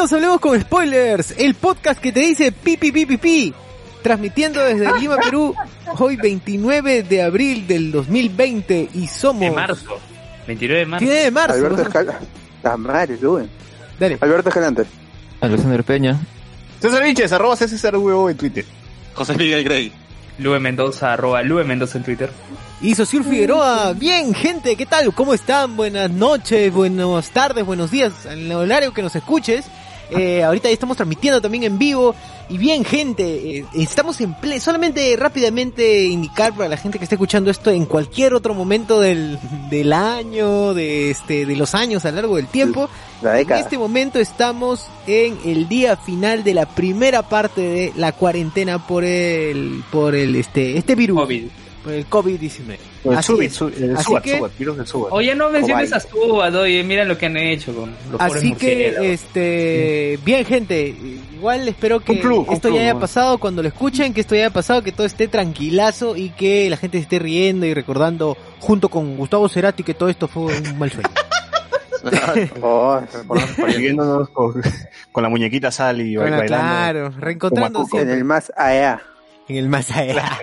Bienvenidos a Hablemos con Spoilers, el podcast que te dice pi pi pi pi pi. Transmitiendo desde Lima, Perú, hoy 29 de abril del 2020 y somos... De marzo. 29 de marzo. 29 de marzo. Alberto Escalante. La madre, Rubén. Dale. Alberto Escalante. Alexander Peña. César Vinches, arroba César en Twitter. José Miguel Grey. Lue Mendoza, arroba Lue Mendoza en Twitter. Y Sociur Figueroa, bien gente, ¿qué tal? ¿Cómo están? Buenas noches, buenas tardes, buenos días, en el horario que nos escuches. Eh, ahorita ya estamos transmitiendo también en vivo. Y bien gente, eh, estamos en pleno, solamente rápidamente indicar para la gente que esté escuchando esto en cualquier otro momento del, del año, de este, de los años a lo largo del tiempo. La En este momento estamos en el día final de la primera parte de la cuarentena por el, por el, este, este virus. COVID. Por el COVID-19. El Así es. el Así Subat, que- Subat, virus del Subat. Oye, no menciones a Subat, oye, mira lo que han hecho con los Así que, este, bien gente, igual espero que esto ya haya pasado cuando lo escuchen, que esto ya haya pasado, que todo esté tranquilazo y que la gente se esté riendo y recordando junto con Gustavo Cerati que todo esto fue un mal sueño. Oh, con, con la muñequita Sally Bueno, bailando. claro, reencontrando Como en el más allá. En el más allá.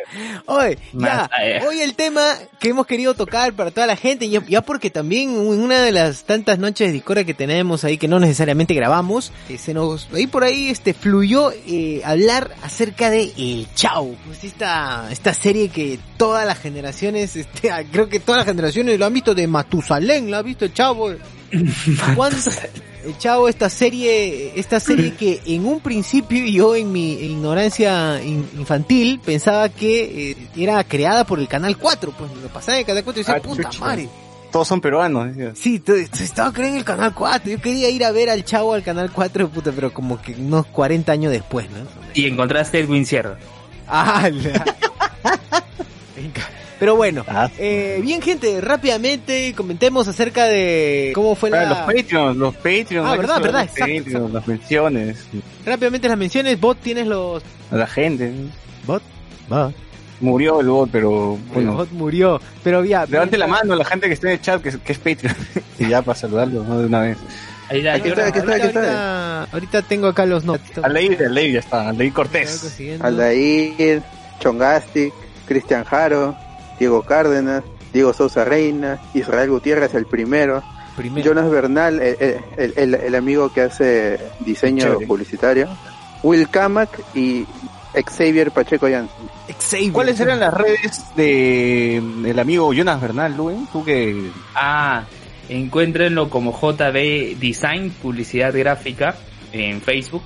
Hoy, ya, hoy el tema que hemos querido tocar para toda la gente, ya, ya porque también en una de las tantas noches de discordia que tenemos ahí que no necesariamente grabamos, eh, se nos ahí por ahí este fluyó eh, hablar acerca de El Chau, pues esta esta serie que todas las generaciones, este, creo que todas las generaciones lo han visto de Matusalén, lo ha visto el Chavo. El Chavo, esta serie, esta serie que en un principio yo en mi ignorancia in- infantil pensaba que eh, era creada por el Canal 4, pues lo pasaba en el Canal 4 y decía, Ah, puta chucha. madre. Todos son peruanos. Sí, estaba creyendo en el Canal 4, yo quería ir a ver al Chavo al Canal 4, puta, pero como que unos 40 años después, ¿no? Y encontraste el Sierra. Ah, la- Venga. Pero bueno, Ah. eh, bien gente, rápidamente comentemos acerca de cómo fue la... Los Patreons, los Patreons. Ah, verdad, verdad, de exacto, Patreon, exacto. Las menciones, Rápidamente las menciones, bot tienes los... a la gente. Bot, bot. Murió el bot, pero El bueno. bot murió, pero ya... Levante la mano a la gente que esté en el chat, que, es- que es Patreon. y ya para saludarlo ¿no? de una vez. Ahí la Aquí está, aquí está, Ahorita, aquí está. ahorita, ahorita tengo acá los notes. Aldeir, Aldeir ya está. Aldeir Cortés. Aldair, Chongastic, Cristian Jaro, Diego Cárdenas, Diego Sousa Reina, Israel Gutiérrez el primero, Primero. Jonas Bernal, el, el- el- el amigo que hace diseño Chévere. publicitario, Will Kamak y Xavier Pacheco Janssen. Xavier. ¿Cuáles eran las redes de el amigo Jonas Bernal, Luen? Tú que Ah, encuéntrenlo como JB Design, publicidad gráfica, en Facebook.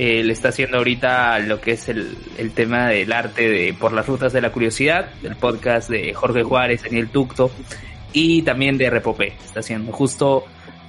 Él está haciendo ahorita lo que es el, el tema del arte de Por las Rutas de la Curiosidad, del podcast de Jorge Juárez, Daniel Tucto, y también de Repopé. Está haciendo justo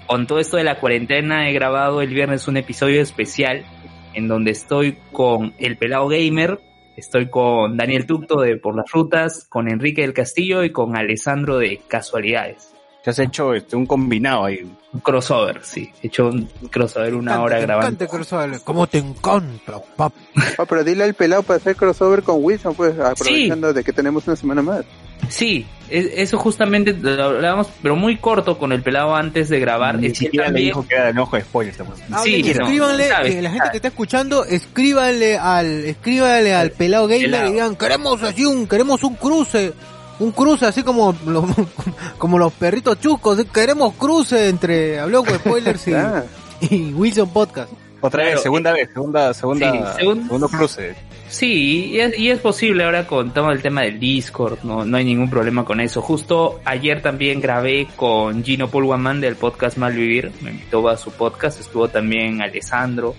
con todo esto de la cuarentena, he grabado el viernes un episodio especial en donde estoy con el Pelado Gamer, estoy con Daniel Tucto de Por las Rutas, con Enrique del Castillo y con Alessandro de Casualidades. te has hecho este, un combinado ahí. Crossover, sí. He hecho un crossover una Encanta, hora te grabando. encanta el crossover. ¿Cómo te encanta, pap? Oh, pero dile al pelado para hacer crossover con Wilson, pues aprovechando de que tenemos una semana más. Sí, es- eso justamente lo hablábamos, pero muy corto con el pelado antes de grabar. Ni siquiera le también- dijo que era de enojo de spoilers. pues. Sí, no, escríbanle, sabes, la gente sabes. que está escuchando, escríbanle al, escríbanle al pelado gamer Pelado. y digan, queremos así un, queremos un cruce, un cruce así como los, como los perritos chucos, ¿eh? queremos cruce entre Habló con spoilers y, Ah, y Wilson Podcast. Otra Claro, vez, segunda vez, segunda, segunda, Sí, segun- segundo cruce. Sí, y es, y es posible ahora con todo el tema del Discord, no, no hay ningún problema con eso. Justo ayer también grabé con Gino Pulwaman del podcast Malvivir, me invitó a su podcast, estuvo también Alessandro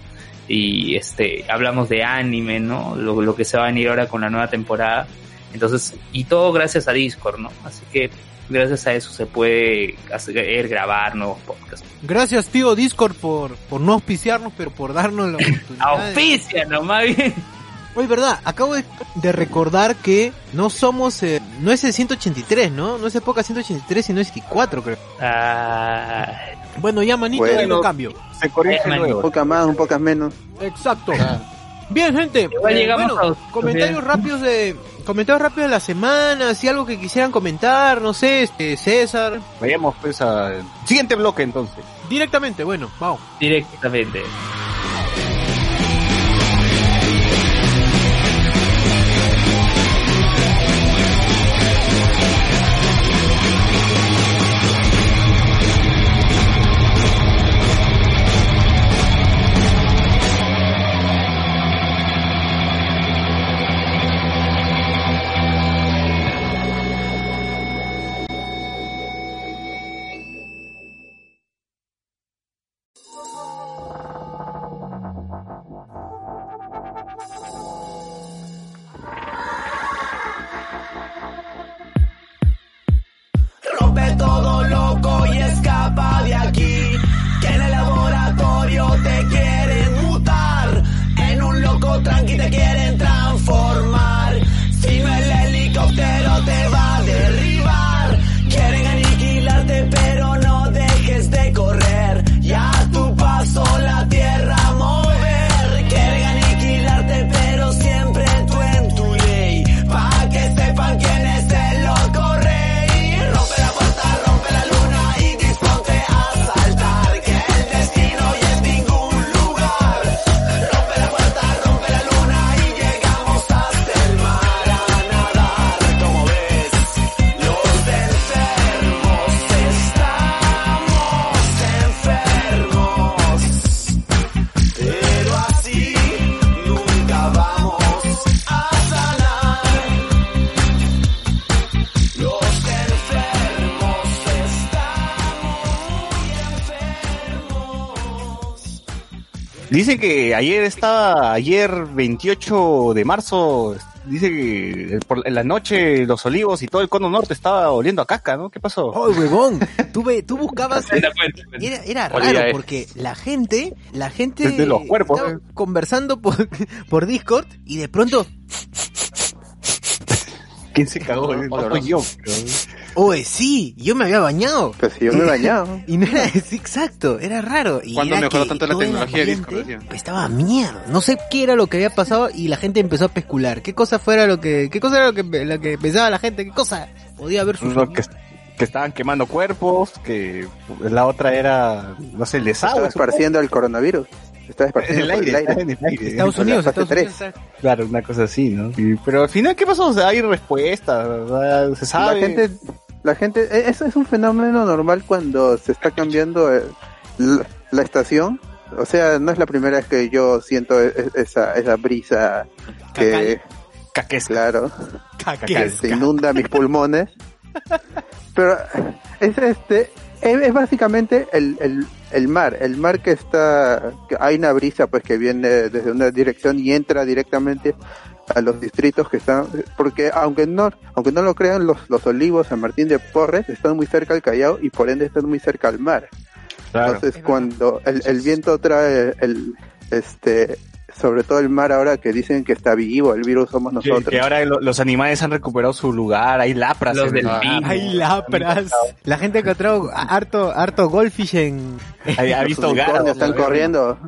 y este hablamos de anime, ¿no? Lo, lo que se va a venir ahora con la nueva temporada. Entonces, y todo gracias a Discord, ¿no? Así que gracias a eso se puede hacer grabar nuevos podcasts. Gracias, tío Discord, por, por no auspiciarnos, pero por darnos la oportunidad. Auspicia, no más bien. Oye, verdad, acabo de, de recordar que no somos, eh, no es el 183, ¿no? No es época 183, sino es 4, creo. Ah, Bueno, ya manito, Bueno. lo cambio. Se corrige man. Un luego. poco más, un poco menos. Exacto. Bien, gente. Eh, llegamos bueno, a- comentarios bien. rápidos de comentarios rápidos de la semana, si algo que quisieran comentar, no sé, este César, Vayamos pues al siguiente bloque entonces. directamente, bueno, vamos. directamente. Dice que ayer estaba, ayer 28 de marzo, dice que por, en la noche los olivos y todo el cono norte estaba oliendo a caca, ¿no? ¿Qué pasó? Oh, huevón, tú, ve- tú buscabas. Era, era Olía raro porque la gente, la gente Desde los cuerpos, estaba eh. conversando por, por Discord y de pronto, ¿Quién se cagó? No fui yo. Oye, sí, yo me había bañado. Pues si yo me he bañado. Y no era sí, exacto, era raro. Y ¿Cuándo era mejoró que tanto la tecnología de Discord, decía? Estaba mierda. No sé qué era lo que había pasado y la gente empezó a especular. ¿Qué cosa fuera lo que, qué cosa era lo que, lo que pensaba la gente? ¿Qué cosa podía haber sucedido? No, que, que estaban quemando cuerpos, que la otra era, no sé, el Estaba desagüe. esparciendo el coronavirus. Estaba. En esparciendo el aire, el aire. en el aire. Estados la Unidos, Estados. Claro, una cosa así, ¿no? Y- pero al final, ¿qué pasó? O sea, hay respuestas, ¿verdad? Se sabe. La gente, la gente, e- eso es un fenómeno normal cuando se está cambiando eh, la, la estación. O sea, no es la primera vez que yo siento e- e- esa, esa brisa que, Caquesca. claro, que se inunda mis pulmones. Pero es este, es, es básicamente el, el, el mar, el mar que está, que hay una brisa pues que viene desde una dirección y entra directamente a los distritos que están, porque aunque no, aunque no lo crean, los, los olivos San Martín de Porres están muy cerca al Callao y por ende están muy cerca al mar. Claro. Entonces Es cuando el, el viento trae el, este, sobre todo el mar ahora que dicen que está vivo, el virus somos nosotros. que ahora lo- los animales han recuperado su lugar, hay lapras. Los en el mar. delfines. Hay lapras. La gente ha encontrado harto, harto goldfish en... Ha visto gatos. están corriendo,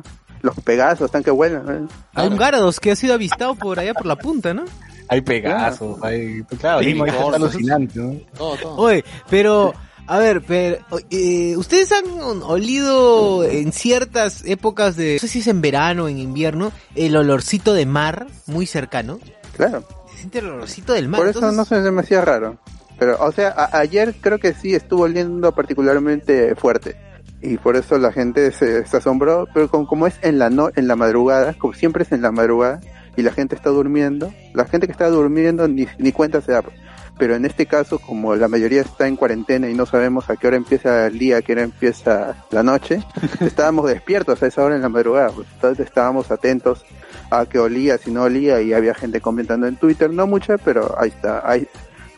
los pegasos están que vuelan. ¿eh? Hay un Garados que ha sido avistado por allá por la punta, ¿no? Hay pegasos, hay... Claro, Hay Lima es unicornios. alucinante, ¿no? Todo, todo. Oye, pero, a ver, pero, eh, ¿ustedes han olido en ciertas épocas de, no sé si es en verano o en invierno, el olorcito de mar muy cercano? Claro, Se siente el olorcito del mar. por eso entonces- no se me hacía raro. Pero, o sea, a- ayer creo que sí estuvo oliendo particularmente fuerte. Y por eso la gente se, se asombró, pero como, como es en la no, en la madrugada, como siempre es en la madrugada y la gente está durmiendo, la gente que está durmiendo ni, ni cuenta se da. Pero en este caso, como la mayoría está en cuarentena y no sabemos a qué hora empieza el día, a qué hora empieza la noche, estábamos despiertos a esa hora en la madrugada, pues, entonces estábamos atentos a que olía, si no olía, y había gente comentando en Twitter, no mucha, pero ahí está, ahí,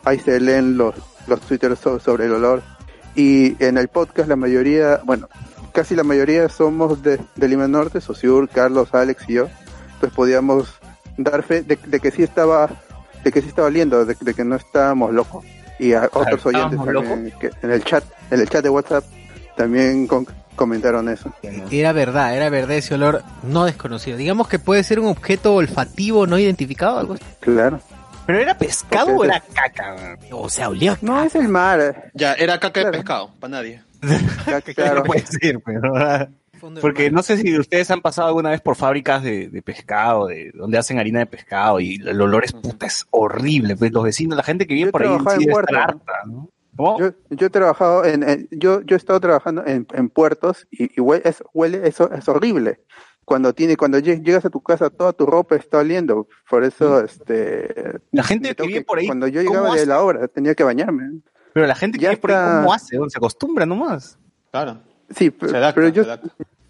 ahí se leen los, los twitters so- sobre el olor. Y en el podcast la mayoría, bueno, casi la mayoría somos de, de Lima Norte, Sociur, Carlos, Alex y yo, pues podíamos dar fe de, de que sí estaba, de que sí estaba oliendo, de, de que no estábamos locos. Y a otros oyentes ¿estábamos también, que en el chat, en el chat de WhatsApp también con- comentaron eso. Era verdad, era verdad ese olor no desconocido. Digamos que puede ser un objeto olfativo no identificado, algo así. Claro. ¿Pero era pescado o era caca? O sea, olía. No, es el mar. Ya, era caca Claro. de pescado, para nadie. Claro. Puede ser, pero... Porque no sé si ustedes han pasado alguna vez por fábricas de, de pescado, de donde hacen harina de pescado y el olor es puta, es horrible. Pues los vecinos, la gente que vive Yo por ahí sí en harta, ¿no? ¿Cómo? Yo, yo he trabajado en, en- yo, yo he estado trabajando en, en puertos y, y huele, es, huele eso es horrible. Cuando tiene, cuando lleg- llegas a tu casa, toda tu ropa está oliendo. Por eso, este, La gente que vive por ahí, cuando yo ¿cómo llegaba de la obra, tenía que bañarme. Pero la gente que Ya vive por ahí. ¿cómo hace? Se acostumbra nomás. Claro. Sí, adapta, pero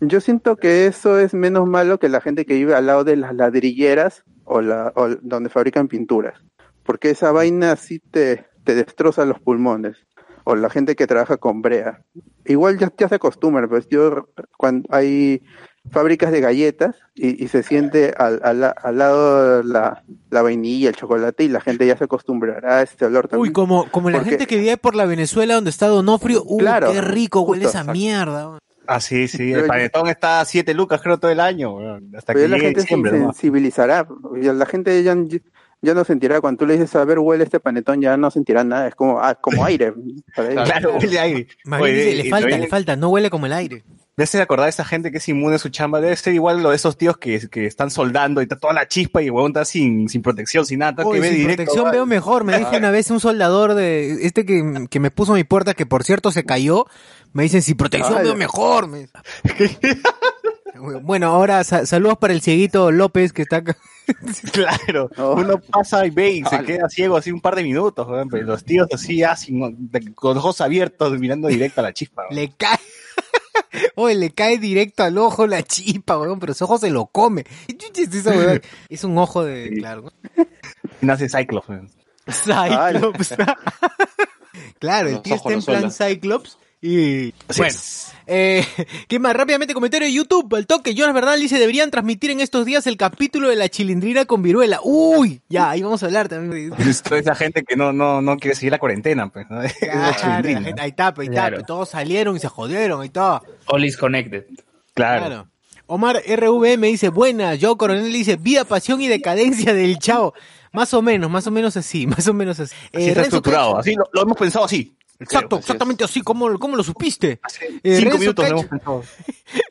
yo, siento que eso es menos malo que la gente que vive al lado de las ladrilleras o, la, o donde fabrican pinturas. Porque esa vaina sí te, te destroza los pulmones. O la gente que trabaja con brea. Igual ya, ya se acostumbra, pues yo cuando hay fábricas de galletas y, y se siente al, al, la- al lado la, la vainilla, el chocolate y la gente ya se acostumbrará a este olor también. Uy, como, como la Porque- gente que vive por la Venezuela donde está Donofrio. Uy, Claro, qué rico huele justo, esa exacto. mierda. Ah, sí, sí. El yo- panetón está a 7 lucas, creo, todo el año. Hasta Pero que la gente se sensibilizará. La gente ya, ya no sentirá. Cuando tú le dices, a ver, huele este panetón, ya no sentirá nada. Es como, ah, como aire. Claro, huele aire. Oye, le falta, le falta, no huele como el aire. Debe ser acordar a esa gente que es inmune a su chamba. Debe ser igual lo de esos tíos que, que están soldando y está toda la chispa y el huevón está sin, sin protección, sin nada. está Uy, que ve sin directo. protección veo mejor. Me dijo una vez un soldador de este que, que me puso a mi puerta, que por cierto se cayó. Me dicen, sin protección Ay. veo mejor. me- bueno, ahora sa- saludos para el cieguito López que está acá. Claro, Oh. uno pasa y ve y se queda ciego así un par de minutos, pero los tíos así, así, con los ojos abiertos, mirando directo a la chispa. Le cae. Oye, le cae directo al ojo la chispa, weón, pero su ojo se lo come. ¿Qué chucha es un ojo de, Sí. claro. Nace Cyclops. weón. Cyclops. claro, el tío está en plan Cyclops y... Así Bueno, es. eh, ¿qué más? Rápidamente comentario de YouTube, al toque, Jonas Bernal dice, deberían transmitir en estos días el capítulo de la chilindrina con viruela. Uy, ya, ahí vamos a hablar también. de- Es toda esa gente que no, no, no quiere seguir la cuarentena, pues, la Claro, la chilindrina. gente- ahí está, pues, ahí está, Claro. pues, todos salieron y se jodieron y todo. All is connected. Claro. Claro. Omar RV me dice, buena, Joe Coronel dice, vida, pasión y decadencia del chavo. Más o menos, más o menos así, más o menos así. Así Eh, está Renzo estructurado, así lo, lo hemos pensado así. Exacto, así es. exactamente así, ¿cómo, cómo lo supiste? Hace Eh, cinco Renzo minutos lo Caicho- hemos pensado.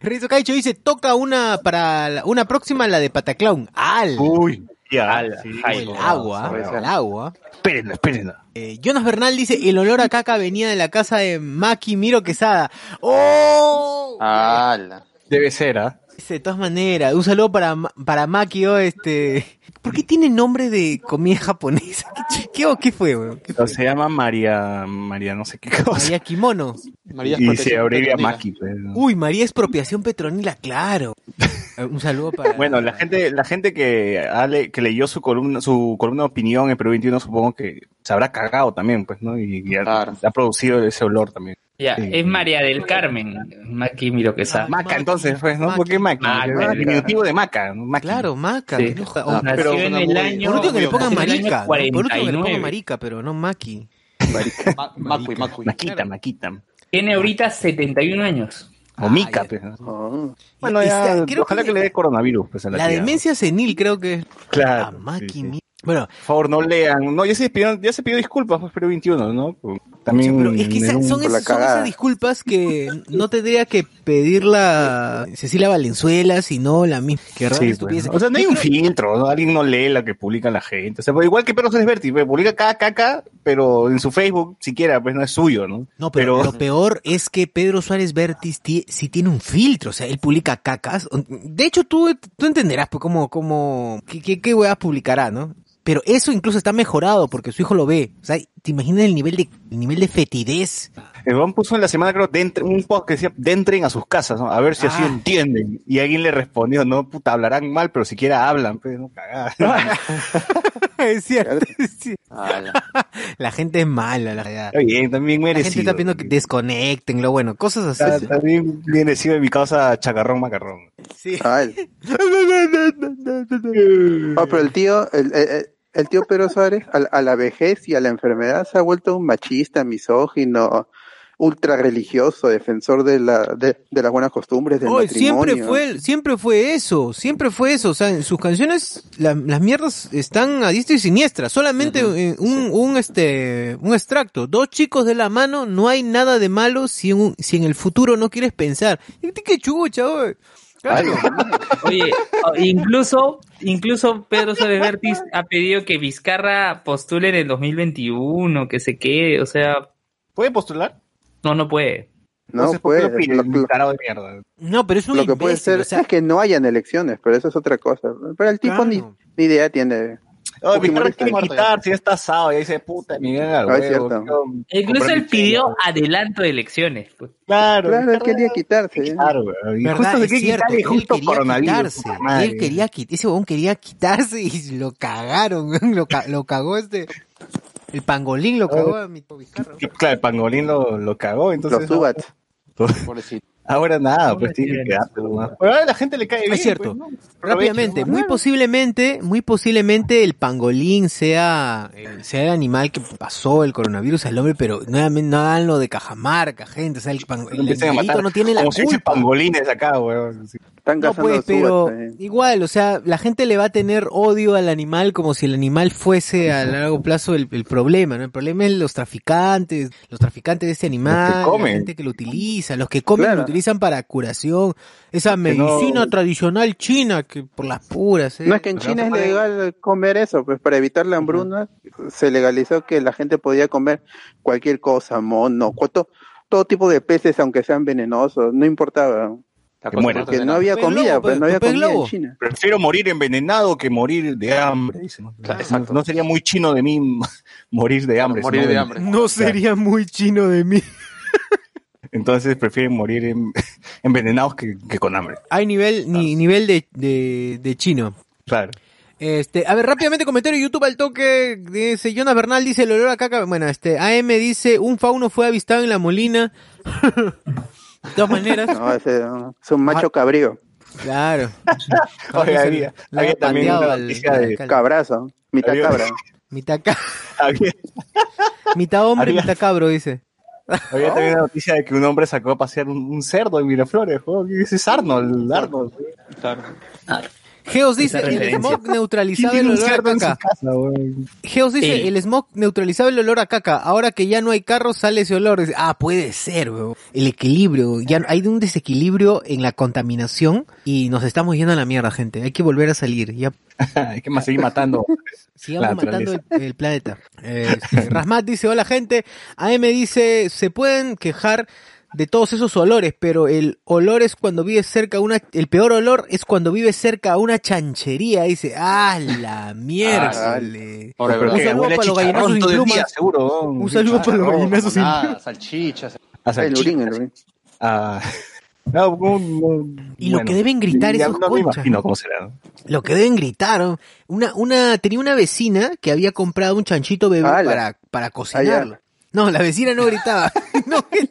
Renzo Caicho dice, toca una para la- una próxima, la de Pataclown. ¡Al! Uy, ya. Ala, sí. el agua, el agua. Espérenlo, espérenlo. Eh, Jonas Bernal dice, el olor a caca venía de la casa de Maki Miro Quesada. ¡Oh! ¡Hala! Debe ser, ¿ah? Dice, de todas maneras, un saludo para, para Maki, oh, este... ¿Por qué tiene nombre de comida japonesa? ¿Qué, qué, qué fue, weón? ¿Qué fue? Se llama María, María no sé qué cosa. María Kimono. María y se abrevia. Maki. pues, ¿no? Uy, María Expropiación Petronila, claro. Un saludo para... Bueno, la gente, la gente que, ha le- que leyó su columna, su columna de opinión en Perú 21 supongo que se habrá cagado también, pues, ¿no? Y, y ha, Claro. ha producido ese olor también. Ya, Sí. es María del Carmen. Maki Miro que sabe. Maca, entonces, pues, ¿no? Maki. ¿Por qué Maca? Maca, Ah, claro. diminutivo de Maca. Claro, Maca. Sí. no joda- Ah, pero en el año. Por último que le pongan marica. Por último que le pongan 49. marica, pero no Maki. Ma- Macui, Macui. Maquita, Claro. Maquita. Tiene ahorita 71 años. O Mica, pues. ¿no? Oh. Bueno, ya, creo ojalá que- que, le dé coronavirus, pues, a la, demencia senil creo que... Claro. Ah, Maki, sí, sí. mi- Bueno, Por favor, no lean. No, ya se pidió, ya se pidió disculpas, pues, pero 21, ¿no? También. pero es que esa- son, la esas, son cagada. esas disculpas que no tendría que pedirla Cecilia Valenzuela, sino la misma. Que Sí, pues, O sea, no hay un filtro, ¿no? Alguien no lee lo que publica la gente. O sea, pues, igual que Perros es Verti, pues, publica cada caca, pero en su Facebook, siquiera, pues no es suyo, ¿no? No, pero, lo peor es que Pedro Suárez ti- sí tiene un filtro, o sea, él publica cacas. De hecho, tú, tú entenderás pues, cómo, cómo, qué, qué, qué weas publicará, ¿no? Pero eso incluso está mejorado porque su hijo lo ve. O sea, ¿te imaginas el nivel de, el nivel de fetidez? El Juan puso en la semana, creo, de entre- un post que decía, de entren a sus casas, ¿no? A ver si así Ah. entienden. Y alguien le respondió, no, puta, hablarán mal, pero siquiera hablan, pues, no cagada. es cierto. La gente es mala, la verdad. Está bien, también La merecido. gente está pidiendo que desconecten, lo bueno, cosas Está- así. También merecido de mi causa chacarrón macarrón. Sí. Ah, pero el tío, el, el- el tío Pedro Suárez, a, la- a la vejez y a la enfermedad se ha vuelto un machista, misógino, ultra religioso, defensor de la de, de las buenas costumbres del Oye, matrimonio. siempre fue, siempre fue eso, siempre fue eso. O sea, en sus canciones la- las mierdas están a diestra y siniestra. Solamente eh, un, un este un extracto. Dos chicos de la mano, no hay nada de malo si en, un- si en el futuro no quieres pensar. ¿Y qué chucha, oye? Claro. Oye, o- incluso, incluso Pedro Suárez Vértiz ha pedido que Vizcarra postule en el 2021, que se quede, o sea, ¿Puede postular? no, no puede. No Entonces, ¿por qué puede. lo pide? Lo, Un lo- tarado de mierda. No, pero es un lo que puede ser o sea, es que no hayan elecciones, pero eso es otra cosa. Pero el tipo ni idea tiene. Oh, mi cara Fujimorista. quiere quitarse, ya está asado, ya dice, puta, Miguel, al Ah, es huevo, Incluso él pidió adelanto de elecciones. pues. Claro, Claro, él quería quitarse. Claro, y Es cierto, quitar y él justo quería quitarse, puta él quería quitar, ese huevón quería quitarse y lo cagaron, lo, ca- lo cagó este, el pangolín lo cagó a mi Claro, el pangolín lo, lo cagó, entonces... Los. Pobrecito. Ahora nada, pues tiene que ahora a la gente le cae bien. Es cierto. pues, ¿no? Rápidamente, muy posiblemente, muy posiblemente el pangolín sea, eh, sea el animal que pasó el coronavirus al hombre, pero nuevamente no hagan lo de Cajamarca, gente, o sea, el, pango- el Empiecen a animalito matar no tiene la como si culpa. pangolines acá, weón. Están No, pues, pero eh. igual, o sea, la gente le va a tener odio al animal como si el animal fuese a largo plazo el, el problema, ¿no? El problema es los traficantes, los traficantes de ese animal, la gente que lo utiliza, los que comen Claro. lo utilizan para curación, esa medicina tradicional china que por las puras, ¿eh? No es que en China es legal comer eso, pues para evitar la hambruna se legalizó que la gente podía comer cualquier cosa, mono, cuato- todo tipo de peces, aunque sean venenosos, no importaba. Que muera. Porque no había comida, pues pues, no había pez comida en China. Prefiero morir envenenado que morir de hambre. ¿no? Exacto. Sería muy chino de mí morir de hambre. Morir de hambre. No sería muy chino de mí. Entonces prefieren morir en- envenenados que, que con hambre. Hay nivel, ni, nivel de, de, de chino. Claro. Este, a ver, rápidamente comentario YouTube al toque. Dice, Jonas Bernal dice el olor a caca. Bueno, este, AM dice, un fauno fue avistado en la molina. de todas maneras, No, ese, es un macho cabrío, claro. Oye, Se había, le había ha también una noticia al de... cabrazo, mitad Había- cabra. Mitad, ca- Había, mitad hombre, Había- mitad cabro, dice. Había también una noticia de que un hombre sacó a pasear un, un cerdo en Miraflores. ¿Qué es Arnold? Arnold. Claro. Geos dice, el smog ¿Quién neutralizaba el olor a caca. casa? Geos dice, Sí. el smog neutralizaba el olor a caca. Ahora que ya no hay carros, sale ese olor. Dice, ah, puede ser, weón. El equilibrio. Ya hay un desequilibrio en la contaminación y nos estamos yendo a la mierda, gente. Hay que volver a salir. Ya Hay que más seguir matando. sigamos matando el, planeta. Este, Rasmat dice, hola gente. AM dice, se pueden quejar de todos esos olores, pero el olor es cuando vives cerca a una, el peor olor es cuando vives cerca a una chanchería. Dice, ah, la Pero verdad. Un saludo para los gallinazos sin el día, plumas. seguro. Un saludo para los gallinazos sin nada, salchichas. A salchichas. Ah, no, Y lo que deben gritar ya esos no me conchas, imagino ¿no? cómo será. ¿no? Lo que deben gritar. Una, una, tenía una vecina que había comprado un chanchito bebé para, para cocinarlo. Allá. No, la vecina no gritaba. no, que-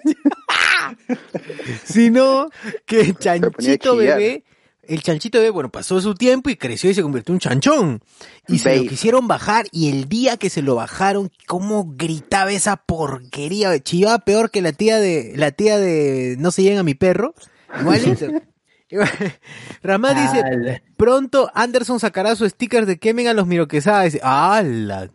sino que el chanchito bebé, el chanchito bebé, bueno, pasó su tiempo y creció y se convirtió en un chanchón. Y se lo quisieron bajar y el día que se lo bajaron, cómo gritaba esa porquería, chillaba peor que la tía de, la tía de No se llega a mi perro. Igualito. Ramad dice, pronto Anderson sacará su sticker de quemen a los miroquesadas. Dice, ¡Hala!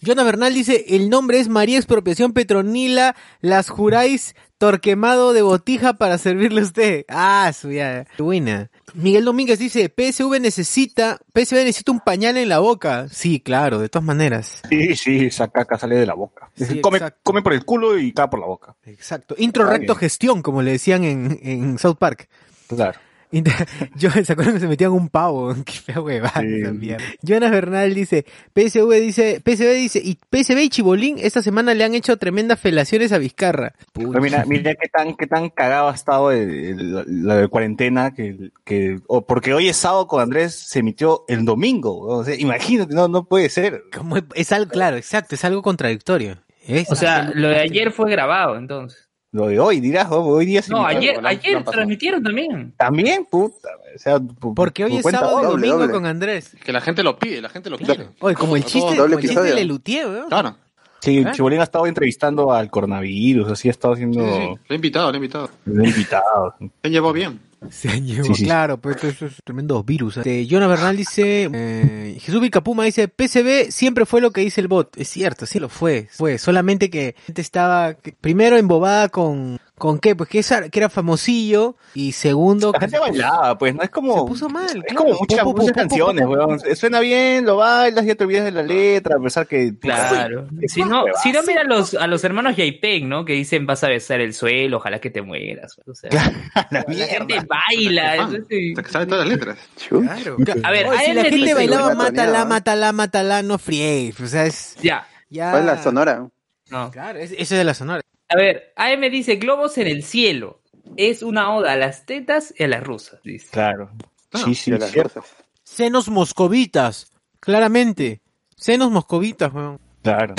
Ala. Jonas Bernal dice, el nombre es María Expropiación Petronila, las juráis torquemado de botija para servirle a usted. Ah, su ya, qué buena. Miguel Domínguez dice, PSV necesita, PSV necesita un pañal en la boca. Sí, claro, de todas maneras. Sí, sí, esa caca sale de la boca. Sí, come, come por el culo y cae por la boca. Exacto. Intro recto gestión, como le decían en, en South Park. Claro. Yo, ¿se acuerdan que se metían un pavo? Qué fea huevada Sí. Jonas Bernal dice, PSV dice, PSV dice, y PSV y Chibolín esta semana le han hecho tremendas felaciones a Vizcarra. Pero mira, mira qué tan, qué tan cagado ha estado el- el- la de cuarentena que, que o porque hoy es sábado con Andrés se emitió el domingo. O sea, imagínate, no, no puede ser. Como es- es algo, claro, exacto, es algo contradictorio. Es O sea, lo de ayer fue grabado, entonces. Lo de hoy, dirás, oh, hoy día se No, ayer, ayer transmitieron también. También, puta. O sea, Porque hoy es sábado y domingo doble. con Andrés. Que la gente lo pide, la gente lo quiere. Oye, como el chiste, como el chiste de Lelutier, weón. Claro. Sí, ¿Ah? Chibolín ha estado entrevistando al coronavirus, así ha estado haciendo sí, sí. Lo he invitado, lo he invitado. invitados. Se llevó bien. Se han llevado, Sí, sí. claro, pues eso es tremendo virus. Este, Jonah Bernal dice, eh, Jesús Vicapuma dice, PCB siempre fue lo que dice el bot. Es cierto, sí lo fue, fue. Solamente que la gente estaba primero embobada con, ¿con qué? Pues que, esa- que era famosillo y segundo... La que gente bailaba, pues, no es como... Se puso mal, Es claro. como muchas, Po, po, po, muchas po, canciones, weón. Suena bien, lo bailas, ya te olvidas de la letra, a pesar que... Claro. Uy, Si no, si no mira a los, a los hermanos Yapek, ¿no? Que dicen vas a besar el suelo, ojalá que te mueras. O sea, la la gente baila. Hasta que sabe todas las letras. Claro. A ver, Oye, a si él la gente bailaba mátala, mátala, mátala, no friegues. O sea, es Ya. ya... ¿Cuál es la sonora? No. Claro, es- eso es de la sonora. A ver, AM dice globos en el cielo. Es una oda a las tetas y a las rusas. Dice. Claro. Ah, sí, sí, las cierto. rosas. Senos moscovitas, claramente. Senos moscovitas, weón. Claro.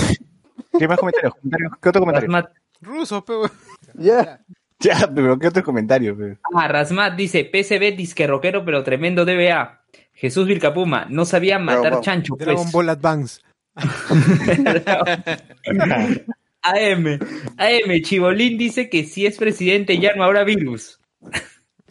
¿Qué más comentarios? ¿Comentarios? ¿Qué otro comentario? Rasmat, Rusos, pe, weón. Ya. Ya, pero ¿qué otro comentario? pe? ah, Rasmat dice PCB disque rockero pero tremendo DBA. Jesús Vilcapuma, no sabía matar Dragon chancho. Pues. Dragon Ball Advance. AM, AM, Chibolín dice que si es presidente ya no habrá virus.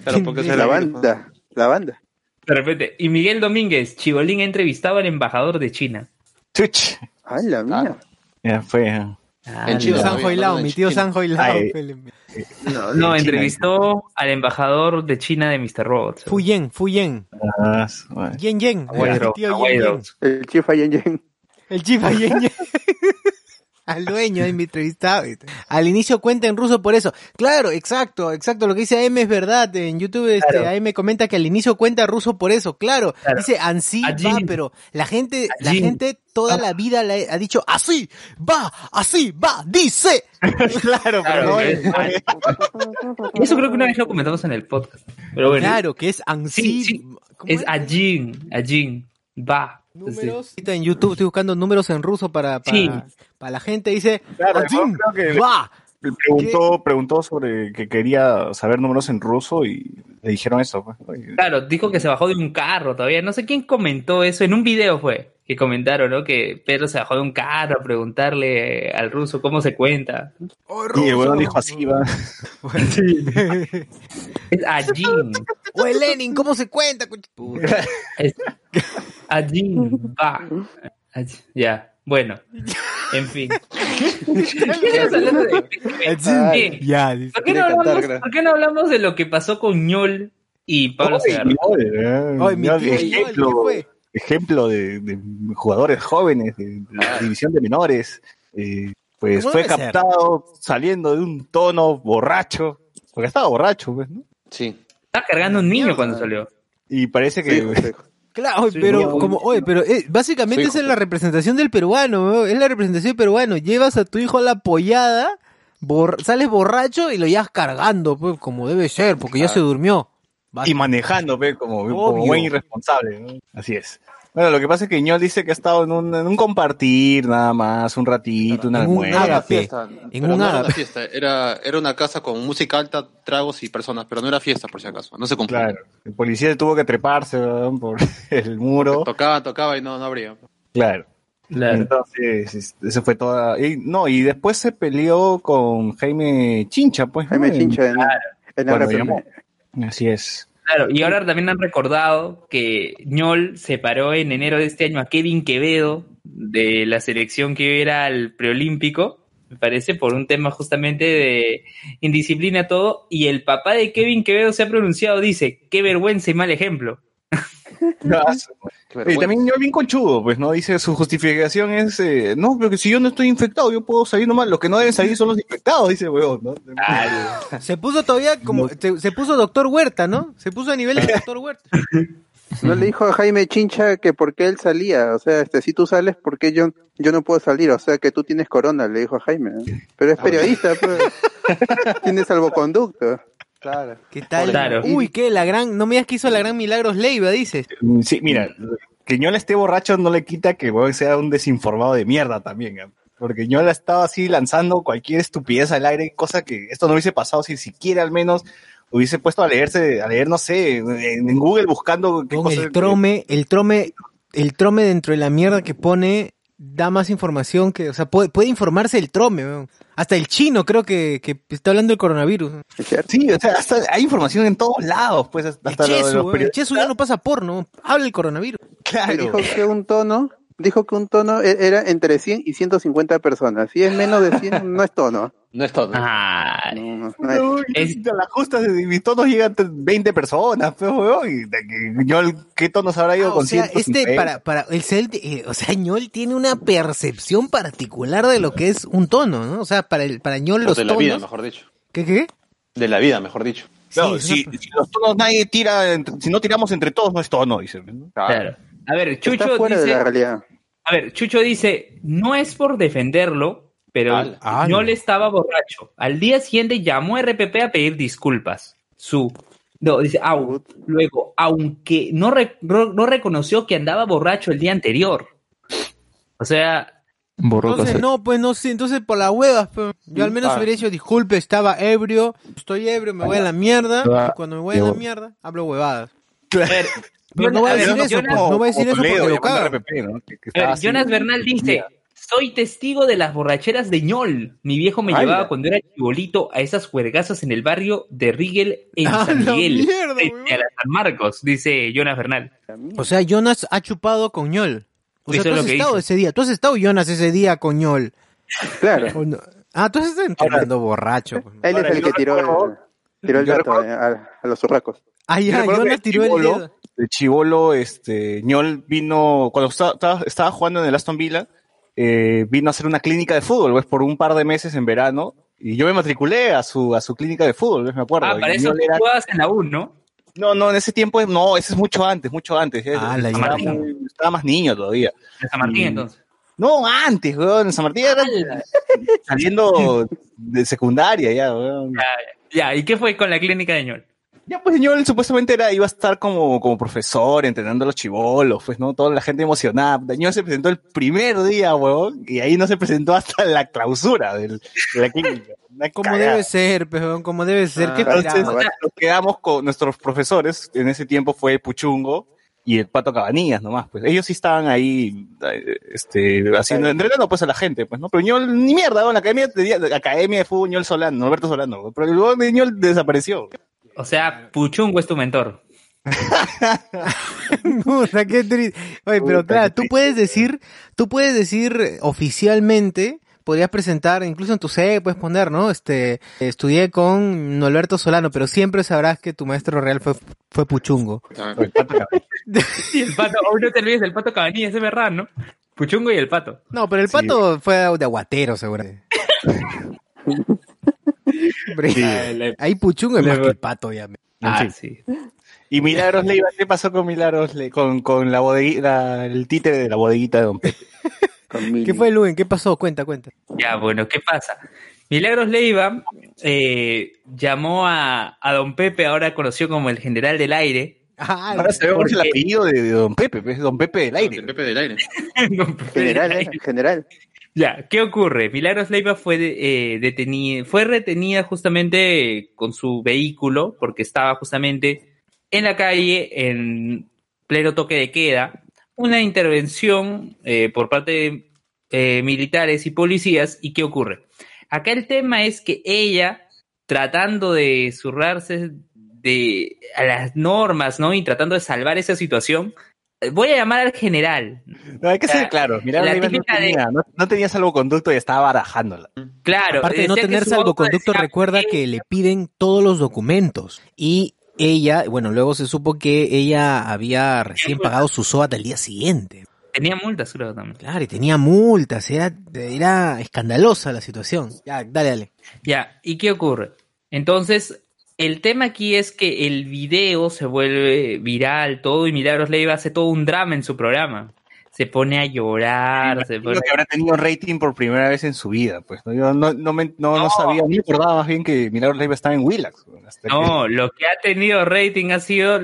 Claro, porque es La banda. La banda. De repente, y Miguel Domínguez, Chibolín ha entrevistado al embajador de China. Chuch. Ay, la mía. Ya fue. Ah, Mi tío Sanjo en mi tío. Sanjo pe, le- No, no, entrevistó al embajador de China de Mr. Robots. Fuyen, Fuyen. Ah. Yen Yen. Aguaido, El tío Yen Aguaido. Yen. El chifa Yen Yen. El chifa Yen Yen. Al dueño de mi entrevistado. Al inicio cuenta en ruso por eso. Claro, exacto, exacto. Lo que dice AM es verdad. En YouTube este, Claro. AM comenta que al inicio cuenta ruso por eso. Claro. Claro. Dice ansí Allí. va, pero la gente, la Allí. gente toda la vida le ha dicho así va, así va, dice. claro, Claro, pero eso creo que una vez lo comentamos en el podcast. Pero bueno, Claro, que es ansí. Sí, sí. ¿cómo es Ajin, Ajin, va. Números. En YouTube estoy buscando números en ruso para, para, para la gente. Dice, claro, preguntó, preguntó sobre que quería saber números en ruso y le dijeron eso. Pues. Claro, dijo que se bajó de un carro todavía. No sé quién comentó eso. En un video fue que comentaron, ¿no? Que Pedro se bajó de un carro a preguntarle al ruso cómo se cuenta. Oh, ruso. Y el bueno dijo así, va. Bueno, sí. es. Oye, Lenin, ¿cómo se cuenta? Ajin, va. Aj- Ya, bueno. En fin. ¿Qué estamos hablando de- ¿Qué? Ya, dice. ¿Por qué, no hablamos. ¿Por qué no hablamos de lo que pasó con Ñol y Pablo Segarra? oye, Oye, mi ya, tío Yol, ¿qué ejemplo, fue? ejemplo de, de jugadores jóvenes de, la división de menores. eh, pues ¿Cómo fue ser? captado saliendo de un tono borracho, porque estaba borracho, pues, ¿no? Sí. Estaba cargando un niño cuando salió. Y parece que Sí. Claro, Sí, pero no, como, oye, pero eh, básicamente esa es la representación del peruano, ¿no? es la representación del peruano. Llevas a tu hijo a la pollada, bor- sales borracho y lo llevas cargando, pues, como debe ser, porque ya se durmió. y manejando, pues, como, como buen irresponsable, ¿no? Así es. Bueno, lo que pasa es que Ñol dice que ha estado en un, en un compartir nada más, un ratito, un En un almuerzo. Era una ágape. fiesta, En un no era una fiesta, era, era una casa con música alta, tragos y personas, pero no era fiesta por si acaso, no se cumplía. Claro, el policía tuvo que treparse ¿verdad? por el muro. Tocaba, tocaba y no, no abría. Claro. Claro. Entonces, es- eso fue toda. Y, no, y después se peleó con Jaime Chincha, pues. ¿no? Jaime En- Chincha en, en la. Así es. Claro, y ahora también han recordado que Ñol separó en enero de este año a Kevin Quevedo de la selección que iba a ir al preolímpico, me parece, por un tema justamente de indisciplina todo, y el papá de Kevin Quevedo se ha pronunciado, dice, qué vergüenza y mal ejemplo. Y también yo bien conchudo, pues, ¿no? Dice, su justificación es, eh, no, pero que si yo no estoy infectado, yo puedo salir nomás, los que no deben salir son los infectados, dice, weón, ¿no? Se puso todavía como, se, se puso doctor Huerta, ¿no? Se puso a nivel de doctor Huerta. No le dijo a Jaime Chincha que por qué él salía, o sea, este, si tú sales, ¿por qué yo, yo no puedo salir? O sea, que tú tienes corona, le dijo a Jaime. Pero es periodista, pues. Tiene salvoconducto. Claro. ¿Qué tal? Claro. Uy, ¿qué? La gran, no me digas que hizo la gran Milagros Leiva, dices. Mm, Sí, mira, que Ñola esté borracho no le quita que weón, sea un desinformado de mierda también, ¿eh? porque Ñola estaba así lanzando cualquier estupidez al aire, cosa que esto no hubiese pasado si siquiera al menos hubiese puesto a leerse, a leer, no sé, en, en Google buscando qué Con cosa- el trome, el trome, el trome dentro de la mierda que pone da más información que, o sea, puede, puede informarse el trome, weón. Hasta el chino creo que, que está hablando del coronavirus. Sí, o sea, hasta hay información en todos lados, pues hasta El lo de Chesu, los weón, el periodistas. Chesu ya no pasa porno, habla el coronavirus. Claro. dijo que un tono, dijo que un tono e- era entre 100 y 150 personas. Si es menos de 100, no es tono. No es todo. Ay, No, no, es- No, Es- a las justas de mis tonos llegan 20 personas, pero weón, y de que Ñol, ¿qué tonos habrá ido Ah, con o sea, 150? este para para el cel- eh, o sea, Ñol tiene una percepción particular de lo que es un tono, ¿no? O sea, para el para Ñol los de la tonos. vida, mejor dicho. ¿Qué qué? De la vida, mejor dicho. No, Sí, si, es si los tonos nadie tira, entre- si no tiramos entre todos, no es tono, dice. ¿no? claro. A ver, Está Chucho de dice, la realidad. a ver, Chucho dice, no es por defenderlo, pero Ala. Ala. no le estaba borracho. Al día siguiente llamó a RPP a pedir disculpas. Su no, dice, au, luego, aunque no, re- no, no reconoció que andaba borracho el día anterior. O sea, Entonces, no, pues no sé, entonces por las huevas, pues. Yo al menos Ah. hubiera dicho, disculpe, estaba ebrio, estoy ebrio, me voy a la mierda, y cuando me voy a la mierda, hablo huevadas. a ver, Pero no va a ver, decir eso, Jonas- pues, no va a decir eso porque Toledo lo llamando caga. a RPP, ¿no? Que- que A ver, estaba así. Jonas Bernal dice, soy testigo de las borracheras de ñol. Mi viejo me llevaba cuando era chibolito a esas juergazas en el barrio de Rigel en ¡A San la Miguel, mierda, frente a la San Marcos, dice Jonas Bernal. O sea, Jonas ha chupado con ñol. O sea, tú has lo que estado dice. ese día, tú has estado Jonas ese día con ñol. Claro. Ah, tú estás entrenando borracho. pues. Él es el que tiró el, tiró el eh, a, a los zurracos. Ah, Yo ya, recuerdo Jonas que tiró el Chibolo- dedo. De Chivolo, este, Ñol vino, cuando estaba, jugando en el Aston Villa, eh, vino a hacer una clínica de fútbol, pues, por un par de meses en verano, y yo me matriculé a su, a su clínica de fútbol, ¿ves? me acuerdo. Ah, para Y eso tú era- jugabas en la U, ¿no? No, no, en ese tiempo, no, ese es mucho antes, mucho antes. eh, Ah, la estaba, Martín. muy- estaba más niño todavía. En San Martín, entonces. No, antes, weón, en San Martín era saliendo de secundaria ya, weón. Ya, ¿y qué fue con la clínica de ñol? Ya pues Ñol supuestamente era, iba a estar como, como profesor, entrenando a los chivolos, pues, ¿no? Toda la gente emocionada. Ñol se presentó el primer día, huevón, y ahí no se presentó hasta la clausura del- de la clínica. Una Como debe ser, peón, como debe ser. ¿Qué Ah, Entonces, esperabas? nos quedamos con nuestros profesores, en ese tiempo fue Puchungo y el Pato Cabanillas nomás, pues. Ellos sí estaban ahí, eh, este, haciendo, entrenando pues a la gente, pues, ¿no? Pero Ñol, ni mierda, ¿no? la academia, de, la academia de fútbol Ñol Solano, Norberto Solano, ¿no? pero el Ñol desapareció. O sea, Puchungo es tu mentor. Puta, qué triste. Oye, pero Puta, claro, tú puedes decir, tú puedes decir eh, oficialmente, podrías presentar, incluso en tu CV puedes poner, ¿no? Este, estudié con Norberto Solano, pero siempre sabrás que tu maestro real fue, fue Puchungo. El Pato Cabanillas. Y el pato, hoy no te olvides del pato Cabanilla, ese verdad, ¿no? Puchungo y el pato. No, pero el Sí. pato fue de aguatero, seguramente. Hombre, Ahí Puchungo es más que el pato, ya. Ah, fin. sí. Y Milagros Leiva, ¿qué pasó con Milagros Le- con, con la bodeguita, el títere de la bodeguita de Don Pepe? ¿Qué fue, Luen? ¿Qué pasó? Cuenta, cuenta. Ya, bueno, ¿qué pasa? Milagros Leiva eh, llamó a, a Don Pepe, ahora conocido como el general del aire. Ah, Ahora sabemos el porque- apellido de, de Don Pepe, pues, Don Pepe del aire. El Pepe del aire. Don Pepe del General, aire. ¿eh? General. ¿Qué ocurre? Milagros Leiva fue eh, detenida, fue retenida justamente con su vehículo porque estaba justamente en la calle en pleno toque de queda. Una intervención eh, por parte de eh, militares y policías. ¿Y qué ocurre? Acá el tema es que ella, tratando de zurrarse de a las normas, ¿no? Y tratando de salvar esa situación, voy a llamar al general. No, hay que O sea, ser claro. Mira, la no típica de- tenía, no, no tenía salvoconducto y estaba barajándola. Claro, Aparte de no decía que tener salvoconducto, decía recuerda que le piden todos los documentos. Y ella, bueno, luego se supo que ella había recién pagado su SOAT al día siguiente. Tenía multas, creo también. Claro, y tenía multas, era, era escandalosa la situación. Ya, dale, dale. Ya, ¿y qué ocurre? Entonces, el tema aquí es que el video se vuelve viral, todo, y Milagros Leiva hace todo un drama en su programa. Se pone a llorar, se Creo pone... que habrá tenido rating por primera vez en su vida, pues. ¿no? Yo no, no, me- no, no sabía, ni me acordaba más bien que Milagros Leiva estaba en Willax. que- No, lo que ha tenido rating ha sido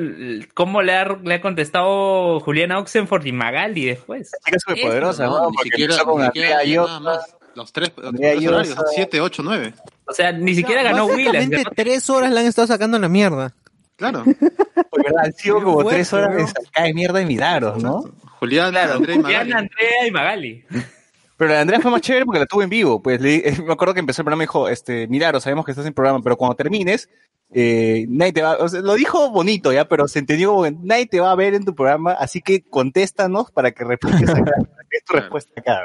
cómo le ha, le ha contestado Juliana Oxenford y Magali después. chica superpoderosa, No, ¿no? ni Porque siquiera, con ni siquiera nada más. Los tres, los Andrea tres horarios, Llosa. 7, 8, 9. O sea, ni siquiera ganó Willax. Básicamente ganó- tres horas la han estado sacando la mierda. Claro. Pues, ¿verdad? Han sido como fuerte, tres horas de sacar de mierda de Milagros, ¿no? Julián, Claro, André y Magali. Juliana, Andrea y Magali. Pero la de Andrea fue más chévere porque la tuve en vivo. Pues le- me acuerdo que empezó el programa y dijo, este, Milagros, sabemos que estás en programa, pero cuando termines, eh, nadie te va, o sea, lo dijo bonito ya, pero se entendió como que nadie te va a ver en tu programa, así que contéstanos para que repliques acá, que es tu respuesta acá.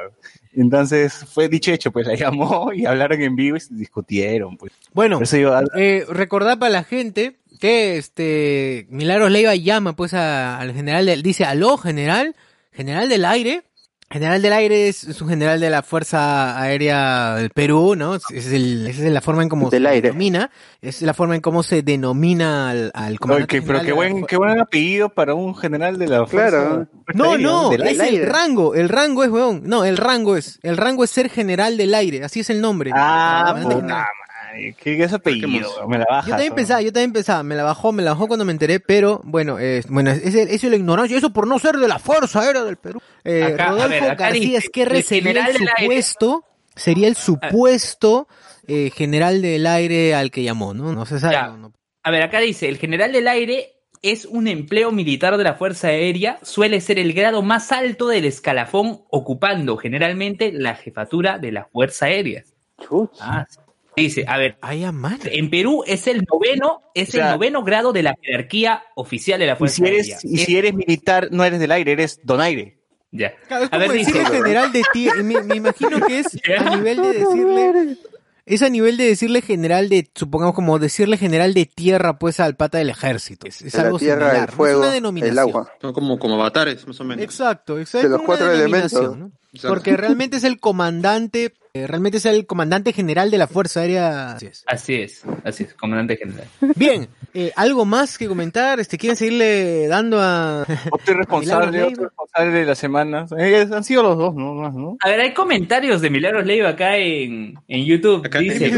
Entonces fue dicho hecho, pues la llamó y hablaron en vivo y se discutieron, pues. Bueno, yo, al- eh, recordar para la gente que este Milagros Leiva llama pues a- al general del, dice aló general, general del aire. General del aire es, es un general de la Fuerza Aérea del Perú, ¿no? Es, es el- esa es la forma en cómo Del se aire. denomina, es la forma en cómo se denomina al, al comandante. Oye, que- pero general qué buen, qué buen apellido para un general de la fuerza. Claro. No, no, del es aire. el rango, el rango es, weón. No, el rango es, el rango es ser general del aire, así es el nombre. Ah, puta qué, qué es apellido, me la baja. Yo también pensaba, yo también pensaba, me la bajó, me la bajó cuando me enteré, pero bueno, eh, bueno, ese, eso es la ignorancia, eso por no ser de la Fuerza Aérea del Perú. Eh, Acá, Rodolfo ver, García Esquerre el sería el general del aire- supuesto, sería el supuesto eh, general del aire al que llamó, ¿no? No se sabe. Ya. no, no. A ver, acá dice, el general del aire es un empleo militar de la Fuerza Aérea, suele ser el grado más alto del escalafón, ocupando generalmente la jefatura de la Fuerza Aérea. Chuch. Ah, sí. Dice, a ver, Ay, en Perú es el noveno, es O sea, el noveno grado de la jerarquía oficial de la Y Fuerza si Aérea. eres, y si eres militar, no eres del aire, eres donaire. ya. Claro, es A ver, dice, general de tierra, me, me imagino que es Ya. a nivel de decirle, es a nivel de decirle general de, supongamos como decirle general de tierra pues al pata del ejército. Es, es De la algo tierra, similar, el es una denominación. el agua. Son como, como avatares, más o menos. Exacto, exacto. De los cuatro elementos. Porque realmente es el comandante, realmente es el comandante general de la Fuerza Aérea. Así es. Así es, así es, comandante general. Bien, eh, algo más que comentar, este, quieren seguirle dando a Otro responsable, otro responsable de la semana. Eh, han sido los dos, ¿no? Más, ¿no? A ver, hay comentarios de Milagros Leiva acá en, en YouTube. Acá, dice,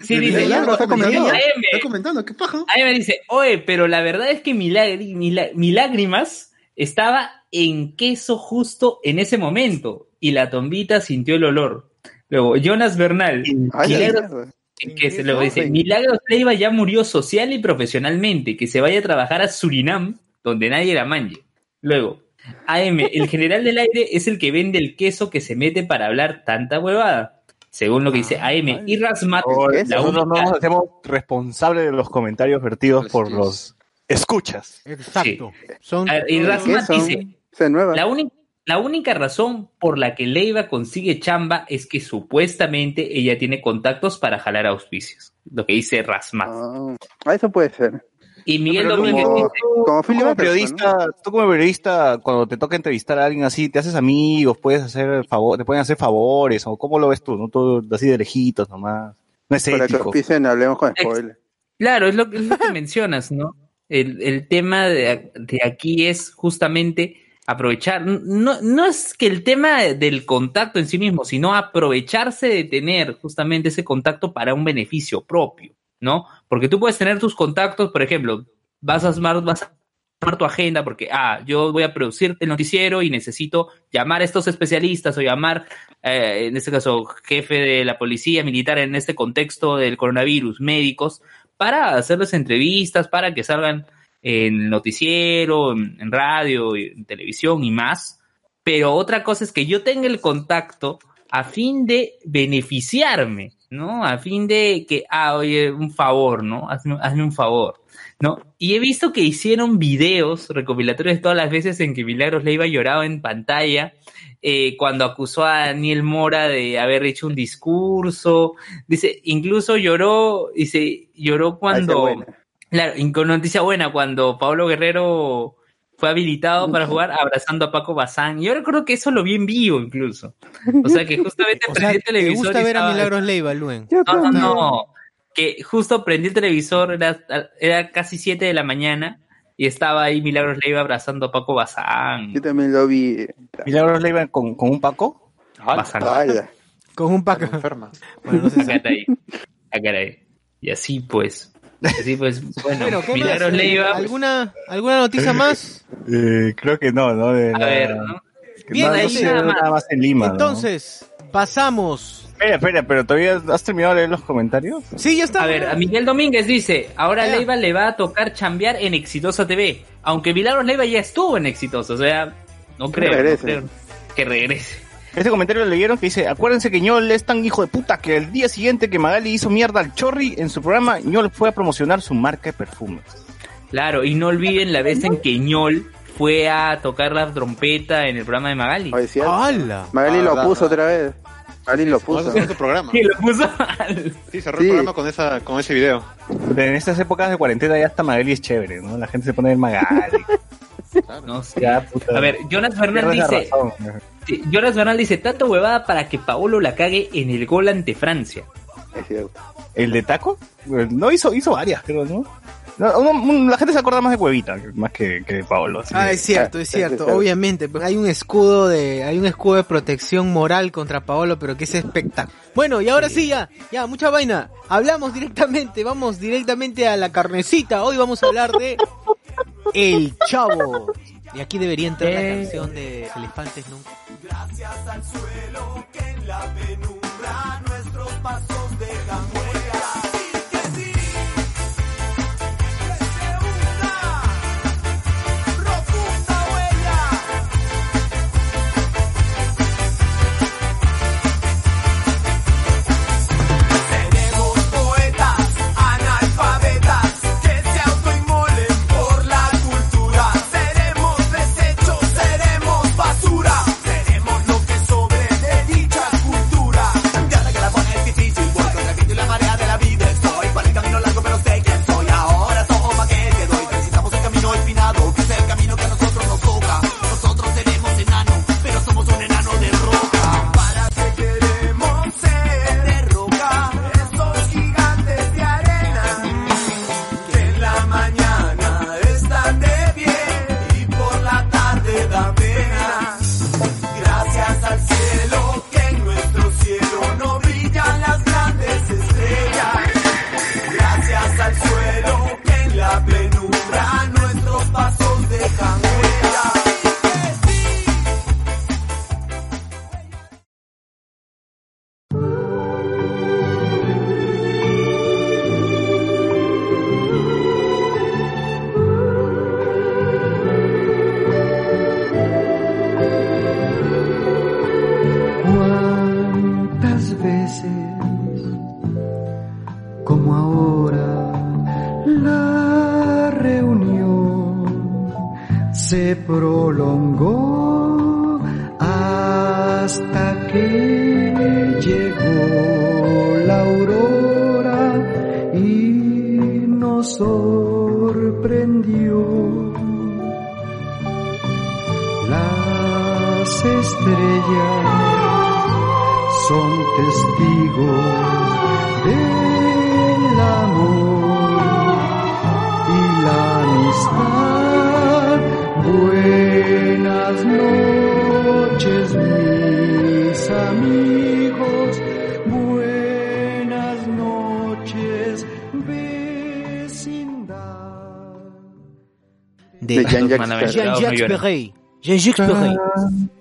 sí, dice, Milagros está comentando. AM, Está comentando, ¿qué paja? AM dice, oye, pero la verdad es que mi, lágri- mi lá- mi lágrimas estaba en queso justo en ese momento y la tombita sintió el olor. Luego, Jonas Bernal, Ay, la Milagros, que se luego dice, Milagros Leiva ya murió social y profesionalmente, que se vaya a trabajar a Surinam, donde nadie la manje. Luego, AM, el general del aire es el que vende el queso que se mete para hablar tanta huevada. Según lo que dice AM. Y Rasmat, ¿Qué? la Nosotros no única, nos hacemos responsables de los comentarios vertidos por los escuchas. Exacto. Son y ¿Qué Rasmat dice. La, única la única razón por la que Leiva consigue chamba es que supuestamente ella tiene contactos para jalar auspicios. Lo que dice Rasmat. Ah, eso puede ser. y Miguel Domínguez Como, dice, como Tú como periodista, tú como periodista, cuando te toca entrevistar a alguien así, te haces amigos, puedes hacer favor, te pueden hacer favores, o cómo lo ves tú, ¿no? Todo así de lejitos nomás. No es ¿no? Para que auspicien, hablemos con spoiler. claro, es lo, es lo que mencionas, ¿no? El, el tema de, de aquí es justamente aprovechar, no, no es que el tema del contacto en sí mismo, sino aprovecharse de tener justamente ese contacto para un beneficio propio, ¿no? Porque tú puedes tener tus contactos, por ejemplo, vas a armar, vas a tu agenda porque, ah, yo voy a producir el noticiero y necesito llamar a estos especialistas o llamar, eh, en este caso, jefe de la policía militar en este contexto del coronavirus, médicos, para hacerles entrevistas, para que salgan en noticiero, en, en radio, en televisión y más. Pero otra cosa es que yo tenga el contacto a fin de beneficiarme, ¿no? A fin de que, ah, oye, un favor, ¿no? Hazme, hazme un favor. ¿no? Y he visto que hicieron videos recopilatorios todas las veces en que Milagros Leiva lloraba en pantalla eh, cuando acusó a Daniel Mora de haber hecho un discurso. Dice, incluso lloró, dice, lloró cuando. Claro, y con noticia buena, cuando Pablo Guerrero fue habilitado para jugar abrazando a Paco Bazán. Yo recuerdo que eso lo vi en vivo incluso. O sea que justamente O sea, prendí el ¿te televisor. gusta y ver a estaba- Milagros Leiva, Luen? No, no, no. Que justo prendí el televisor, era, era casi 7 de la mañana, y estaba ahí Milagros Leiva abrazando a Paco Bazán. Yo también lo vi. Milagros Leiva con, con un Paco. Bazán. Vaya. Con un paco. enferma. Bueno, no sé si- Acá ahí. Acá ahí. Y así pues. Así pues, bueno, Bueno, ¿qué más? Milagros Leiva. ¿Alguna, ¿Alguna noticia más? Eh, creo que no, ¿no? De A la- ver, ¿no? Bien, no, no entonces- sé, nada más en Lima. ¿no? Entonces, pasamos. Espera, espera, pero todavía has terminado de leer los comentarios. Sí, ya está. A ver, a Miguel Domínguez dice, ahora Ya. Leiva le va a tocar chambear en Exitosa TV, aunque Milagros Leiva ya estuvo en Exitosa, o sea, no creo, no regrese. creo que regrese. Este comentario lo leyeron que dice, acuérdense que Ñol es tan hijo de puta que el día siguiente que Magali hizo mierda al Chorri en su programa, Ñol fue a promocionar su marca de perfumes. Claro, y no olviden la vez en que Ñol fue a tocar la trompeta en el programa de Magali. Oye, sí, ¡Hala! Magali Ah, lo verdad, puso verdad. otra vez. Magali lo puso. hacer tu programa. Y lo puso mal. Sí, cerró Sí. el programa con, esa, con ese video. En estas épocas de cuarentena ya hasta Magali es chévere, ¿no? La gente se pone en Magali. No sé. Ya, puta. A ver, Jonas la dice, sí, Jonas Bernal dice, tanto huevada para que Paolo la cague en el gol ante Francia. Es cierto. ¿El de taco? Eh, No, hizo, hizo varias, creo, ¿no? No, uno- un- la gente se acuerda más de Huevita, que- más que, que de Paolo. así Ah, es cierto, es cierto. cierto. Obviamente, pues, hay un escudo de, hay un escudo de protección moral contra Paolo, pero que es espectacular. Bueno, y ahora sí ya, ya, mucha vaina. Hablamos directamente, vamos directamente a la carnecita. Hoy vamos a hablar de El Chavo. Y aquí debería entrar la Eh. canción de Elefantes Nunca. Seremos Jean-Jacques Maravilla. Perret. Jean-Jacques. Perret.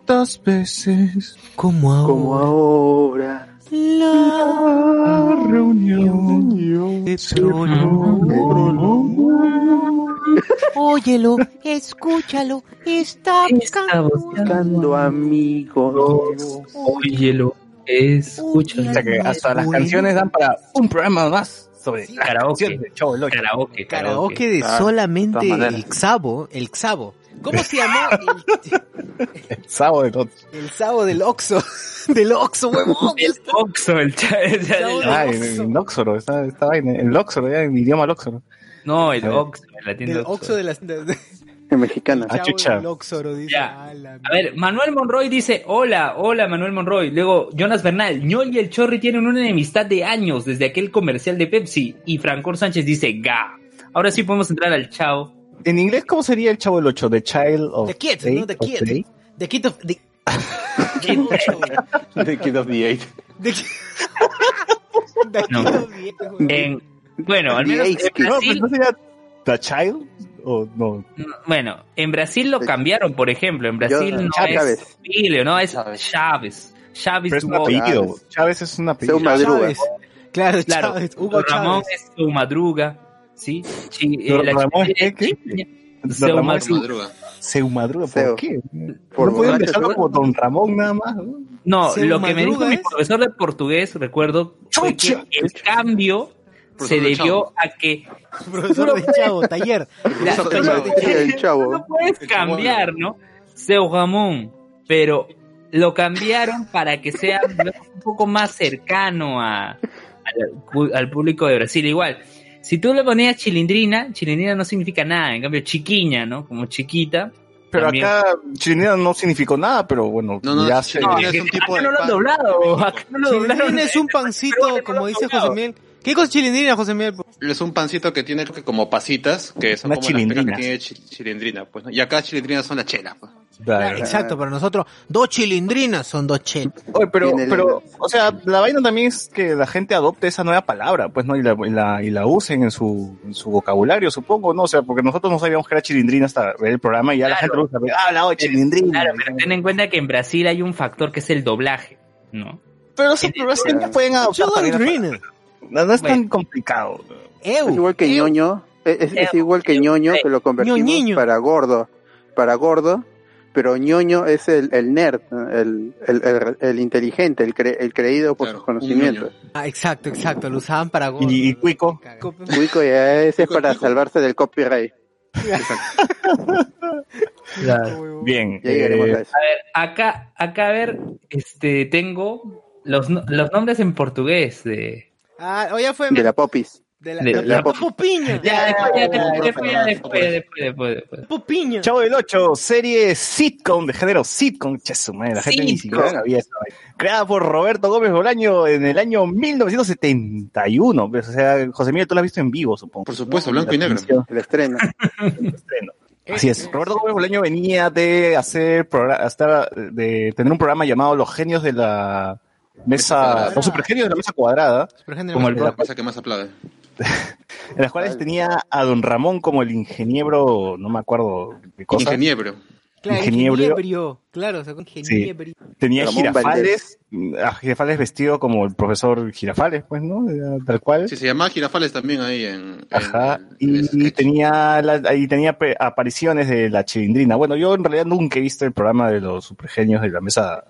Tantas veces Como ahora. Como ahora. La reunión se Óyelo, escúchalo, está Buscando amigos. Óyelo, escucha. O sea que hasta las canciones dan para un programa más. Sobre Sí, la karaoke. canción de Chavo del Ocho. Karaoke, Karaoke de Ah, solamente de el Xavo, el Xavo. ¿Cómo se llamó? El, Sábado del Ocho. el Xavo del Oxo. Del Oxo, huevón. El Oxxo, el cha- el cha- Chavo el- Ah, Oxford, está, está vaina, en Oxford, ya en idioma Oxford. No, el. Oxxo, la tienda. Oxo de las... de- de- mexicana. Ah, chucha. dice. Ya. "A ver, Manuel Monroy dice, hola, hola Manuel Monroy. Luego, Jonas Bernal, Ñol y el Chorri tienen una enemistad de años desde aquel comercial de Pepsi. Y Francor Sánchez dice, ga. Ahora sí podemos entrar al chao. En inglés, ¿cómo sería el Chavo del Ocho? The Child of The Kid, Eight ¿no? The of Kid. Day? The Kid of... The... Kid. The Kid of the Eight. The Kid... The Kid No. of the Eight, güey. En, bueno, al menos en No, Brasil, pues no sería The Child o no. bueno, en Brasil lo cambiaron, por ejemplo. En Brasil Yo- no Chávez. es Filio, no, es Chávez. Chávez. Pero es un apellido. Chávez es un apellido. Seu Madruga. Claro, Claro, Chávez. Hugo Don Ramón Chávez. es su madruga, ¿sí? Chi- eh, la Ramón, es ¿Qué? Seu Ramón Madruga. Madruga. Seu Madruga, ¿por Seu. qué? Por no pueden dejarlo como Don Ramón nada más. ¿no? No, Seu lo que me dijo Madruga mi es- profesor de portugués, recuerdo, fue que el cambio se de debió Chavo. a que Profesor de Chavo, taller. la- Profesor de no, Chavo. No puedes cambiar, ¿no? Seu Ramón, pero lo cambiaron para que sea un poco más cercano a, al, al público de Brasil. Igual, si tú le ponías chilindrina, chilindrina no significa nada, en cambio chiquiña, ¿no? Como chiquita. Pero también. acá Chilindrina no significó nada, pero bueno, No, no, ya se... no, es un tipo acá de no lo han doblado, acá no lo doblaron. Chilindrina es un pancito, como dice José Miguel. ¿Qué cosa es chilindrina, José Miguel? Es un pancito que tiene creo que como pasitas, que son Una como las pegas chilindrina. que tiene chi- chilindrina, pues, ¿no? Y acá chilindrinas son las chelas, pues. Claro. Exacto, para nosotros, dos chilindrinas son dos chelas. Oye, pero, pero, o sea, la vaina también es que la gente adopte esa nueva palabra, pues, ¿no? Y la, y la, y la usen en su, en su vocabulario, supongo, ¿no? O sea, porque nosotros no sabíamos que era chilindrina hasta ver el programa y ya la gente lo usa. Ah, la de chilindrina. Claro, pero ten en cuenta que en Brasil hay un factor que es el doblaje, ¿no? Pero los brasileños pueden adoptar No, no es tan complicado. Es igual que ñoño. Es, igual que ñoño, que lo convertimos Ñoñiño. para gordo. Para gordo. Pero ñoño es el, el nerd, el, el, el, el inteligente, el, cre- el creído por Claro, sus conocimientos. Ah, exacto, exacto, lo usaban para gordo. Y, y Cuico. Cuico ya ese es para Cuico. salvarse del copyright. Bien. Ya llegaremos eh, a eso. Acá, acá a ver, este, tengo los, los nombres en portugués de... Ah, o ya fue. De la popis. De la, de de la- la Popiña. Ya, después, ya, después, ya, después, después. Popiña. Chavo del 8, serie sitcom de género sitcom. Che, su madre, la gente ni Sitcom. siquiera sabía eso. Creada por Roberto Gómez Bolaño en el año 1971. Pues, o sea, José Miguel, tú la has visto en vivo, supongo. Por supuesto, ¿no? blanco y negro. El estreno. el estreno. Así es. Roberto Gómez Bolaño venía de hacer estar, de tener un programa llamado Los Genios de la Mesa los supergenios de la Mesa Cuadrada, como el La cosa que más aplaude. en las cuales tenía a Don Ramón como el ingeniero, no me acuerdo qué cosa. Ingeniebro. Claro, ingeniebrio. ingeniebrio. Claro, sacó ingeniebrio. Tenía Ramón Girafales, a Girafales vestido como el profesor Girafales, pues, ¿no? Era Tal cual. Sí, se llamaba Girafales también ahí en. en Ajá, en y tenía, la, ahí tenía apariciones de la chilindrina. Bueno, yo en realidad nunca he visto el programa de los supergenios de la mesa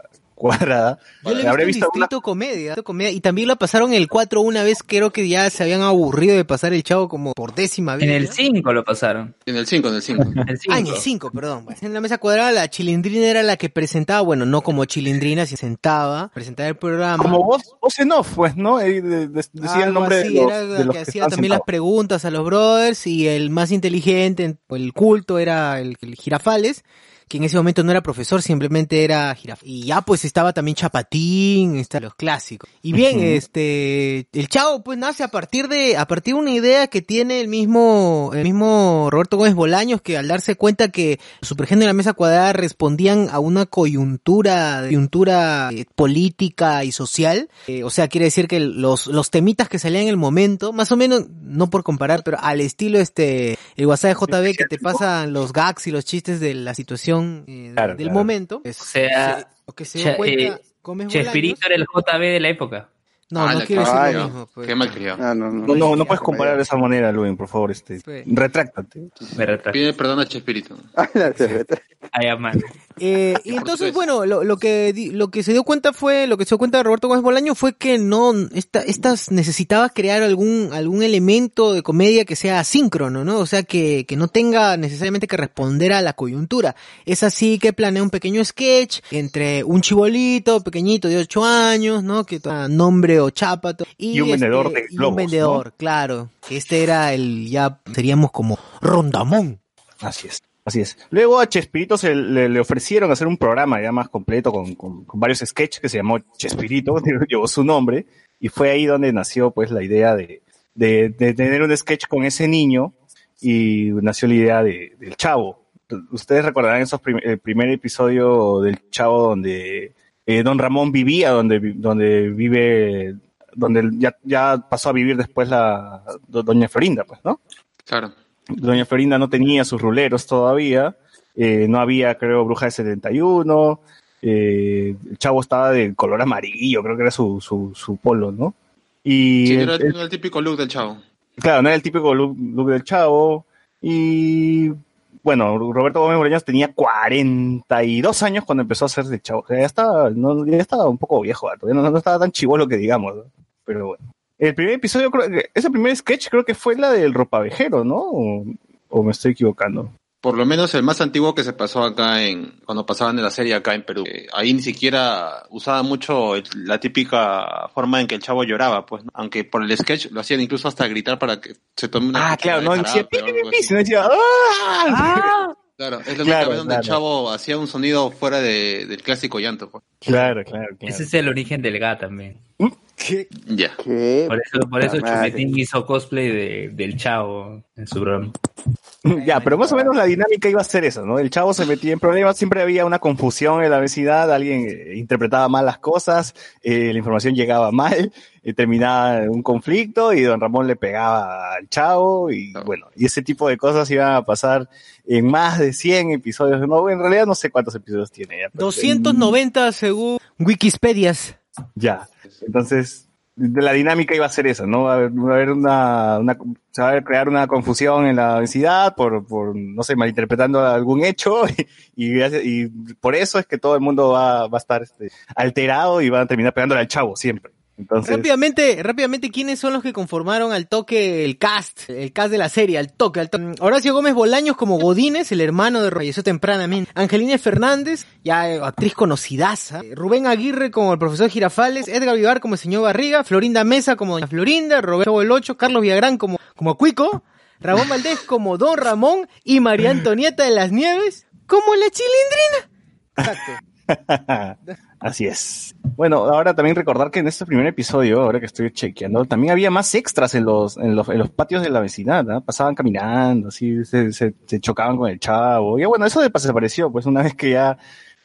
cuadrada. Yo le he Habré visto visto una- Distrito Comedia, Comedia, y también lo pasaron el 4 una vez, creo que ya se habían aburrido de pasar el chavo como por décima vez. En el ¿ya? 5 lo pasaron. En el 5, en el 5. El Ah, en 5. el 5, perdón. Pues, En la mesa cuadrada la chilindrina era la que presentaba, bueno, no como chilindrina, se sentaba, presentaba el programa. como voz, voz en off, pues, ¿no? De- de- decía el Algo nombre así, de los, era de la los que que hacía también las preguntas a los brothers y el más inteligente, el culto era el, el Girafales, que en ese momento no era profesor, simplemente era Girafales. Y ya pues estaba también Chapatín, está los clásicos. Y bien, este, el chavo pues nace a partir de, a partir de una idea que tiene el mismo, el mismo Roberto Gómez Bolaños, que al darse cuenta que supergenios de la mesa cuadrada respondían a una coyuntura, coyuntura eh, política y social, eh, o sea, quiere decir que los, los temitas que salían en el momento, más o menos, no por comparar, pero al estilo este, el WhatsApp de JB que te pasan los gags y los chistes de la situación eh, Claro, del claro. momento, O sea, se- o que se Cha- dio cuenta eh, Bolaños. Chespirito era el JB de la época. No, Ah, no quiero decir lo mismo. pues. Qué malcriado. Ah, no, no. No, no, no puedes comparar de esa manera, Luis, por favor, este. Sí. Retráctate. Me retracto. Pide perdón a Chespirito. Ah. Ay. Eh, y entonces, bueno, lo, lo que di- lo que se dio cuenta fue, lo que se dio cuenta de Roberto Gómez Bolaño fue que no, esta, estas necesitaba crear algún, algún elemento de comedia que sea asíncrono, ¿no? O sea, que, que no tenga necesariamente que responder a la coyuntura. Es así que planea un pequeño sketch entre un chibolito pequeñito de 8 años, ¿no? Que toma nombre o chapato. Y un vendedor de y un globos, vendedor, claro. Que este era el, ya seríamos como Rondamón. Así es. Así es. Luego a Chespirito se le, le ofrecieron hacer un programa ya más completo con, con- con varios sketches que se llamó Chespirito, llevó su nombre, y fue ahí donde nació pues la idea de, de, de tener un sketch con ese niño y nació la idea de, del chavo. Ustedes recordarán esos prim- el primer episodio del chavo donde eh, Don Ramón vivía, donde, donde vive, donde ya, ya pasó a vivir después la do- Doña Florinda, pues, ¿no? Claro. Doña Florinda no tenía sus ruleros todavía, eh, no había, creo, Bruja de 71, eh, el chavo estaba de color amarillo, creo que era su, su, su polo, ¿no? Y Sí, el- era, el- típico look del chavo. claro, no era el típico look, look del chavo, y bueno, Roberto Gómez Bolaños tenía 42 años cuando empezó a hacer de chavo, o sea, ya estaba, no, ya estaba un poco viejo, no, no estaba tan chivolo que digamos, pero bueno. El primer episodio, creo ese primer sketch creo que fue la del ropavejero, ¿no? O me estoy equivocando. Por lo menos el más antiguo que se pasó acá en, cuando pasaban en la serie acá en Perú. Eh, ahí ni siquiera usaba mucho el- la típica forma en que el chavo lloraba, pues, ¿no? aunque por el sketch lo hacían incluso hasta gritar para que se tome una Ah, claro, no de decía jarape pi, o pi, algo pi, así. sino decía ¡ah! Claro, es la única Claro, vez donde el chavo hacía un sonido fuera de- del clásico llanto. pues. Claro, claro, claro. Ese es el origen del GA también. Ya. ¿Qué? Por eso, por eso. Chupetín hizo cosplay de, del chavo en su broma. Ya, pero más o menos la dinámica iba a ser eso, ¿no? El chavo se metía en problemas, siempre había una confusión en la vecindad, alguien eh, interpretaba mal las cosas, eh, la información llegaba mal, eh, terminaba un conflicto y don Ramón le pegaba al chavo y bueno, y ese tipo de cosas iban a pasar en más de 100 episodios. No, en realidad no sé cuántos episodios tiene. Ya, pero- 290 según Wikipedias. Ya. Entonces, de la dinámica iba a ser eso, ¿no? Va a haber, una, una- se va a crear una confusión en la densidad por, por no sé, malinterpretando algún hecho y, y, y por eso es que todo el mundo va, va a estar este, alterado y van a terminar pegándole al chavo siempre. Entonces, Rápidamente, rápidamente, ¿quiénes son los que conformaron al toque el cast? El cast de la serie, al toque, al toque. Horacio Gómez Bolaños como Godínez, el hermano de falleció tempranamente. Angelina Fernández, ya eh, actriz conocidaza. Eh, Rubén Aguirre como el profesor Girafales. Edgar Vivar como el señor Barriga. Florinda Mesa como doña Florinda. Roberto el Ocho. Carlos Villagrán como, como Cuico. Ramón Valdés como Don Ramón. Y María Antonieta de las Nieves como la chilindrina. Exacto. Así es. Bueno, ahora también recordar que en este primer episodio, ahora que estoy chequeando, también había más extras en los, en los, en los patios de la vecindad, ¿ah? Pasaban caminando, así, se, se, se chocaban con el chavo. Y bueno, eso desapareció, pues una vez que ya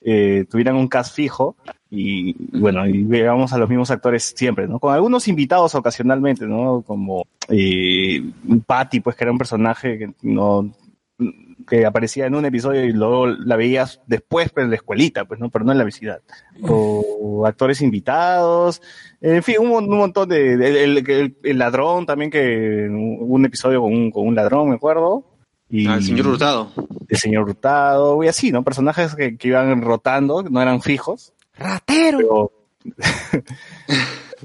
eh, tuvieran un cast fijo, y bueno, y veamos a los mismos actores siempre, ¿no? Con algunos invitados ocasionalmente, ¿no? Como eh, Patty, pues que era un personaje que no que aparecía en un episodio y luego la veías después pues, en la escuelita, pues no, pero no en la vecindad. O actores invitados, en fin, un, un montón de, de- el, el- el ladrón también que hubo un episodio con un, con un ladrón, me acuerdo. Y Al señor Hurtado. el señor Hurtado, y así, ¿no? Personajes que, que iban rotando, no eran fijos, Ratero. pero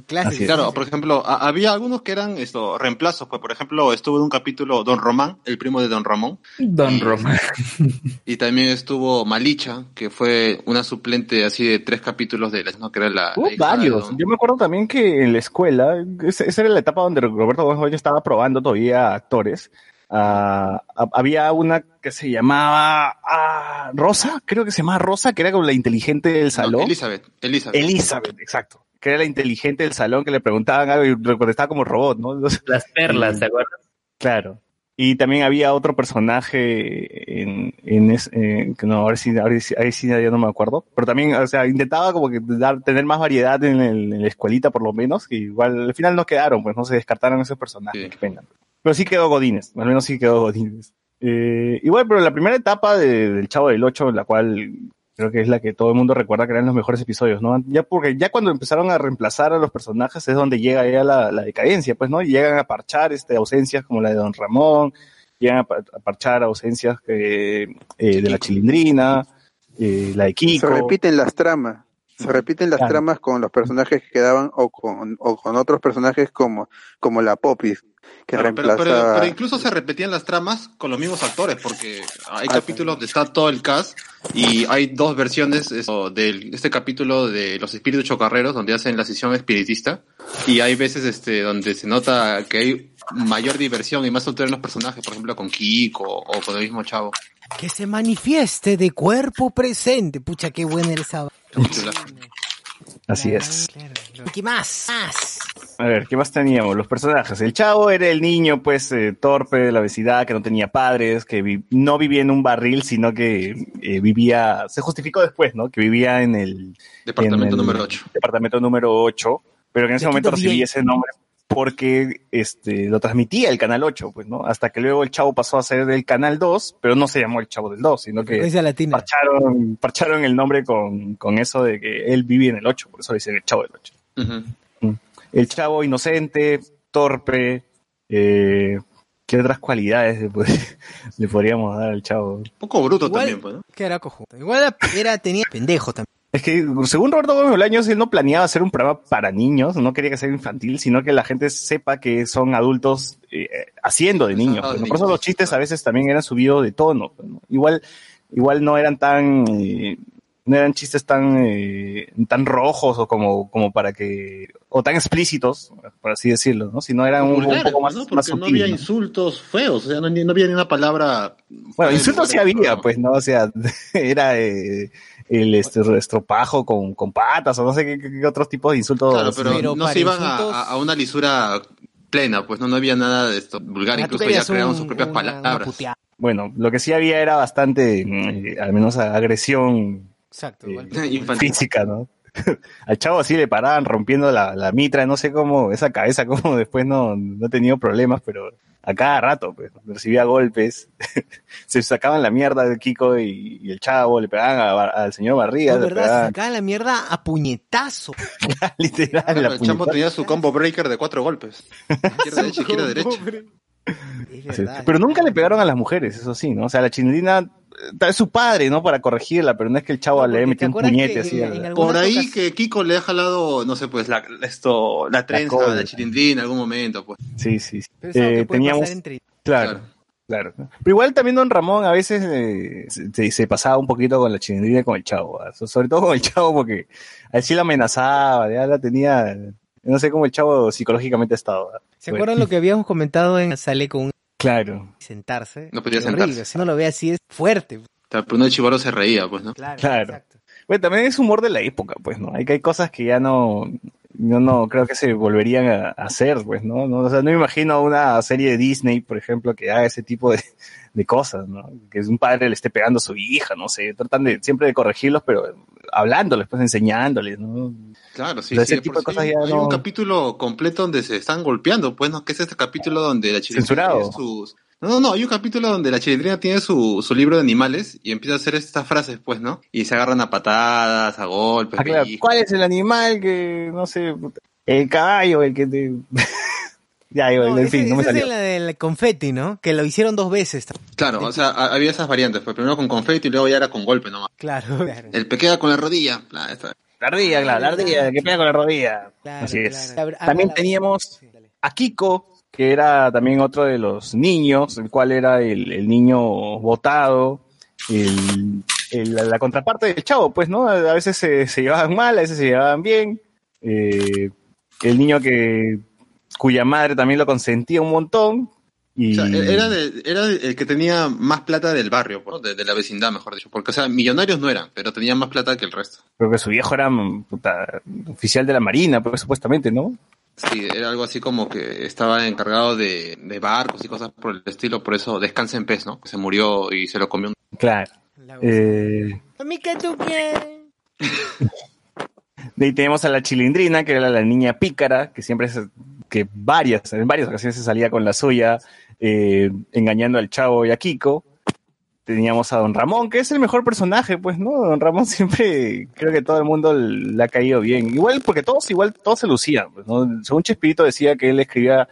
Clásico. Claro, por ejemplo, a- había algunos que eran esto, reemplazos. Pues, por ejemplo, estuvo en un capítulo Don Román, el primo de Don Ramón. Don Román. Y también estuvo Malicha, que fue una suplente así de tres capítulos de la, ¿no? que era la, Hubo la varios. Don- Yo me acuerdo también que en la escuela, esa, esa era la etapa donde Roberto Gómez estaba probando todavía actores. Ah, ha- había una que se llamaba ah, Rosa, creo que se llamaba Rosa, que era como la inteligente del No, salón. Elizabeth, Elizabeth. Elizabeth, exacto. Que era la inteligente del salón que le preguntaban algo y contestaba como robot, ¿no? Las perlas, ¿te acuerdas? Claro. Y también había otro personaje en, en es- eh, que no, ahora sí, ahora sí, ahí sí ya no me acuerdo. Pero también, o sea, intentaba como que dar, tener más variedad en, el- en la escuelita por lo menos, que igual al final no quedaron, pues no se descartaron esos personajes, Sí. qué pena. Pero sí quedó Godínez, al menos sí quedó Godínez. Eh, igual, pero la primera etapa de- del Chavo del Ocho, la cual creo que es la que todo el mundo recuerda que eran los mejores episodios, ¿no? Ya porque ya cuando empezaron a reemplazar a los personajes es donde llega ya la, la decadencia, pues, ¿no? Y llegan a parchar este, ausencias como la de Don Ramón, llegan a, pa- a parchar ausencias que, eh, de la Chilindrina, eh, la de Se Kiko. repiten las tramas. Se repiten las Claro. tramas con los personajes que quedaban o con, o con otros personajes como, como la Popis, que Claro, pero, reemplazaba... pero- pero incluso se repetían las tramas con los mismos actores, porque hay Ah, capítulos donde está todo el cast y hay dos versiones eso, de este capítulo de los espíritus chocarreros, donde hacen la sesión espiritista, y hay veces este donde se nota que hay mayor diversión y más soltura en los personajes, por ejemplo con Kiko o con el mismo chavo. Que se manifieste de cuerpo presente. Pucha, qué buena era esa. Así es. ¿Qué más? Más. A ver, ¿qué más teníamos? Los personajes. El chavo era el niño, pues, eh, torpe de la vecindad, que no tenía padres, que vi- no vivía en un barril, sino que eh, vivía, se justificó después, ¿no? Que vivía en el... Departamento en el número 8. Departamento número 8, pero que en ese momento recibía ese nombre porque este, lo transmitía el Canal 8, pues, ¿no? Hasta que luego el chavo pasó a ser del Canal 2, pero no se llamó el chavo del 2, sino que parcharon, parcharon el nombre con, con eso de que él vive en el 8, por eso le dicen el chavo del 8. Ujú. El chavo inocente, torpe, eh, ¿qué otras cualidades le, pod- le podríamos dar al chavo? Un poco bruto Igual- también, pues, ¿no? Que era cojo. Igual era, tenía pendejo también. Es que, según Roberto Gómez Bolaños, él no planeaba hacer un programa para niños, no quería que sea infantil, sino que la gente sepa que son adultos eh, haciendo de niños. Ah, pues. Por eso los chistes a veces también eran subidos de tono. pues, ¿no? Igual, igual no eran tan, eh, no eran chistes tan, eh, tan rojos o como, como para que, o tan explícitos, por así decirlo, ¿no? Sino eran un, poco más, ¿no? Porque más no sutiles, había ¿no? insultos feos, o sea, no, no había ni una palabra. Bueno, eh, insultos sí había, pues, ¿no? O sea, era eh, el este, estropajo con, con patas o no sé qué, otros tipos de insultos. Claro, pero, Pero no se iban a- insultos- a, a una lisura plena, pues no, no había nada de esto vulgar, Ah, incluso ya un- sus propias una- palabras. Bueno, lo que sí había era bastante, mm, al menos agresión Exacto. eh, igual. Infantil. física, ¿no? Al chavo así le paraban rompiendo la, la mitra, no sé cómo, esa cabeza, cómo después no, no ha tenido problemas, pero a cada rato, pues, recibía golpes, se sacaban la mierda de Kiko y, y el chavo, le pegaban a al señor Barriga, No, verdad, se pegaban sacaba la mierda a puñetazo. literal Claro, la el chamo puñetada. tenía su combo breaker de cuatro golpes. Izquierda, derecha, izquierda, derecha. Es Sí, verdad. Pero nunca le pegaron a las mujeres, eso sí, ¿no? O sea, la vez su padre, ¿no? Para corregirla, pero no es que el chavo No, le porque metió ¿te un puñete que así. en- la- Por ahí que Kiko le ha jalado, no sé, pues la, esto, la trenza, la, chilindrina en algún momento, pues. Sí, sí, sí. Pero es algo Eh, que puede teníamos, pasar entre- claro, claro. Pero igual también Don Ramón a veces eh, se, se pasaba un poquito con la chilindrina y con el chavo, ¿ah? So- sobre todo con el chavo porque a él sí la amenazaba, ya la tenía, no sé cómo el chavo psicológicamente estaba. ¿ah? ¿Se Bueno, acuerdan lo que habíamos comentado en Sale con un Claro, sentarse? No podía horrible, sentarse. Si no lo ve así es fuerte. Pero uno de chivolo se reía, pues, ¿no? Claro. Claro. exacto. Bueno, también es humor de la época, pues, ¿no? Hay que hay cosas que ya no, yo no creo que se volverían a, a hacer, pues, ¿no? ¿no? O sea, no me imagino una serie de Disney, por ejemplo, que haga ese tipo de, de cosas, ¿no? Que un padre le esté pegando a su hija, no sé, tratan de siempre de corregirlos, pero hablándoles, pues, enseñándoles, ¿no? Claro, sí, sí. ese tipo por de sí cosas hay, ya hay no- un capítulo completo donde se están golpeando, pues, ¿no? Que es este capítulo donde la tiene sus... No, no, no, hay un capítulo donde la chilindrina tiene su, su libro de animales y empieza a hacer estas frases, pues, ¿no? Y se agarran a patadas, a golpes, Ah, claro. ¿Cuál es el animal que, no sé, el caballo, el que te... ya, No, en ese, fin, no me es salió. en la del confeti, ¿no? Que lo hicieron dos veces. Claro, o sea, ha- había esas variantes, pues primero con confeti y luego ya era con golpe nomás. Claro, claro. El pequeña con la rodilla, esta- La ardilla, claro, la ardilla, que pega con la rodilla. Claro, Así es. claro. También teníamos a Kiko, que era también otro de los niños, el cual era el, el niño votado, el, el- la contraparte del chavo, pues, ¿no? A veces se, se llevaban mal, a veces se llevaban bien. Eh, el niño que cuya madre también lo consentía un montón. Y, O sea, e-, era, de- era el que tenía más plata del barrio, ¿no? de, de la vecindad, mejor dicho. Porque, o sea, millonarios no eran, pero tenían más plata que el resto. creo que su viejo era puta, oficial de la marina, pues, supuestamente, ¿no? Sí, era algo así como que estaba encargado de, de barcos y cosas por el estilo, por eso descansa en pez, ¿no? Que se murió y se lo comió un... Claro. La- Eh, A mí que tú quieres. De ahí tenemos a la chilindrina, que era la niña pícara, que siempre se- que varias, en varias ocasiones se salía con la suya, eh, engañando al chavo y a Kiko. Teníamos a Don Ramón, que es el mejor personaje, pues, ¿no? Don Ramón siempre, creo que todo el mundo le ha caído bien. Igual, porque todos, igual, todos se lucían, pues, ¿no? Según Chespirito decía que él escribía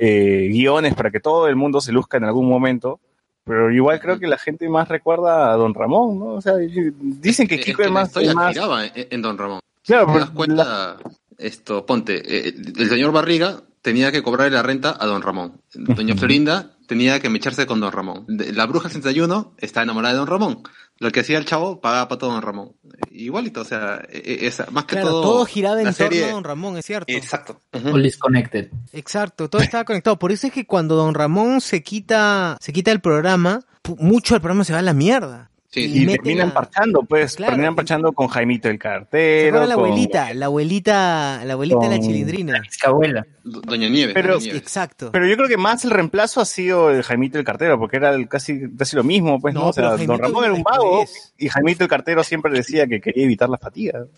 eh, guiones para que todo el mundo se luzca en algún momento. Pero igual creo que la gente más recuerda a Don Ramón, ¿no? O sea, dicen que Kiko es, la más, historia es más- en, en Don Ramón. Claro, ¿Te pero das cuenta? Esto, ponte, eh, el señor Barriga tenía que cobrarle la renta a Don Ramón. Doña Florinda tenía que mecharse con Don Ramón. La bruja 61 está enamorada de Don Ramón. Lo que hacía el chavo pagaba para todo Don Ramón. Igualito, o sea, eh, eh, esa- más que Claro, todo. todo, giraba en torno serie- a Don Ramón, es cierto. Exacto. All disconnected. Exacto, todo estaba conectado. Por eso es que cuando Don Ramón se quita, se quita el programa, mucho del programa se va a la mierda. Sí, y terminan a- parchando, pues, Claro, terminan parchando con Jaimito el ¿Se cartero. la con- abuelita? La abuelita, la abuelita de la chilindrina. Es abuela. Do- Doña Nieves. Pero- Doña Nieves. Exacto. Pero yo creo que más el reemplazo ha sido el Jaimito el cartero, porque era el- casi, casi lo mismo, pues, ¿no? No, O sea, pero Don Jaimito Ramón era un vago y Jaimito el cartero siempre decía que quería evitar las fatigas.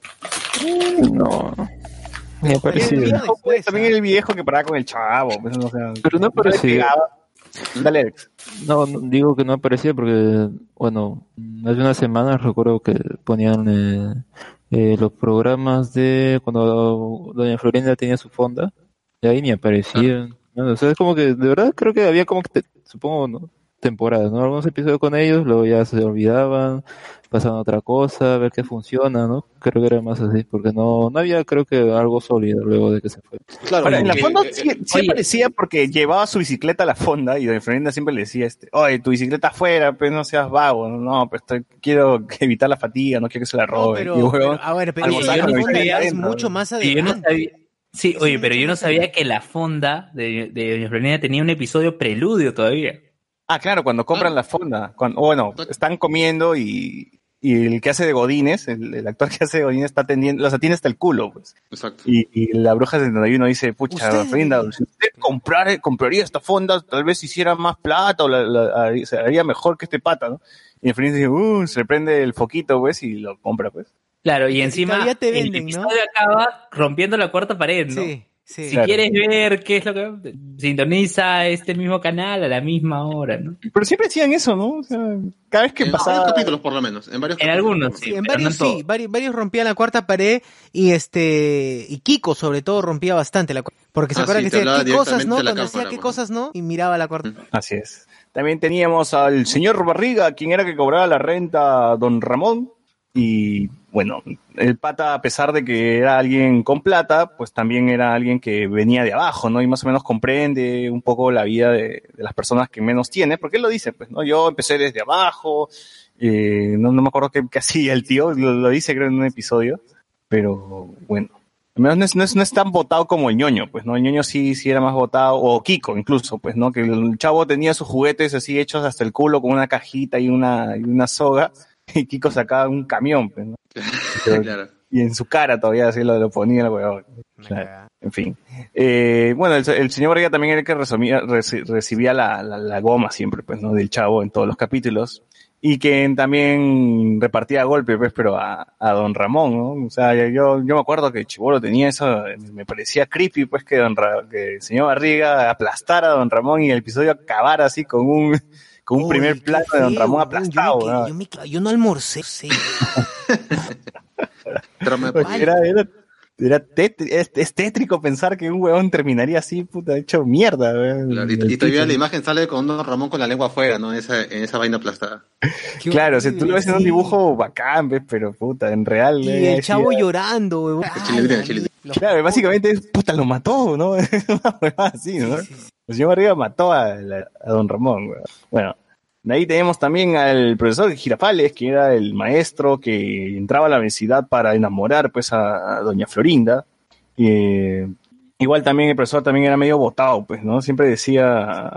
No. Me después, también ¿ah? el viejo que paraba con el chavo, pues, o sea, Pero no parecía. Dale, Alex. No, no, digo que no aparecía porque, bueno, hace unas semanas recuerdo que ponían eh, eh, los programas de cuando Doña Florinda tenía su fonda, y ahí ni aparecían. ¿no? O sea, es como que, de verdad, creo que había como que, te- supongo, ¿no? temporadas, ¿no? Algunos episodios con ellos, luego ya se olvidaban, pasaban a otra cosa, a ver qué funciona, ¿no? Creo que era más así, porque no, no había, creo que algo sólido luego de que se fue. Claro, Ahora, en la fonda eh, sí, eh, sí porque llevaba su bicicleta a la fonda y Doña Florinda siempre le decía, este, oye, tu bicicleta afuera, pues no seas vago, no, pues estoy- quiero evitar la fatiga, no quiero que se la No, roben. pero, y huevón, pero, a ver, es adentro. mucho más no adelante. Sí, oye, pero yo no sabía que la fonda de, de Doña Florinda tenía un episodio preludio todavía. Ah, claro, cuando compran la fonda. Cuando, o bueno, están comiendo y, y el que hace de Godines, el, el actor que hace de Godines está atendiendo, los atiende hasta el culo, pues. Exacto. Y, y la bruja 71 dice, pucha, Usted- Florinda, si usted comprara, compraría esta fonda, tal vez hiciera más plata o la, se haría mejor que este pata, ¿no? Y Florinda dice, uh, se le prende el foquito, pues, y lo compra, pues. Claro, y encima todavía te venden, el ¿no? episodio acaba rompiendo la cuarta pared, ¿no? Sí, sí. Si Claro. quieres ver qué es lo que sintoniza este mismo canal a la misma hora, ¿no? Pero siempre decían eso, ¿no? O sea, cada vez que En pasaba... varios capítulos, por lo menos. En, varios En capítulos, algunos, Sí, en no varios en sí, varios, varios rompían la cuarta pared y este y Kiko sobre todo rompía bastante la cuarta porque se Ah, acuerdan sí, que decía qué cosas no cuando decía qué cosas no y miraba la cuarta Así es. También teníamos al señor Barriga, quien era que cobraba la renta a don Ramón. Y bueno, el pata, a pesar de que era alguien con plata, pues también era alguien que venía de abajo, ¿no? Y más o menos comprende un poco la vida de, de las personas que menos tiene, porque él lo dice, pues, ¿no? Yo empecé desde abajo, eh, no, no me acuerdo qué, qué hacía el tío, lo, lo dice creo en un episodio, pero bueno. Al menos no es, no es, no es tan votado como el ñoño, pues, ¿no? El ñoño sí, sí era más votado, o Kiko incluso, pues, ¿no? Que el chavo tenía sus juguetes así hechos hasta el culo con una cajita y una, y una soga, y Kiko sacaba un camión, pues, ¿no? Claro. Y en su cara todavía así lo, lo ponía el huevón. Claro. En fin. Eh, bueno, el, el señor Vargas también era el que resumía- reci- recibía la, la, la goma siempre, pues, ¿no? Del chavo en todos los capítulos. Y que también repartía golpe, pues, pero a, a don Ramón, ¿no? O sea, yo, yo me acuerdo que Chibolo tenía eso, me parecía creepy, pues, que, don Ra- que el señor Barriga aplastara a don Ramón y el episodio acabara así con un, con un primer plano de don Ramón aplastado, yo, yo, me quedé- yo no almorcé sí. Era, era, era tétri- es, es tétrico pensar que un huevón terminaría así, puta, hecho mierda. weón. Claro, y, y todavía la imagen sale con Don Ramón con la lengua afuera, ¿no? En esa, en esa vaina aplastada. Qué Claro, si tú horrible, lo ves en un dibujo bacán, ¿ves? pero puta, en real. y eh, el chavo ya- llorando lo- Claro, básicamente es, puta, lo mató, ¿no? Así, ¿no? Sí, sí, sí. El señor Arriba mató a, la- a don Ramón, weón. Bueno, de ahí tenemos también al profesor Girafales, que era el maestro que entraba a la universidad para enamorar, pues, a, a doña Florinda. Eh, igual también el profesor también era medio botado, pues, ¿no? Siempre decía,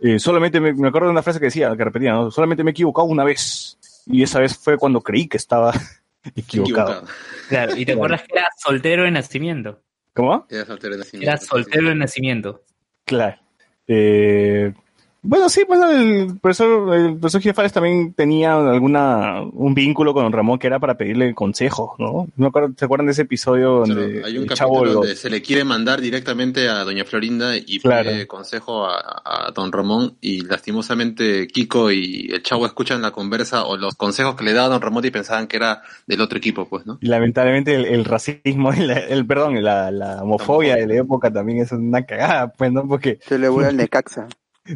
eh, solamente me, me acuerdo de una frase que decía, que repetía, ¿no? Solamente me he equivocado una vez. Y esa vez fue cuando creí que estaba equivocado. Equivocado. Claro, y te acuerdas que era soltero de nacimiento. ¿Cómo? Era soltero de nacimiento. Era soltero de nacimiento. Claro. Eh, bueno, sí, pues el profesor, el profesor Girafales también tenía alguna, un vínculo con don Ramón que era para pedirle consejos, ¿no? No ¿Se acuerdan de ese episodio Claro, donde hay un el capítulo chavo lo- donde se le quiere mandar directamente a Doña Florinda y Claro. pide consejo a, a Don Ramón y lastimosamente Kiko y el chavo escuchan la conversa o los consejos que le da Don Ramón y pensaban que era del otro equipo, pues, ¿no? y lamentablemente el, el racismo, el, el- perdón, la, la homofobia de la época también es una cagada, pues, ¿no? Porque Se le vuelve al Necaxa.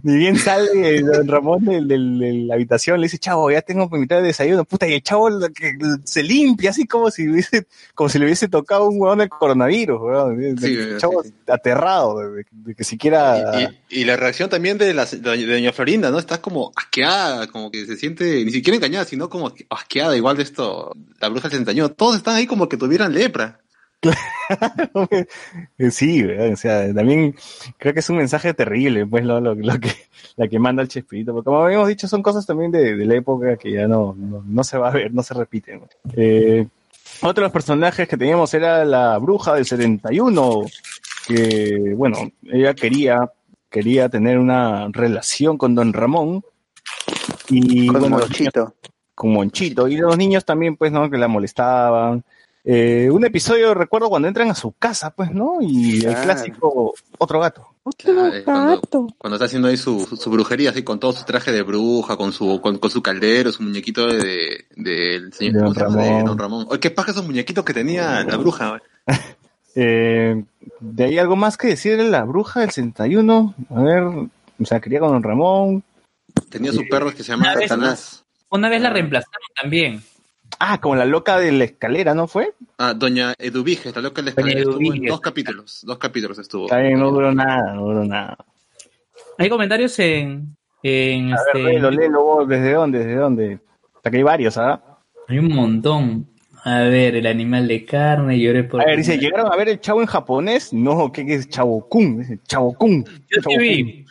Ni bien sale don Ramón de, de- de la habitación, le dice, chavo, ya tengo que invitar el desayuno, puta, y el chavo que se limpia así como si hubiese, como si le hubiese tocado un huevón de coronavirus, weón. Sí, el sí, chavo sí. aterrado de, de que siquiera... Y, y la reacción también de, la, de doña Florinda, ¿no? Está como asqueada, como que se siente ni siquiera engañada, sino como asqueada, igual de esto, la bruja del 61. Todos están ahí como que tuvieran lepra. Eh, Sí, o sea, también creo que es un mensaje terrible, pues, lo, lo, lo que, la que manda el Chespirito, porque como habíamos dicho, son cosas también de, de la época que ya no, no, no se va a ver, no se repiten. Eh, otro de los personajes que teníamos era la bruja del 71, que, bueno, ella quería, quería tener una relación con Don Ramón, y Con bueno, los niños- Monchito. con Monchito. Y los niños también, pues, ¿no? Que la molestaban. Eh, un episodio, recuerdo, cuando entran a su casa, pues, ¿no? Y el clásico, otro gato. Ah, eh, cuando, cuando está haciendo ahí su, su brujería, así con todo su traje de bruja, con su, con, con su caldero, su muñequito de, del señor De Don de Ramón. Don Ramón. Oye, qué paja esos muñequitos que tenía la bruja. Eh, de ahí algo más que decir de la bruja del 61. A ver, o sea, quería con Don Ramón. Tenía su perro que se llamaba Una vez Satanás. Una vez la reemplazaron también. Ah, como la loca de la escalera, ¿no fue? Ah, doña Eduvige, está loca en la Doña escalera. Estuvo en dos capítulos. Dos capítulos estuvo. Está bien, no duró nada, no duró nada. Hay comentarios en. en A ver, este, léelo, léelo vos, ¿desde dónde? ¿Desde dónde? Hasta que hay varios, ¿ah? Hay un montón. A ver, el animal de carne, lloré por. A ver, dice, ¿llegaron a ver el chavo en japonés? No, ¿qué, qué es chavo-kun? Dice, chavo-kun. Yo sí vi.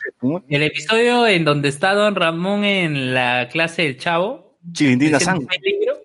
El episodio en donde está Don Ramón en la clase del chavo. Chilindrina ¿Ese San. libro?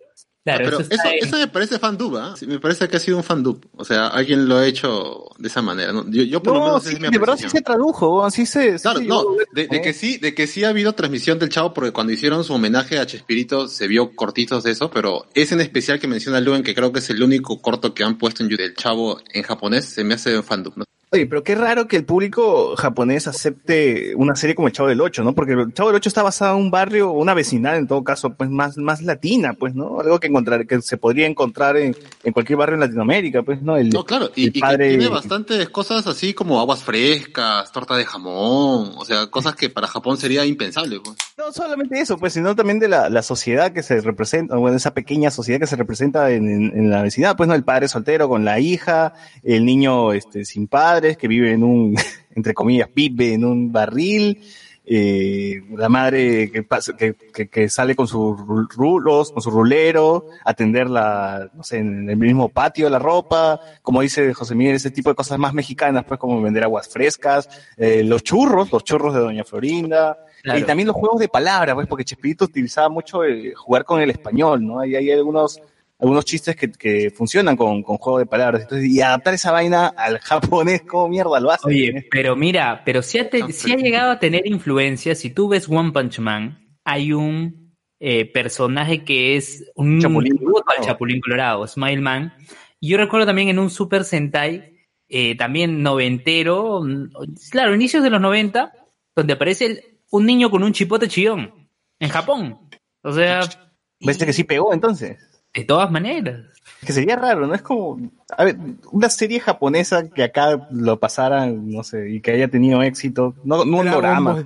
Claro, pero eso eso, me parece fan dub, ¿ah? Sí, me parece que ha sido un fan dub. O sea, alguien lo ha hecho de esa manera. ¿no? Yo, yo por lo No, menos sí, mi de verdad sí se tradujo, así se... sí Claro, no, de, que sí, de que sí ha habido transmisión del Chavo, porque cuando hicieron su homenaje a Chespirito se vio cortitos de eso, pero ese en especial que menciona Luen, que creo que es el único corto que han puesto en YouTube del Chavo en japonés, se me hace fandom, ¿no? Oye, pero qué raro que el público japonés acepte una serie como El Chavo del Ocho, ¿no? Porque El Chavo del Ocho está basado en un barrio, una vecindad en todo caso, pues más, más latina, pues, ¿no? Algo que encontrar, que se podría encontrar en, en cualquier barrio en Latinoamérica, pues, ¿no? El, No, claro, y, el y que padre- tiene bastantes cosas así como aguas frescas, torta de jamón, o sea, cosas que para Japón sería impensable, pues. No solamente eso, pues, sino también de la, la sociedad que se representa, bueno, esa pequeña sociedad que se representa en, en- en la vecindad, pues, ¿no? El padre soltero con la hija, el niño, este, sin padres, que vive en un, entre comillas, vive en un barril, eh, la madre que, pasa, que, que, que sale con sus ru- rulos, con su rulero, atender la, no sé, en el mismo patio la ropa, como dice José Miguel, ese tipo de cosas más mexicanas, pues como vender aguas frescas, eh, los churros, los churros de Doña Florinda, Claro. y también los juegos de palabras, pues, porque Chespirito utilizaba mucho eh, jugar con el español, ¿no? Y hay algunos, algunos chistes que, que funcionan con, con juego de palabras. Entonces, y adaptar esa vaina al japonés, ¿cómo mierda lo hace? Oye, pero mira, pero si ha, te- sí ha llegado a tener influencia. Si tú ves One Punch Man, hay un eh, personaje que es un Chapulín al Colorado. Chapulín Colorado, Smile Man. Y yo recuerdo también en un Super Sentai, eh, también noventero, mm, claro, inicios de los 90, donde aparece el- un niño con un chipote chillón en Japón. O sea, ¿Ves que sí pegó entonces? De todas maneras. Que sería raro, ¿no? Es como, a ver, una serie japonesa que acá lo pasaran, no sé, y que haya tenido éxito, no, no un drama.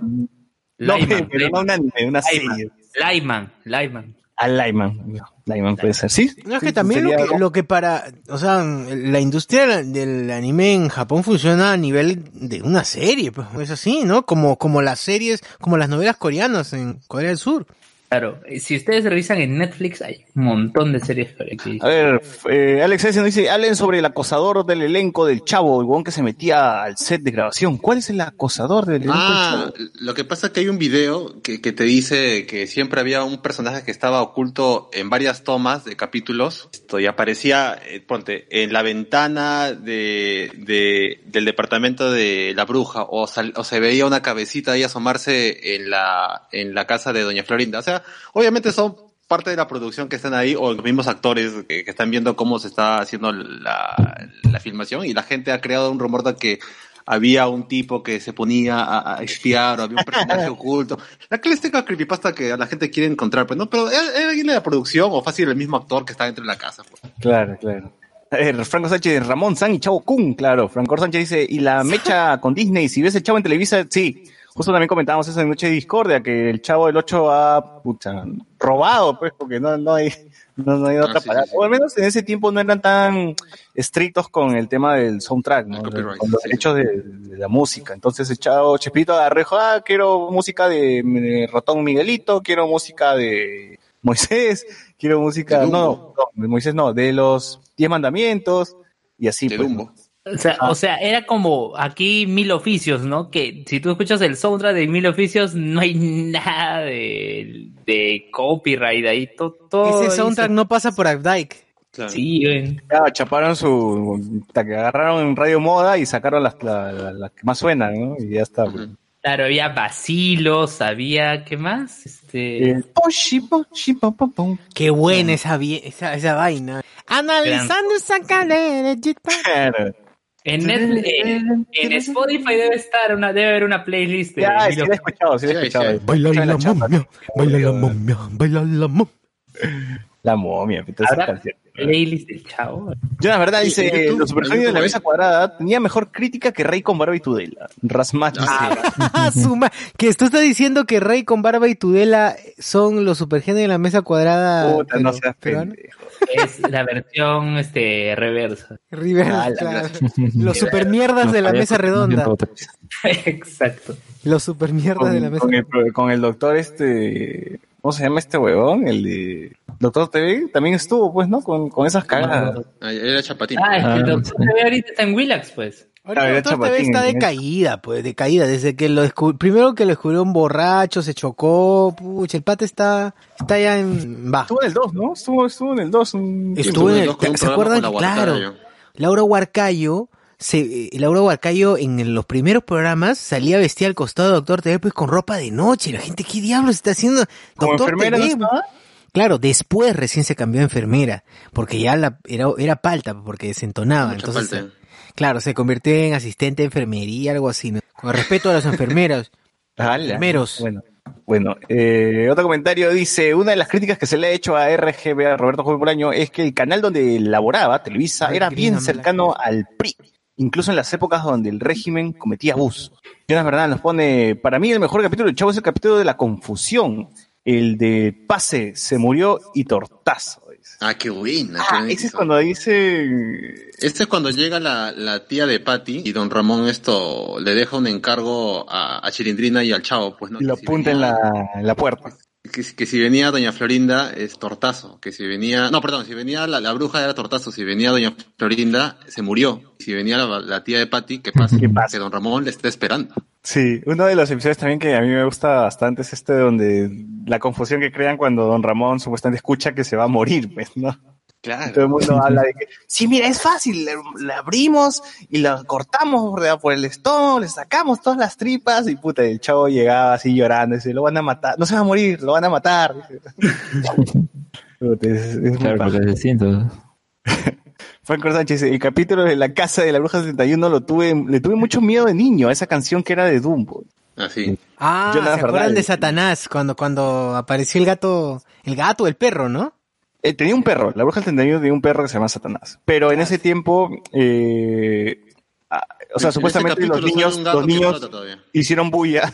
No, Lyman, pero no un anime, una serie. Lyman, Lyman. A Lyman. Lyman puede ser, ¿sí? No, es Sí, que también lo que, lo que para, o sea, la industria del anime en Japón funciona a nivel de una serie, pues es así, ¿no? Como, como las series, como las novelas coreanas en Corea del Sur. Claro, eh, si ustedes revisan en Netflix, hay un montón de series por aquí. A ver, eh, Alex S. nos dice, hablen sobre el acosador del elenco del chavo, el huevón que se metía al set de grabación. ¿Cuál es el acosador del elenco Ah, del chavo? lo que pasa es que hay un video que, que te dice que siempre había un personaje que estaba oculto en varias tomas de capítulos. Esto y aparecía, eh, ponte, en la ventana de, de- del departamento de la bruja o, sal- o se veía una cabecita ahí asomarse en la, en la casa de Doña Florinda. O sea, obviamente son parte de la producción que están ahí o los mismos actores que, que están viendo cómo se está haciendo la, la filmación y la gente ha creado un rumor de que había un tipo que se ponía a, a espiar o había un personaje oculto. La clásica creepypasta que la gente quiere encontrar, pues no, pero era alguien de la producción o fácil el mismo actor que está dentro de la casa. pues. Claro, claro. Ver, Franco Sánchez, Ramón San y Chavo Kun, claro. Franco Sánchez dice, y la mecha con Disney, si ves el chavo en Televisa, sí. Justo también comentábamos eso en Noche de Discordia, que el Chavo del 8 ha, pucha, robado, pues, porque no, no hay, no, no hay otra Ah, sí, palabra. sí, sí. O al menos en ese tiempo no eran tan estrictos con el tema del soundtrack, ¿no? Con los derechos de, de la música. Entonces el Chavo Chespirito agarró ah, quiero música de, de Ratón Miguelito, quiero música de Moisés, quiero música, no, no, de Moisés no, de los Diez Mandamientos, y así, De pues, Dumbo. O sea, o sea, era como aquí mil oficios, ¿no? Que si tú escuchas el soundtrack de mil oficios, no hay nada de, de copyright ahí. to- todo Ese soundtrack no pasa por Updike. Claro. Sí, güey. Ya, chaparon su. hasta que agarraron en Radio Moda y sacaron las, la- la- las que más suenan, ¿no? Y ya está. pues. Claro, había vacilos, había, ¿qué más? Este, Eh. Qué buena esa, esa, esa vaina. Analizando esa cadera. Claro. en, Net- en, en Spotify debe estar una, debe haber una playlist de Ya, sí la he escuchado, sí la he Sí, escuchado. sí. Baila la chapa. momia, baila la momia, baila la momia. La momia, canción. playlist del chavo. Yo, la verdad, Sí, dice, YouTube, los supersónicos en de la mesa cuadrada tenía mejor crítica que Rey con barba y tudela. Rasmat Ah, dice, Suma- que tú estás diciendo que Rey con Barba y Tudela son los supergenios de la mesa cuadrada. puta, no seas pendejo. Es la versión este reversa. River, Ah, la claro. Los supermierdas de la mesa redonda. Exacto. Los supermierdas de la mesa con el, con el doctor este... ¿Cómo se llama este huevón? El de... Doctor TV también estuvo, pues, ¿no? Con, con esas cagadas. Ahí Era Chapatín. Ah, es que el doctor. TV ahorita está en Willax, pues. Ahorita Ah, TV Chapatín, está decaída, pues, decaída. Desde que lo descub- primero que lo descubrió un borracho, se chocó, pucha, el pata está, está ya en bajo. Estuvo en el 2, ¿no? Estuvo, estuvo en el 2. un. Estuvo en el, ¿se acuerdan? la Claro. Laura Huarcayo, se, eh, Laura Huarcayo en los primeros programas salía vestida al costado de Doctor TV pues con ropa de noche. La gente, ¿qué diablos está haciendo? Como Doctor enfermera, ¿no TV. Claro, después recién se cambió a enfermera, porque ya la, era, era palta, porque desentonaba. Mucha entonces. Claro, se convirtió en asistente de enfermería, algo así. ¿no? Con respeto a las enfermeras. Enfermeros. Bueno, bueno eh, otro comentario dice, una de las críticas que se le ha hecho a RGB, a Roberto Joven Bolaño, es que el canal donde laboraba, Televisa, Ay, era bien cercano al PRI, incluso en las épocas donde el régimen cometía abusos. Jonas Verdad nos pone, para mí el mejor capítulo del Chavo es el capítulo de la confusión, el de pase, se murió y tortazo. Ah, qué buena. Ah, ese es cuando dice... Este es cuando llega la, la tía de Patty y don Ramón esto le deja un encargo a, a Chilindrina y al Chavo, pues no. Y lo apunta en la, en la puerta. Que, si- que si venía doña Florinda es tortazo, que si venía, no, perdón, si venía la, la bruja era tortazo, si venía doña Florinda se murió, si venía la, la tía de Patty, ¿qué pasa? ¿Qué pasa? Que don Ramón le está esperando. Sí, uno de los episodios también que a mí me gusta bastante es este donde la confusión que crean cuando Don Ramón supuestamente escucha que se va a morir, pues, ¿no? Claro. Todo el mundo habla de que, sí, mira, es fácil, le, le abrimos y la cortamos por, por el estómago, le sacamos todas las tripas y puta, el chavo llegaba así llorando dice, lo van a matar, no se va a morir, lo van a matar. Es, es muy Claro, es distinto. Franco Sánchez, el capítulo de la casa de la bruja 71 lo tuve, le tuve mucho miedo de niño a esa canción que era de Dumbo. Así. Ah, la ¿se acuerdan de Satanás? Cuando, cuando apareció el gato, el gato, el perro, ¿no? Eh, tenía un perro, la bruja del 71 tenía un perro que se llama Satanás. Pero en ese tiempo, eh, ah, o sea, En supuestamente los niños, los niños hicieron bulla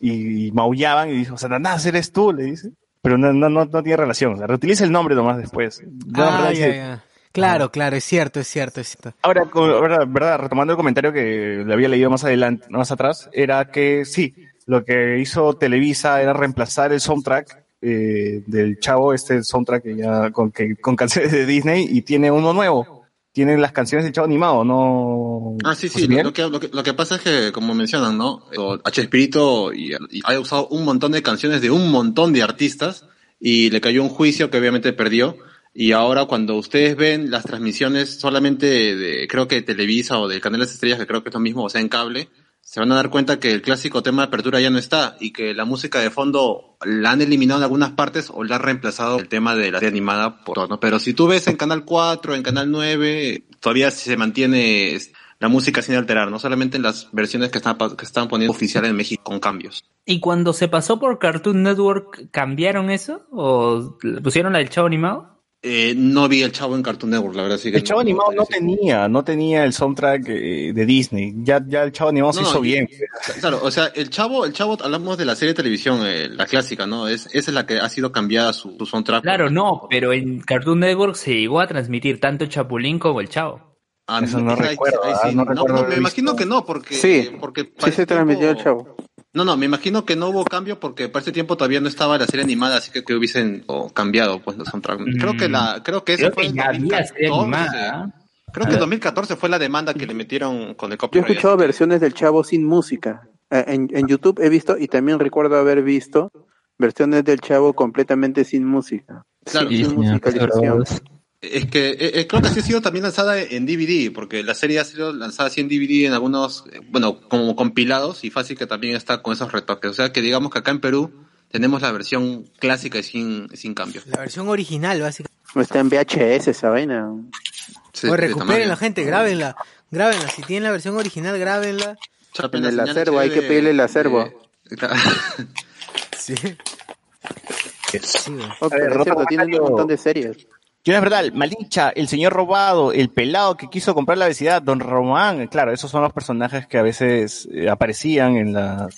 y, maullaban y dijo, Satanás, eres tú, le dice. Pero no, no, no, no tiene relación, o sea, reutiliza el nombre nomás después. Ah, verdad, ya, dice- ya. Claro, claro, es cierto, es cierto, es cierto. Ahora, ahora, verdad, retomando el comentario que le había leído más adelante, más atrás, era que sí, lo que hizo Televisa era reemplazar el soundtrack eh, del Chavo, este soundtrack que ya con, que, con canciones de Disney y tiene uno nuevo. Tiene las canciones del Chavo animado, ¿no? Ah, sí, sí. Lo, que, lo, que, lo que pasa es que, como mencionan, ¿no? H. Espíritu y, y ha usado un montón de canciones de un montón de artistas y le cayó un juicio que obviamente perdió. Y ahora cuando ustedes ven las transmisiones solamente de, creo que Televisa o del Canal de las Estrellas, que creo que es lo mismo, o sea, en cable, se van a dar cuenta que el clásico tema de apertura ya no está y que la música de fondo la han eliminado en algunas partes o la han reemplazado el tema de la serie animada por ¿no? Pero si tú ves en Canal 4, en Canal 9, todavía se mantiene la música sin alterar, no solamente en las versiones que están, que están poniendo oficial en México con cambios. ¿Y cuando se pasó por Cartoon Network, cambiaron eso? ¿O pusieron la del chavo animado? Eh, no vi el Chavo en Cartoon Network, la verdad sí que El Chavo no- Animado no tenía, no tenía el soundtrack eh, de Disney. Ya, ya el Chavo Animado se No, hizo y- bien. Claro, o sea, el Chavo, el Chavo, hablamos de la serie de televisión, eh, la clásica, ¿no? Es, esa es la que ha sido cambiada su, su soundtrack. Claro, no, pero en Cartoon Network se llegó a transmitir tanto el Chapulín como el Chavo. Ah, Eso no ahí- ahí recuerdo, ah, sí. no No, recuerdo no, haber me imagino visto. que no, porque... Sí, porque sí se transmitió el chavo. No, no, me imagino que no hubo cambio porque para ese tiempo todavía no estaba la serie animada, así que que hubiesen cambiado pues los soundtrack. Creo que la, creo que Creo fue que en ya había serie 2014. animada. Creo que en 2014 fue la demanda que le metieron con el Yo he copyright. escuchado versiones del Chavo sin música. Eh, En, en YouTube he visto y también recuerdo haber visto versiones del Chavo completamente sin música. Claro, sin, musicalización. Es que eh, eh, creo que sí ha sido también lanzada en DVD, porque la serie ha sido lanzada así en DVD en algunos, eh, bueno, como compilados y fácil que también está con esos retoques. O sea que digamos que acá en Perú tenemos la versión clásica y sin, sin cambio. La versión original, básicamente. Está en VHS esa vaina. Sí, Pues de recuperen la gente, grábenla. Grábenla. Si tienen la versión original, grábenla. En el acervo, hay que pedirle el acervo. Sí. A ver, cierto, tienen un montón de series. Yo es verdad, Malincha, el señor robado, el pelado que quiso comprar la vecindad, Don Román, claro, esos son los personajes que a veces eh, aparecían en, las,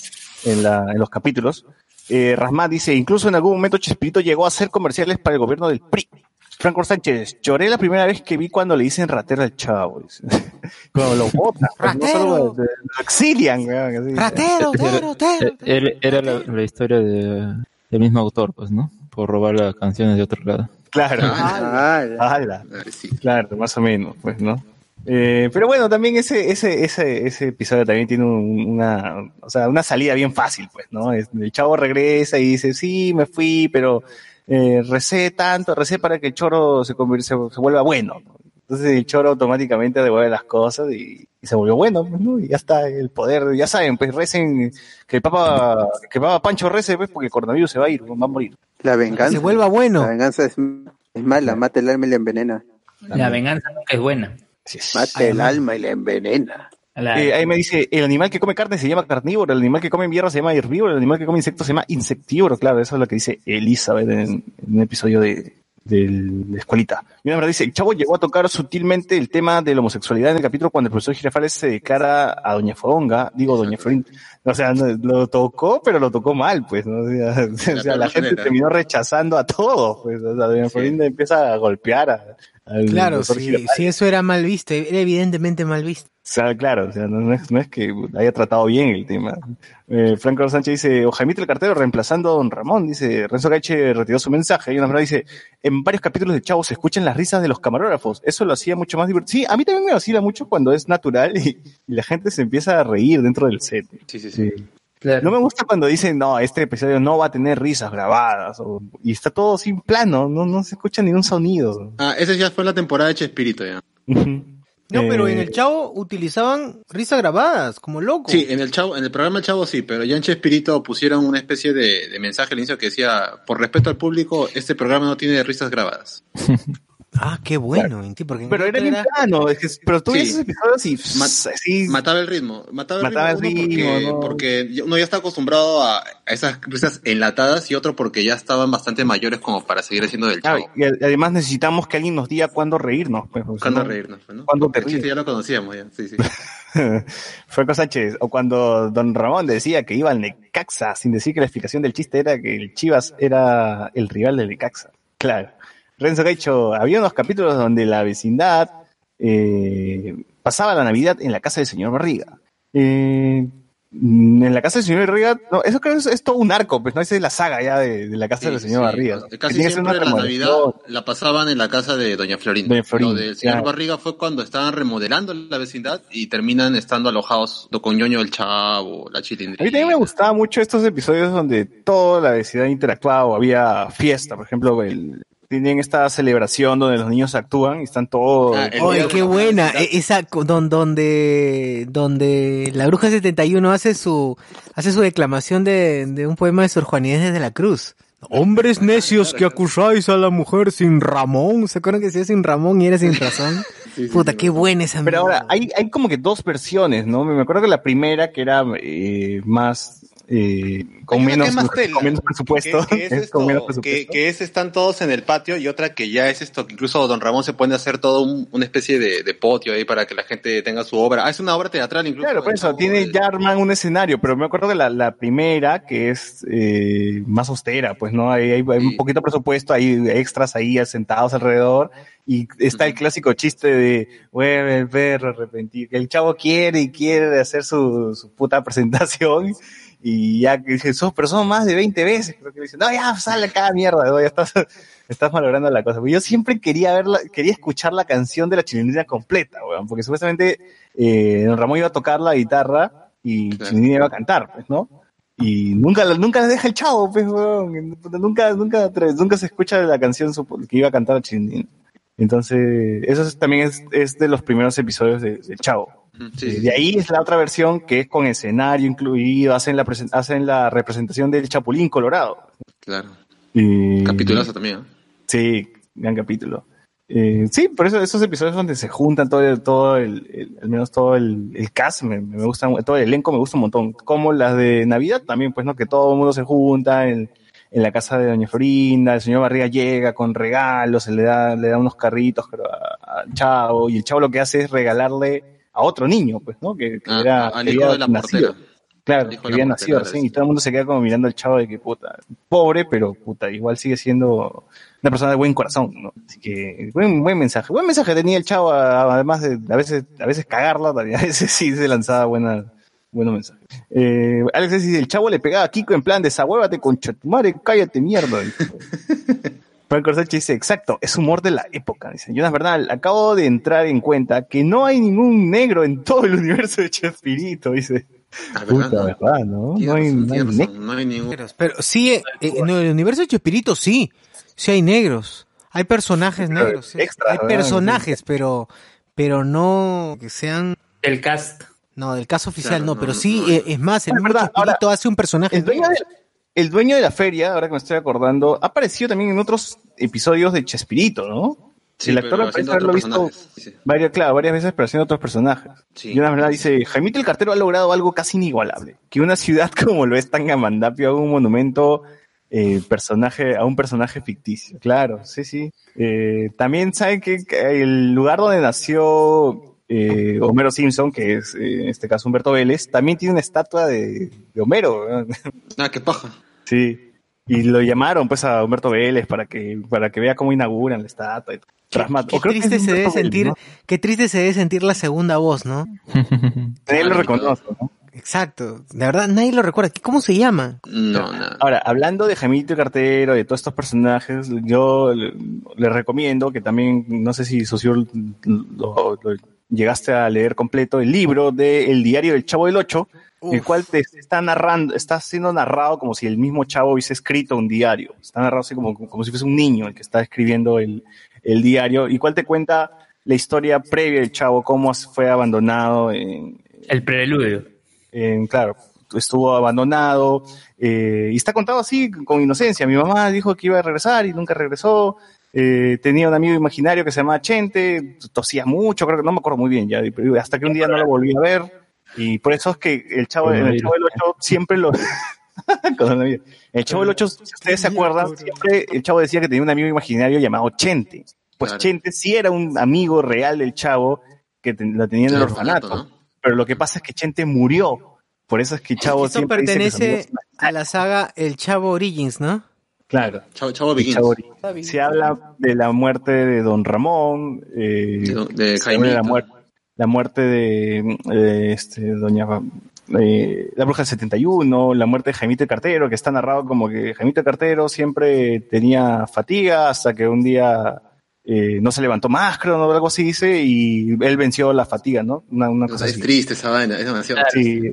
en, la, en los capítulos. Eh, Rasmán dice, incluso en algún momento Chespirito llegó a hacer comerciales para el gobierno del PRI. Franco Sánchez, lloré la primera vez que vi cuando le dicen ratero al chavo. dice. cuando lo botan, no ¡Ratero! solo lo exilian. así. Ratero, tero, tero. Eh, Era, era la, la historia de, del mismo autor, pues, ¿no? Por robar las canciones de otro lado. Claro. Ah. Ah, sí. Claro, más o menos, pues, ¿no? Eh, pero bueno, también ese, ese, ese, ese episodio también tiene un- una, o sea, una salida bien fácil, pues, ¿no? El chavo regresa y dice, sí, me fui, pero eh, recé tanto, recé para que el choro se, convier- se, se vuelva bueno. ¿no? Entonces el choro automáticamente devuelve las cosas y, y se volvió bueno, pues, ¿no? Y ya está el poder, ya saben, pues recen, que el Papa, que el Papa Pancho rece, pues, porque el coronavirus se va a ir, va a morir. La venganza. Se vuelva bueno. La venganza es, es mala, mata el alma y la envenena. La venganza nunca es buena. Mata el alma y la envenena. La- Eh, ahí me dice, el animal que come carne se llama carnívoro, el animal que come hierro se llama herbívoro, el animal que come insectos se llama insectívoro, claro, eso es lo que dice Elizabeth en, en un episodio de, del- de Escuelita. Y una verdad dice, chavo llegó a tocar sutilmente el tema de la homosexualidad en el capítulo cuando el profesor Girafales se declara a Doña Foronga, digo Doña Florinda, o sea, no- lo tocó, pero lo tocó mal, pues, ¿no? O sea, o sea, peor la gente terminó rechazando a todos, pues, o sea, Doña Sí. Florinda empieza a golpear a, al Claro, Girafales. sí, eso era mal visto, era evidentemente mal visto. O sea, claro, o sea, no, no es, no es que haya tratado bien el tema. Eh, Franco Sánchez dice, o Jaimito el cartero reemplazando a Don Ramón, dice, Renzo Caiche retiró su mensaje, y una verdad dice, en varios capítulos de Chavo se escuchan las risas de los camarógrafos, eso lo hacía mucho más divertido. Sí, a mí también me vacila mucho cuando es natural y, y la gente se empieza a reír dentro del set. Sí, sí, sí. Claro. No me gusta cuando dicen, no, este episodio no va a tener risas grabadas, o- y está todo sin plano, no, no se escucha ningún sonido. Ah, esa ya fue la temporada de Chespirito ya. No, pero Eh, en el Chavo utilizaban risas grabadas, como loco. Sí, en el chavo, en el programa El Chavo sí, pero ya en Chespirito pusieron una especie de, de mensaje al inicio que decía, por respeto al público, este programa no tiene risas grabadas. Ah, qué bueno, en ti, porque Pero era bien plano, es que- pero tú Sí. ves esos episodios y Ma- así, Mataba el ritmo, mataba el Mataba ritmo, el uno ritmo, porque, ¿no? porque uno ya está acostumbrado a, esas risas enlatadas y otro porque ya estaban bastante mayores como para seguir haciendo del Ah, chavo. y ad- además necesitamos que alguien nos diga cuándo reírnos. Pues, no- reírnos, pues, ¿no? ¿Cuándo te ríes? ya lo conocíamos ya, sí, sí. Franco Sánchez, o cuando Don Ramón decía que iba al Necaxa, sin decir que la explicación del chiste era que el Chivas era el rival del Necaxa. Claro. Renzo Gaicho, había unos capítulos donde la vecindad eh, pasaba la Navidad en la casa del señor Barriga. Eh, en la casa del señor Barriga, no, eso creo que es, es todo un arco, pues no esa es la saga ya de, de la casa Sí, del señor sí, Barriga. Casi siempre la Navidad la pasaban en la casa de Doña Florinda. Doña Florinda, Lo del señor claro. Barriga fue cuando estaban remodelando la vecindad y terminan estando alojados con ñoño el chavo, la A chilindrina. mí también me gustaba mucho estos episodios donde toda la vecindad interactuaba o había fiesta, por ejemplo, el, tienen esta celebración donde los niños actúan y están todos... Ah, día qué buena. E- Esa donde donde la bruja 71 hace su hace su declamación de, de un poema de Sor Juanidad de la Cruz. Hombres necios que acusáis a la mujer sin Ramón. ¿Se acuerdan que decía sin Ramón y era sin razón? Puta, qué buena esa Pero mierda. ahora, hay, hay como que dos versiones, ¿no? Me acuerdo que la primera, que era eh, más eh, con menos, que es más tela, con menos presupuesto. Que, que es es con esto, menos que, presupuesto. que es están todos en el patio y otra que ya es esto, que incluso Don Ramón se pone a hacer todo un- una especie de, de potio ahí para que la gente tenga su obra. Ah, es una obra teatral incluso. Claro, por eso, tiene el- ya arman un escenario, pero me acuerdo de la, la primera, que es eh, más austera, pues, ¿no? Hay, hay, hay un poquito presupuesto, hay extras ahí sentados alrededor, y está el clásico chiste de, hueve el perro arrepentido, que el chavo quiere y quiere hacer su, su puta presentación, y ya dice, "Sos- pero son más de 20 veces, creo que le dice, no, ya, sale acá, mierda, ¿no? ya estás, estás malogrando la cosa. Yo siempre quería verla, quería escuchar la canción de la chilindrina completa, weón, porque supuestamente eh, Don Ramón iba a tocar la guitarra y Claro. Iba a cantar, pues, ¿no? Y nunca, la- nunca la deja el chavo, pues, weón. Nunca, nunca, nunca se escucha la canción que iba a cantar Chilindrina. Entonces, eso es- también es, es de los primeros episodios de, del Chavo. Sí, Eh, de ahí es la otra versión que es con escenario incluido, hacen la, hacen la representación del Chapulín Colorado. Claro. Y- Capitulazo también. ¿eh? Sí, gran capítulo. Eh, sí, por eso esos episodios donde se juntan todo el, todo el, el- al menos todo el, el cast, me, me gusta, todo el elenco me gusta un montón. Como las de Navidad también, pues, ¿no? Que todo el mundo se junta en, en la casa de Doña Florinda, el señor Barriga llega con regalos, se le da, le da unos carritos al chavo, y el chavo lo que hace es regalarle a otro niño, pues, ¿no? Que, que Ah, era, al hijo de la nacido. portera. Claro, que había nacido recién, y todo el mundo se queda como mirando al chavo de que puta, pobre, pero puta, igual sigue siendo una persona de buen corazón, ¿no? Así que, buen, buen mensaje. Buen mensaje tenía el chavo, además de a veces, a veces cagarla, también, a veces sí se lanzaba buena, buenos mensajes. Eh, Alex dice, el chavo le pegaba a Kiko en plan, desahuévate con chatumare, cállate mierda. Orsache dice, exacto, es humor de la época. Dice, Jonas Bernal, acabo de entrar en cuenta que no hay ningún negro en todo el universo de Chespirito, dice. Ah, Puta, ¿verdad? ¿verdad? ¿No? Hay, razón, no hay tienes negro. razón, no hay ningún... Pero sí, eh, en el universo de Chespirito sí, sí hay negros, hay personajes Pero negros, sí. extra, hay ¿verdad? personajes, pero pero no que sean, El cast. no, del caso oficial Claro, no, no, pero sí, no. eh, es más, el verdad, Chespirito hace un personaje El dueño, negro. de, el dueño de la feria, ahora que me estoy acordando, ha aparecido también en otros episodios de Chespirito, ¿no? Sí, el actor parece haberlo visto sí, varias, claro, varias veces, pero haciendo otros personajes. Sí. Y una verdad dice, Jaimito el Cartero ha logrado algo casi inigualable. Que una ciudad como lo es Tangamandapio haga un monumento eh, personaje, a un personaje ficticio. Claro, sí, sí. Eh, también saben que el lugar donde nació eh, Homero Simpson, que es eh, en este caso Humberto Vélez, también tiene una estatua de, de Homero. ¿no? Ah, qué paja. Sí. Y lo llamaron pues a Humberto Vélez para que, para que vea cómo inauguran la estatua. y todo. Qué triste se debe sentir, ¿no? qué triste se debe sentir la segunda voz, ¿no? Nadie lo reconoce, ¿no? Exacto, de verdad nadie lo recuerda. ¿Cómo se llama? No, nada. Ahora, hablando de Jaimito el Cartero, de todos estos personajes, yo le, le recomiendo que también, no sé si Socio lo, lo llegaste a leer completo, el libro de El diario del Chavo del Ocho, el cual te está narrando, está siendo narrado como si el mismo Chavo hubiese escrito un diario. Está narrado así como, como si fuese un niño el que está escribiendo el, el diario, y cual te cuenta la historia previa del Chavo, cómo fue abandonado en, El preludio. en- claro, estuvo abandonado, eh, y está contado así, con inocencia. Mi mamá dijo que iba a regresar y nunca regresó. Eh, tenía un amigo imaginario que se llamaba Chente, tosía mucho, creo que no me acuerdo muy bien ya, hasta que un día no lo volví a ver. Y por eso es que el chavo, el chavo del 8 siempre lo. El chavo del 8, si ustedes se acuerdan, siempre el chavo decía que tenía un amigo imaginario llamado Chente. Pues Claro. Chente sí era un amigo real del chavo que te- lo tenía en el El orfanato. orfanato, ¿no? Pero lo que pasa es que Chente murió. Por eso es que Chavo Eso siempre dice que pertenece a la saga El Chavo Origins, ¿no? Claro. Chavo, Chavo Begins. Chavo Se habla de la muerte de Don Ramón, eh, De, de de la, muerte, la muerte de eh, este, Doña eh, la bruja del 71, la muerte de Jaimito Cartero, que está narrado como que Jaimito Cartero siempre tenía fatiga hasta que un día eh, no se levantó más, creo, ¿no? algo así dice, y él venció la fatiga, ¿no? Una, una O cosa sea, es así. triste esa vaina, es demasiado Sí,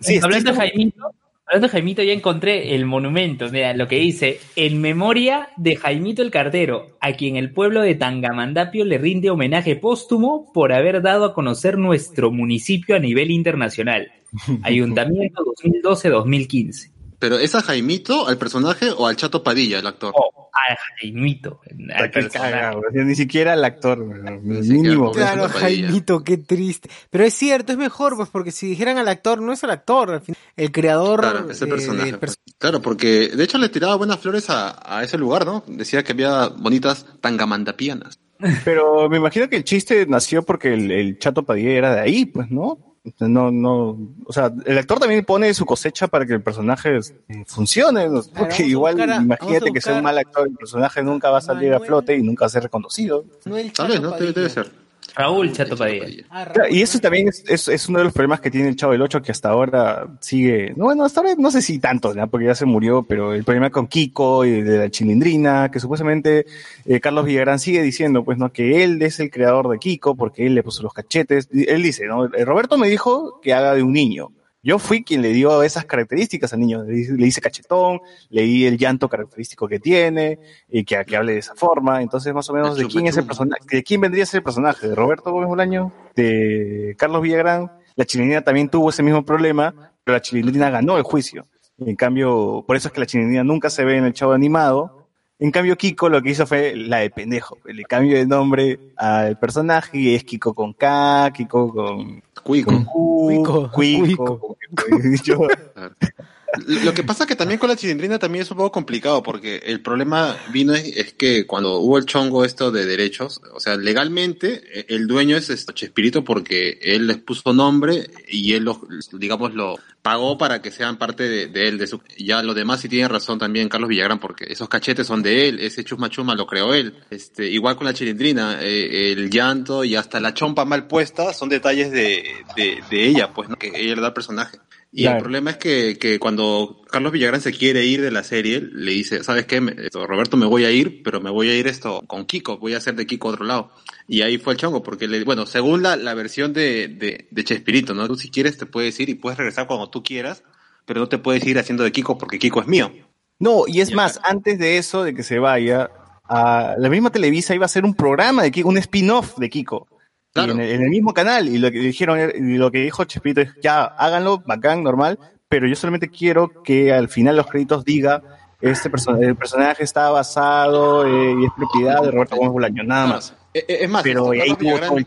sí, es hablando, de. Jaimito, hablando de Jaimito, ya encontré el monumento. Mira, lo que dice: En memoria de Jaimito el Cartero, a quien el pueblo de Tangamandapio le rinde homenaje póstumo por haber dado a conocer nuestro municipio a nivel internacional. Ayuntamiento 2012-2015. Pero ¿es a Jaimito, al personaje o al Chato Padilla, el actor? Oh, al Jaimito. Al personaje. caga. Ni siquiera el actor, güey. Ni mínimo. Claro. Claro, Chato Padilla. Jaimito, qué triste. Pero es cierto, es mejor, pues, porque si dijeran al actor, no es el actor, al fin- el creador Claro, ese eh, personaje. perso- Claro, porque de hecho le tiraba buenas flores a, a ese lugar, ¿no? Decía que había bonitas tangamandapianas. Pero me imagino que el chiste nació porque el, el Chato Padilla era de ahí, pues, ¿no? No, no, o sea, el actor también pone su cosecha para que el personaje funcione, ¿no? porque igual buscar imagínate que sea un mal actor, el personaje nunca va a salir a flote y nunca va a ser reconocido. no el Tal vez, ¿no? Debe, debe ser. Raúl Chato Padilla. Ah, Raúl, y eso también es, es, es uno de los problemas que tiene el Chavo del Ocho que hasta ahora sigue, no, bueno, hasta ahora no sé si tanto, ¿no? porque ya se murió, pero el problema con Kiko y de la chilindrina, que supuestamente eh, Carlos Villagrán sigue diciendo, pues, ¿no? Que él es el creador de Kiko porque él le puso los cachetes. Él dice, ¿no? Eh, Roberto me dijo que haga de un niño. Yo fui quien le dio esas características al niño. Le, hice- le hice cachetón, leí el llanto característico que tiene, y que, que hable de esa forma. Entonces, más o menos, ¿de quién es el personaje? ¿De quién vendría a ser el personaje? ¿De Roberto Gómez Bolaño? ¿De Carlos Villagrán? La chilindrina también tuvo ese mismo problema, pero la chilindrina ganó el juicio. En cambio, por eso es que la chilindrina nunca se ve en el chavo animado. En cambio, Kiko lo que hizo fue la de pendejo. Le cambio de nombre al personaje y es Kiko con K, Kiko con Cuico. con Q, Cuico, Cuico, Cuico. Lo que pasa que también con la chilindrina también es un poco complicado porque el problema vino es, que cuando hubo el chongo esto de derechos, o sea, legalmente eh, el dueño es este Chespirito porque él les puso nombre y él los, digamos, lo pagó para que sean parte de, él, de su, ya lo demás sí tiene razón también Carlos Villagrán porque esos cachetes son de él, ese chusma chuma lo creó él, este, igual con la chilindrina, eh, el llanto y hasta la chompa mal puesta son detalles de, de, ella, pues, que ella le da al personaje. Y Claro. el problema es que, que cuando Carlos Villagrán se quiere ir de la serie, le dice, ¿sabes qué? Me- esto, Roberto, me voy a ir, pero me voy a ir esto con Kiko, voy a hacer de Kiko otro lado. Y ahí fue el chongo, porque, le, bueno, según la, la versión de, de, de Chespirito, ¿no? Tú si quieres te puedes ir y puedes regresar cuando tú quieras, pero no te puedes ir haciendo de Kiko porque Kiko es mío. No, y es más, antes de eso, de que se vaya, a la misma Televisa iba a hacer un programa de Kiko, un spin-off de Kiko. Y Claro. en, el, en el mismo canal, y lo que dijeron, y lo que dijo Chespirito es, ya, háganlo, bacán, normal, pero yo solamente quiero que al final los créditos diga, este perso- el personaje está basado eh, y es propiedad de Roberto Gómez Bolaño, nada más. Eh, eh, Es más, Pero ahí Carlos, Villagrán,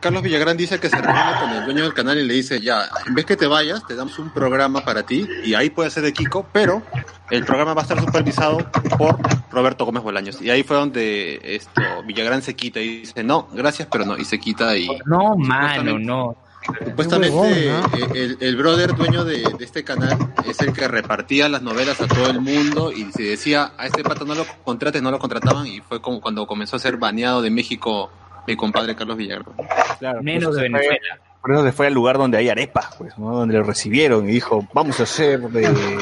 Carlos Villagrán dice que se reúne con el dueño del canal y le dice, ya, en vez que te vayas, te damos un programa para ti y ahí puedes ser de Kiko, pero el programa va a estar supervisado por Roberto Gómez Bolaños. Y ahí fue donde esto Villagrán se quita y dice, no, gracias, pero no, y se quita y No, mano, no. Supuestamente huevón, eh, el, el brother dueño de, de este canal es el que repartía las novelas a todo el mundo y si decía, a este pato no lo contrates, no lo contrataban y fue como cuando comenzó a ser baneado de México mi compadre Carlos Villagrán. Claro, Menos de se Venezuela. Por eso se fue al lugar donde hay arepas, pues, ¿no? Donde lo recibieron y dijo, vamos a hacer de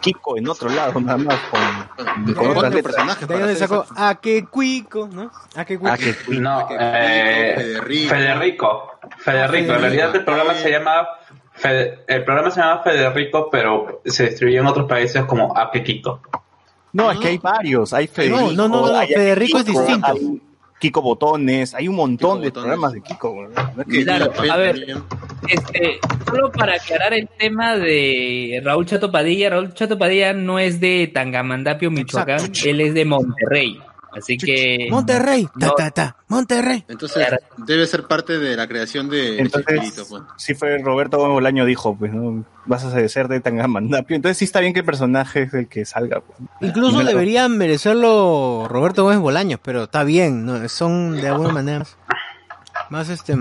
Kiko en otro lado, nada más, con, con otras otro letras. personaje De ahí sacó a que cuico, ¿no? A que cuico. Que No, que eh, Federico. Federico. Federico. En realidad el programa se llama Fede- el programa se llama Federico, pero se distribuyó en otros países como Akekiko. No, es que hay varios, hay Federico. no, no, no, Federico es Kiko, distinto. hay Kiko Botones, hay un montón Kiko de Botones. programas de Kiko. No Claro, a ver. Este, solo para aclarar el tema de Raúl Chato Padilla, Raúl Chato Padilla no es de Tangamandapio, Michoacán, Exacto. él es de Monterrey. Así que. Monterrey, ta, no- ta, ta, Monterrey. Entonces debe ser parte de la creación de Entonces, Chespirito, pues. sí fue Roberto Gómez Bolaño dijo, pues, ¿no? Vas a ser de Tangamandapio. Entonces sí está bien que el personaje es el que salga. pues. Incluso la- debería merecerlo Roberto Gómez Bolaños, pero está bien, ¿no? son de alguna manera más, este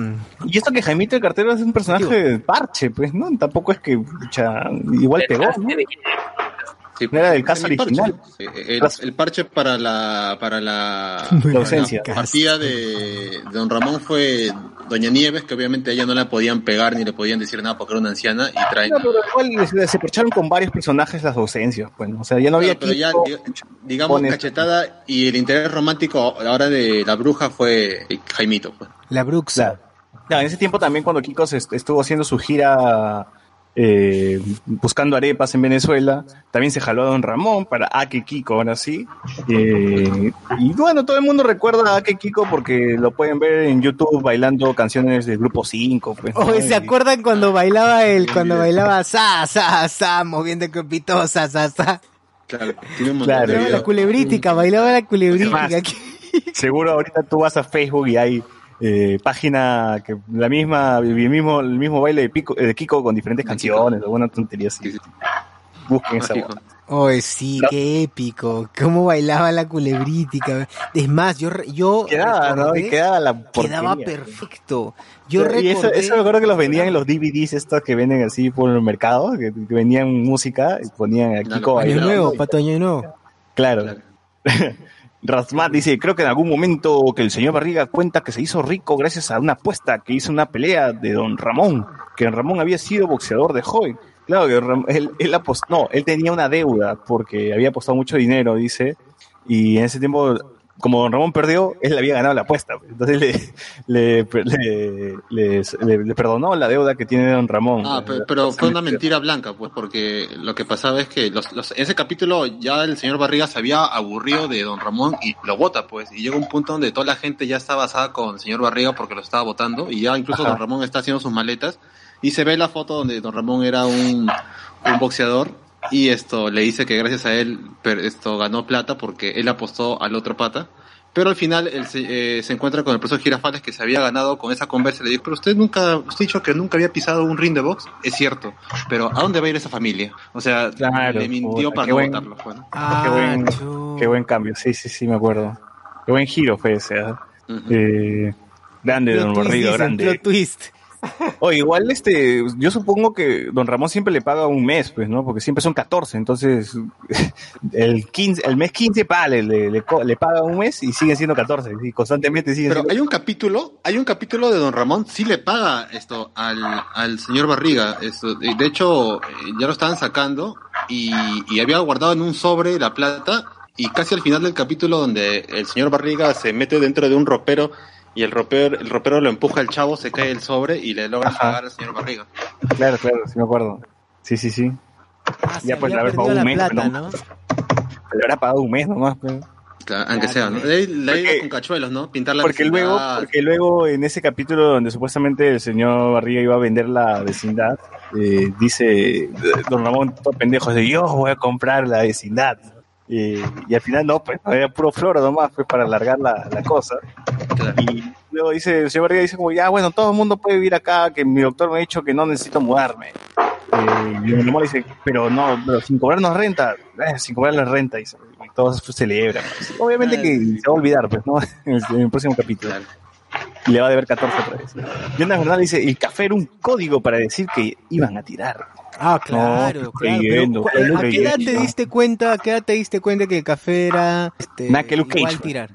Y esto que Jaimito el Cartero es un personaje de parche, pues, ¿no? Tampoco es que, pucha, igual pegó, ¿no? Sí, No era del caso el parche. original. Sí, el, el parche para la para la, La para ausencia. la partida de, Don Ramón fue Doña Nieves, que obviamente a ella no la podían pegar ni le podían decir nada porque era una anciana y traen No, pero igual se, se percharon con varios personajes las ausencias, pues. O sea, ya no había Claro, pero ya, digamos, pones- cachetada y el interés romántico ahora de la bruja fue Jaimito. Pues. la Bruxa. Claro. En ese tiempo también cuando Kiko se est- estuvo haciendo su gira eh, buscando arepas en Venezuela. También se jaló a Don Ramón para Ake Kiko, ahora sí. Eh, y bueno, todo el mundo recuerda a Ake Kiko porque lo pueden ver en YouTube bailando canciones del grupo 5. Pues, ¿no? Oye, ¿se acuerdan cuando bailaba él, cuando bailaba sa, sa, sa, moviendo el copito, sa, sa, sa? Claro, tiene un montón Claro. de Bailaba la culebrítica, bailaba la culebrítica. Además, Seguro ahorita tú vas a Facebook y hay eh, página que la misma, el mismo, el mismo baile de, Pico, eh, de Kiko con diferentes canciones, alguna tontería así. Busquen esa boda. Oye, sí, qué épico. Cómo bailaba la culebrítica. Es más, yo, yo Quedaba, ¿no? Y quedaba la quedaba perfecto. Yo y eso, eso me acuerdo que los vendían en los DVDs estos que venden así por el mercado, que, que vendían música y ponían a Kiko Año bailando. nuevo, pato año nuevo. Claro. Rasmat dice, creo que en algún momento que el señor Barriga cuenta que se hizo rico gracias a una apuesta que hizo una pelea de don Ramón, que don Ramón había sido boxeador de joven. Claro que él, él apostó, no, él tenía una deuda porque había apostado mucho dinero, dice, y en ese tiempo, como don Ramón perdió, él había ganado la apuesta. Entonces le, le, le, le- perdonó la deuda que tiene don Ramón. Ah, pero, pero fue una mentira blanca, pues, porque lo que pasaba es que los, los- ese capítulo ya el señor Barriga se había aburrido de Don Ramón y lo vota, pues, y llega un punto donde toda la gente ya está basada con el señor Barriga porque lo estaba votando, y ya incluso Ajá. Don Ramón está haciendo sus maletas, y se ve la foto donde Don Ramón era un, un boxeador, y esto le dice que gracias a él esto ganó plata porque él apostó al otro pata. Pero al final él se, eh, se encuentra con el profesor Girafales que se había ganado con esa conversa y le dice, pero usted nunca, usted ha dicho que nunca había pisado un ring de box. Es cierto, pero ¿a dónde va a ir esa familia? O sea, Claro, le mintió puta, para qué no buen- votarlo. pues, ¿no? Ah, qué, buen, chu. qué buen cambio, sí, sí, sí, me acuerdo. Qué buen giro fue ese. ¿ah? Ujú. Eh, grande, don dicen, grande. plot twist. O igual, este, yo supongo que don Ramón siempre le paga un mes, pues, ¿no? Porque siempre son 14, entonces el 15, el mes 15, pa, le, le, le co- le paga un mes y siguen siendo 14, y constantemente siguen Pero siendo... hay un capítulo, hay un capítulo de Don Ramón, sí le paga esto al, al señor Barriga. Esto, de de hecho, eh, ya lo estaban sacando y, y había guardado en un sobre la plata y casi al final del capítulo donde el señor Barriga se mete dentro de un ropero y el ropero, el ropero lo empuja al chavo, se cae el sobre y le logran Ajá. pagar al señor Barriga. Claro, claro, sí me acuerdo. Sí, sí, sí. Ah, Ya, pues, le habrá pagado la un mes, plata, ¿no? ¿no? Le habrá pagado un mes nomás, pues. Claro, aunque Claro, sea, ¿no? De de ahí Porque- con cachuelos, ¿no? Pintar la Porque luego, porque luego en ese capítulo donde supuestamente el señor Barriga iba a vender la vecindad, eh, dice Don Ramón, todo pendejo, dice, yo voy a comprar la vecindad. Eh, y al final no, pues era puro floro nomás, pues para alargar la, la cosa. Claro. Y luego dice, el señor Barriga dice como, ya bueno, todo el mundo puede vivir acá, que mi doctor me ha dicho que no necesito mudarme. Eh, y mi mamá dice, pero no, pero sin cobrarnos renta, eh, sin cobrarles renta, y, y todos pues, celebran. Obviamente que se va a olvidar, pues, ¿no? En el, en el próximo capítulo. Claro. Le va a deber 14 otra vez. Y una verdad dice, el café era un código para decir que iban a tirar. Ah, claro, No, claro. creyendo, Pero, ¿cu- ¿A qué edad te diste cuenta, a qué edad te diste cuenta que el café era este, igual Cage, pues. tirar?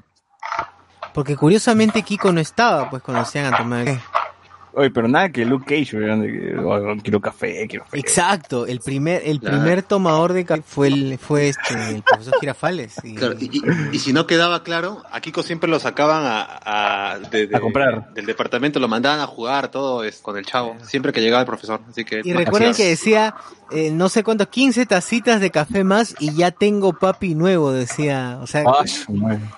Porque curiosamente Kiko no estaba, pues cuando hacían a tomar. Oye, pero nada que Luke Cage, oh, quiero café, quiero café. Exacto, el primer, el Claro. primer tomador de café fue el, fue este, el profesor Girafales. Y, Claro, y, y- y si no quedaba claro, a Kiko siempre lo sacaban a, a, de- de- A comprar. Del departamento, lo mandaban a jugar todo es, con el chavo, siempre que llegaba el profesor. Así que y recuerden que decía, eh, no sé cuánto, 15 tacitas de café más y ya tengo papi nuevo, decía. O sea, Ay,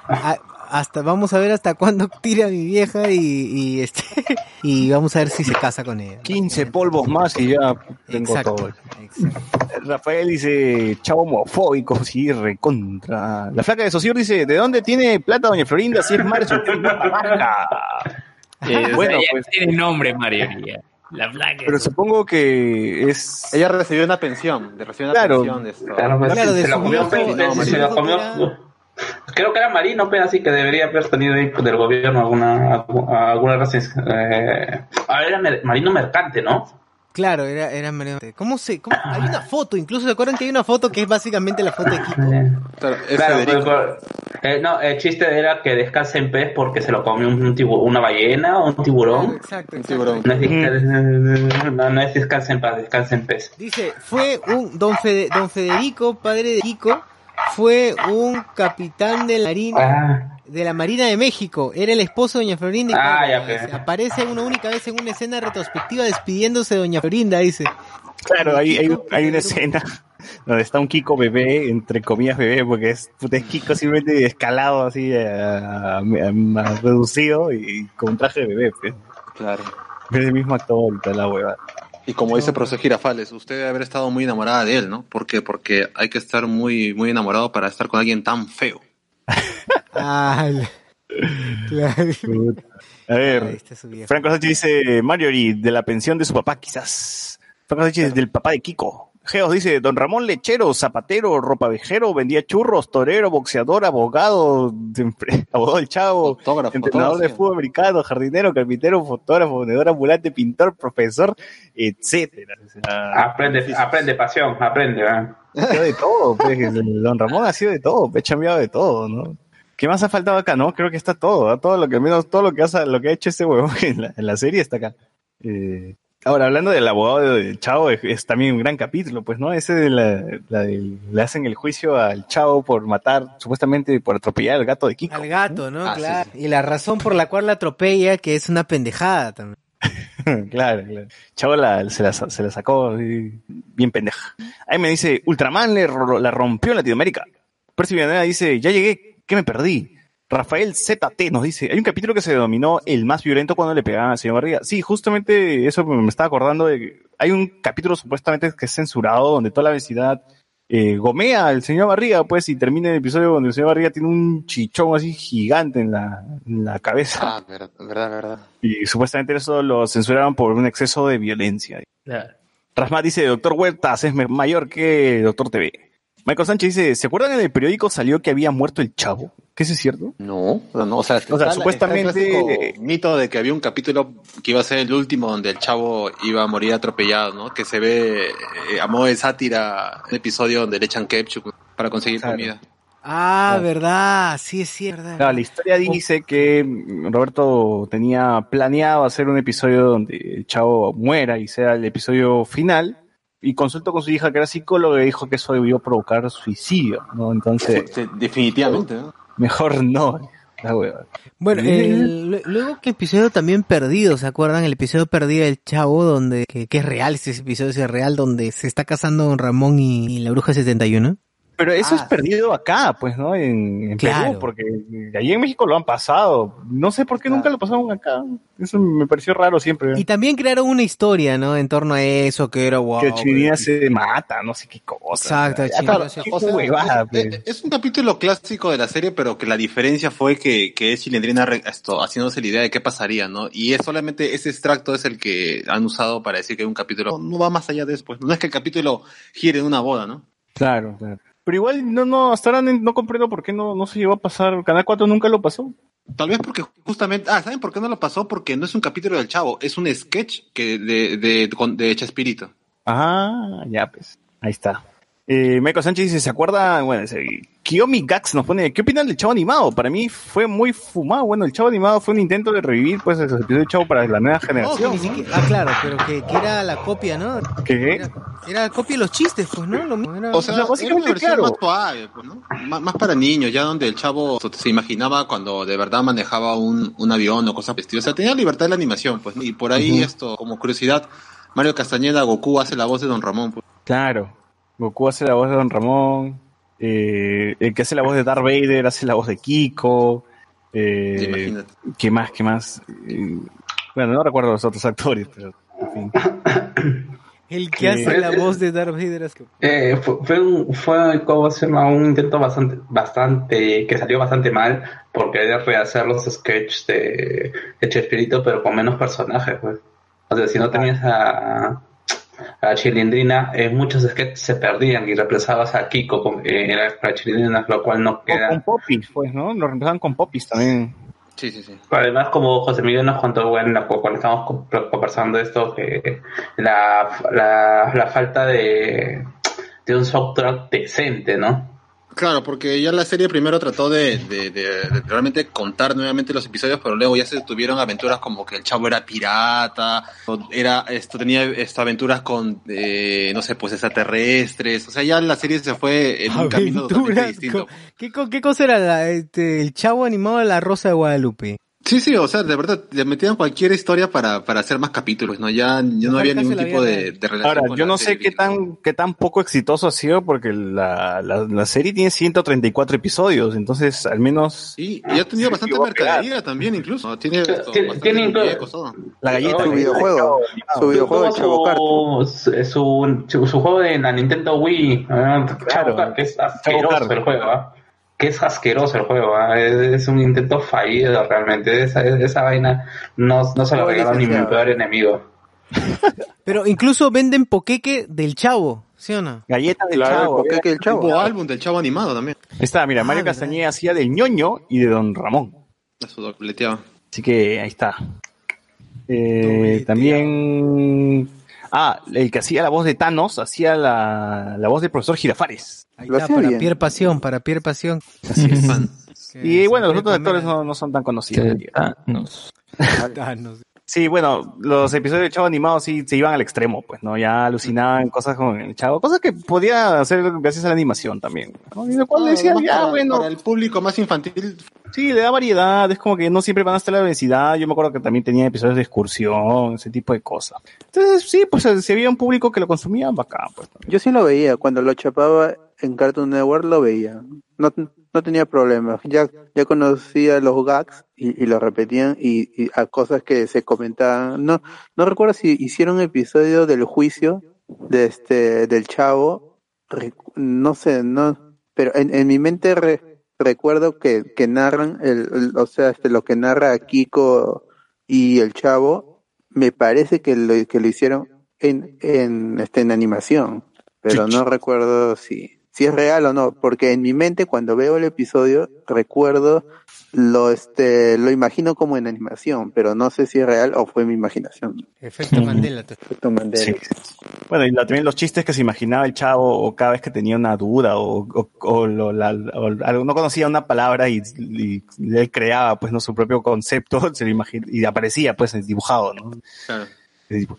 a- hasta vamos a ver hasta cuándo tira mi vieja y, y este y vamos a ver si se casa con ella. 15 polvos más y ya tengo Exacto, todo. exacto. Rafael dice, chavo homofóbico, sí, recontra. La flaca de Socior dice, ¿de dónde tiene plata doña Florinda si es trabaja? Eh, o Bueno, sea, ya pues- tiene nombre, Mario. La placa. Pero supongo que es... Ella recibió una pensión, de- recibió una Claro. pensión de esto. Claro, Claro, de se su lo comió no, se comió. Creo que era Marino, pero así que debería haber tenido ahí del gobierno alguna alguna razón. Eh, ah, era Mer- Marino Mercante, ¿no? Claro, era, era Mariano. ¿Cómo se, cómo? Hay una foto, incluso se acuerdan que hay una foto que es básicamente la foto de Kiko. Claro, Claro, Federico. pero- pero- eh, no, el chiste era que descanse en pez porque se lo comió un tibu- una ballena o un tiburón. Exacto, Un exacto. tiburón. No es, no, no es descanse en paz, descanse en pez. Dice, fue un don, Fede- don Federico, padre de Kiko, fue un capitán de la marina Ah, de la Marina de México. Era el esposo de Doña Florinda. y Ah, claro, ya, pues. dice, Aparece una única vez en una escena retrospectiva despidiéndose de Doña Florinda, dice. Claro, hay, hay, hay una escena donde está un Kiko bebé, entre comillas bebé, porque es, puta, es Kiko simplemente escalado así, a, a- a- reducido y con traje de bebé. Pues. Claro. Es el mismo actor y la hueva. Y como dice el profesor Girafales, usted debe haber estado muy enamorada de él, ¿no? ¿Por qué? Porque hay que estar muy, muy enamorado para estar con alguien tan feo. Claro. A ver. Franco Sánchez dice, Marjorie, de la pensión de su papá, quizás. Franco Sánchez, del papá de Kiko. Geos dice, don Ramón Lechero, zapatero, ropavejero, vendía churros, torero, boxeador, abogado, abogado del chavo, Fotógrafo, entrenador de fútbol americano, jardinero, carpintero, fotógrafo, vendedor ambulante, pintor, profesor, etcétera. O sea, Aprende, aprende pasión, aprende. ¿eh? ha sido de todo, pues, don Ramón ha sido de todo, pues, ha cambiado de todo, ¿no? ¿Qué más ha faltado acá, no? Creo que está todo, todo lo que menos, todo lo que, hace, lo que ha hecho este huevón en la, en la serie está acá. Eh, ahora, hablando del abogado del Chavo, es, es también un gran capítulo, pues, ¿no? Ese de la, la del- le hacen el juicio al Chavo por matar, supuestamente por atropellar al gato de Kiko. Al gato, ¿no? Ah, sí, claro. Y la razón por la cual la atropella, que es una pendejada también. claro, claro. Chavo la- se, la, se la sacó bien pendeja. Ahí me dice, Ultraman le ro- la rompió en Latinoamérica. Percy Villanueva dice, ya llegué, ¿qué me perdí? Rafael ZT nos dice, hay un capítulo que se denominó el más violento cuando le pegaban al señor Barriga. Sí, justamente eso me estaba acordando de que hay un capítulo supuestamente que es censurado donde toda la vecindad eh, gomea al señor Barriga, pues, y termina el episodio donde el señor Barriga tiene un chichón así gigante en la, en la cabeza. Ah, verdad, verdad, verdad. Y supuestamente eso lo censuraron por un exceso de violencia. Claro. Rasmat dice, Doctor Huertas es mayor que Doctor TV. Michael Sánchez dice, ¿se acuerdan en el periódico salió que había muerto el chavo? ¿Qué eso es cierto? No, no, o sea, está la- supuestamente- el mito de que había un capítulo que iba a ser el último donde el chavo iba a morir atropellado, ¿no? Que se ve eh, a modo de sátira un episodio donde le echan ketchup para conseguir Claro. comida. Ah, Claro. verdad. Sí, es cierto. Claro, la historia dice que Roberto tenía planeado hacer un episodio donde el chavo muera y sea el episodio final. Y consultó con su hija que era psicóloga y dijo que eso debió provocar suicidio, ¿no? Entonces, Sí, definitivamente, ¿no? mejor no. La. Bueno, luego que episodio también perdido, ¿se acuerdan? El episodio perdido del Chavo, donde, que, que es real, ese episodio es real, donde se está casando don Ramón y, y la bruja 71. Pero eso es Ah. perdido acá, pues, ¿no? En, en Claro. Perú, porque allí en México lo han pasado. No sé por qué nunca lo pasaron acá. Eso me pareció raro siempre. Y también crearon una historia, ¿no? En torno a eso, que era wow. que Chirina se mata, no sé qué cosa. Exacto, Ya, Chirina se- es, pues. es- un capítulo clásico de la serie, pero que la diferencia fue que, que es Chilindrina esto, haciéndose la idea de qué pasaría, ¿no? Y es solamente ese extracto es el que han usado para decir que un capítulo no va más allá de eso, pues. No es que el capítulo gire en una boda, ¿no? Claro, claro. Pero igual, no, no, hasta ahora no- comprendo por qué no, no se llevó a pasar. Canal 4 nunca lo pasó. Tal vez porque justamente, ah, ¿saben por qué no lo pasó? Porque no es un capítulo del chavo, es un sketch que de, de, con- de Chespirito. Ah, ya pues. Ahí está. Eh, Michael Sánchez dice, ¿se acuerda? Bueno, ese, Kiyomi Gax nos pone, ¿qué opinan del Chavo Animado? Para mí fue muy fumado. Bueno, el Chavo Animado fue un intento de revivir, pues, el episodio del Chavo para la nueva No, que generación. ah, claro, pero que, que era la copia, ¿no? ¿Qué? Era, era la copia de los chistes, pues, ¿no? Lo mismo, era- O sea, era básicamente, una versión claro. más suave, pues, ¿no? Más, más para niños, ya donde el chavo se imaginaba cuando de verdad manejaba un, un avión o cosas vestidas. O sea, tenía libertad de la animación, pues. ¿no? Y por ahí esto, como curiosidad, Mario Castañeda, Goku hace la voz de Don Ramón, pues. Claro. Goku hace la voz de Don Ramón. eh, el que hace la voz de Darth Vader hace la voz de Kiko. eh, Imagínate. ¿Qué más? ¿Qué más? Eh, bueno, no recuerdo los otros actores, pero en fin. el que hace la voz de Darth Vader. es que- Eh, fue, fue, un, fue ¿cómo se llama? un intento bastante, bastante, que salió bastante mal por querer rehacer los sketches de, de Chespirito, pero con menos personajes, pues. O sea, si no tenías a, a Chilindrina, en muchos sketches se perdían y reemplazabas a Kiko con, eh, era para Chilindrina, lo cual no O con queda. Popis, pues, ¿no? Lo reemplazaban con Popis también. Sí, sí, sí. Además, como José Miguel nos contó bueno, la- cuando estábamos co- conversando esto, que la, la, la falta de, de un soundtrack decente, ¿no? Claro, porque ya la serie primero trató de, de, de- de realmente contar nuevamente los episodios, pero luego ya se tuvieron aventuras como que el chavo era pirata, era esto tenía esto, aventuras con, eh, no sé, pues extraterrestres. O sea, ya la serie se fue en un camino totalmente distinto. ¿Qué, qué cosa era la, este, el chavo animado de la Rosa de Guadalupe? Sí, sí, o sea, de verdad, le metían cualquier historia para, para hacer más capítulos, ¿no? Ya, ya no había ningún tipo de, de relación. Ahora, con yo no sé serie. qué tan, qué tan poco exitoso ha sido porque la, la, la serie tiene 134 episodios, entonces al menos Sí, y ha tenido bastante mercadería también, incluso. Tiene, esto, Tiene- bastantes tiene incluso- muñecos, todo. la galleta. Su videojuego. Su videojuego el Chavo Kart. Tuvo su, su, su, juego de la Nintendo Wii, ah, Chavo Claro. Que es asqueroso el juego, ¿ah? Que es asqueroso el juego, ¿ah? es, es un intento fallido realmente, esa, esa vaina no, no se lo Muy regaló ni mi peor enemigo. Pero incluso venden poqueque del chavo, ¿sí o no? Galletas del Claro, Chavo. ¿Por qué que el chavo? Álbum del chavo animado también. Está, mira, Mario Ah. Castañeda hacía del ñoño y de Don Ramón. Dobleteaba. Así que ahí está. Eh, también. Ah, el que hacía la voz de Thanos hacía la, la voz del profesor Girafares. Ahí Lo está, hacía para bien. Pierre Pasión, para Pierre Pasión. Así es. Y bueno, los otros actores no, no son tan conocidos. No. Thanos. Sí, bueno, los episodios de Chavo animado sí se iban al extremo, pues, ¿no? Ya alucinaban cosas con el Chavo, cosas que podía hacer gracias a la animación también. ¿no? Y lo cual Ah, decía, ya, para, bueno, para el público más infantil, sí, le da variedad, es como que no siempre van a estar la densidad. Yo me acuerdo que también tenía episodios de excursión, ese tipo de cosas. Entonces, sí, pues si había un público que lo consumía, bacán, pues. Yo sí lo veía, cuando lo chapaba en Cartoon Network lo veía. No, no tenía problemas. Ya, ya conocía los gags y, y lo repetían y, y a cosas que se comentaban. No, no recuerdo si hicieron un episodio del juicio de este, del chavo. No sé, no, pero en, en mi mente re- recuerdo que, que narran el, el- o sea, este, lo que narra Kiko y el chavo, me parece que lo, que lo hicieron en, en, este, en animación, pero no recuerdo si, si es real o no, porque en mi mente cuando veo el episodio recuerdo lo, este, lo imagino como en animación, pero no sé si es real o fue mi imaginación. Efecto Mandela. te- Efecto Mandela. Sí. Bueno, y la- también los chistes que se imaginaba el chavo o cada vez que tenía una duda o, o, o lo- la- o no conocía una palabra y, y él creaba pues no su propio concepto se lo imagina, y aparecía pues dibujado, ¿no? claro.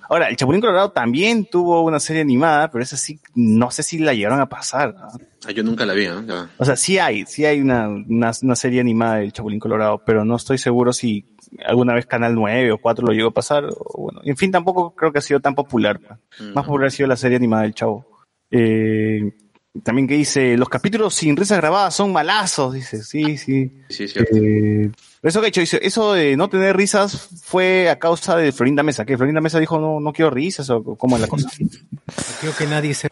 Ahora, el Chapulín Colorado también tuvo una serie animada, pero esa sí, no sé si la llegaron a pasar. ¿no? Ah, yo nunca la vi. Ya. O sea, sí hay, sí hay una, una, una serie animada del Chapulín Colorado, pero no estoy seguro si alguna vez Canal 9 o 4 lo llegó a pasar. O bueno, en fin, tampoco creo que ha sido tan popular. pues. Más popular ha sido la serie animada del Chavo. Eh, también que dice, los capítulos sin risas grabadas son malazos, dice, sí, sí. Sí. Eh, eso que he hecho, eso de no tener risas fue a causa de Florinda Mesa, que Florinda Mesa dijo no, no quiero risas o cómo es la cosa. Creo que nadie se...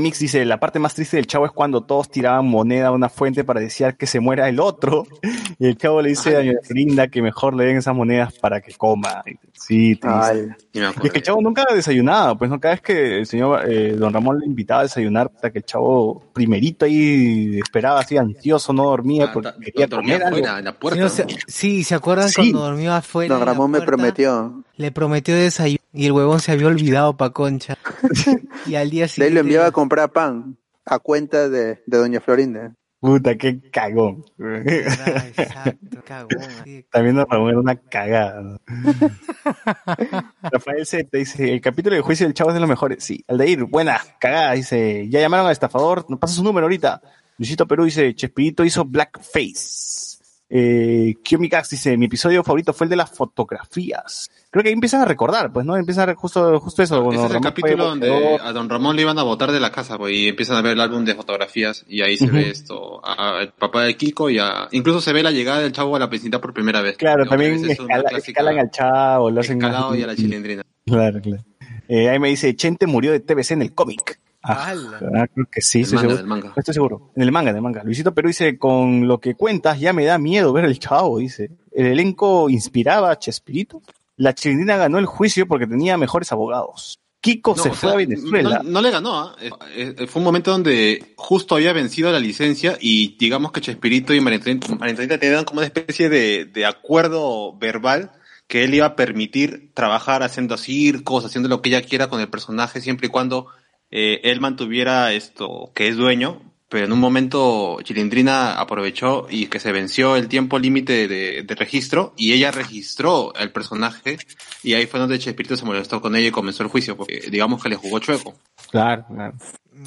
Mix dice, la parte más triste del chavo es cuando todos tiraban moneda a una fuente para desear que se muera el otro. Y el chavo le dice a Florinda que mejor le den esas monedas para que coma. Sí, triste. Y es que el chavo nunca desayunaba, pues no cada vez que el señor eh, don Ramón le invitaba a desayunar, hasta que el chavo primerito ahí esperaba así ansioso, no dormía Ah, porque quería dormía comer algo. afuera, en la Sí, puerta. no sé- sí, ¿se acuerdan Sí. cuando dormía afuera? don en la Ramón me prometió. Le prometió desayuno y el huevón se había olvidado pa' concha. y al día De ahí siguiente... lo enviaba a comprar pan a cuenta de, de doña Florinda. Puta, qué cagón. Exacto, cagón. así. También nos Ramón era una cagada. ¿no? Rafael Z dice, el capítulo de juicio del chavo es de los mejores. Sí, Aldeir, buena, cagada, dice, ya llamaron al estafador, nos pasa su número ahorita. Luisito Perú dice, Chespirito hizo blackface. Eh, Kiyomicax dice, mi episodio favorito fue el de las fotografías. Creo que ahí empiezan a recordar, pues, ¿no? Empiezan a justo, justo eso. Ese es el Ramón capítulo donde a Don Ramón le iban a botar de la casa, pues, y empiezan a ver el álbum de fotografías, y ahí se ve esto, al papá de Kiko, y a, incluso se ve la llegada del chavo a la vecindad por primera vez. Claro, también escala- clásica escalan al chavo, lo hacen escalado más- y a la chilindrina. Claro, claro. Eh, ahí me dice, Chente murió de TBC en el cómic. Ah, ah, creo que sí, estoy manga, seguro. manga. Estoy seguro. En el manga, en el manga. Luisito Perú dice, con lo que cuentas ya me da miedo ver el chavo, dice. El elenco inspiraba a Chespirito. La chilindrina ganó el juicio porque tenía mejores abogados. Kiko No, se fue sea, a Venezuela. No, no le ganó, ¿ah? Eh, eh, fue un momento donde justo había vencido la licencia y digamos que Chespirito y Antonieta tenían como una especie de, de acuerdo verbal que él iba a permitir trabajar haciendo circos, haciendo lo que ella quiera con el personaje, siempre y cuando eh, él mantuviera esto, que es dueño, pero en un momento Chilindrina aprovechó y que se venció el tiempo límite de, de registro y ella registró el personaje y ahí fue donde Chespirito se molestó con ella y comenzó el juicio, porque digamos que le jugó chueco. Claro, claro.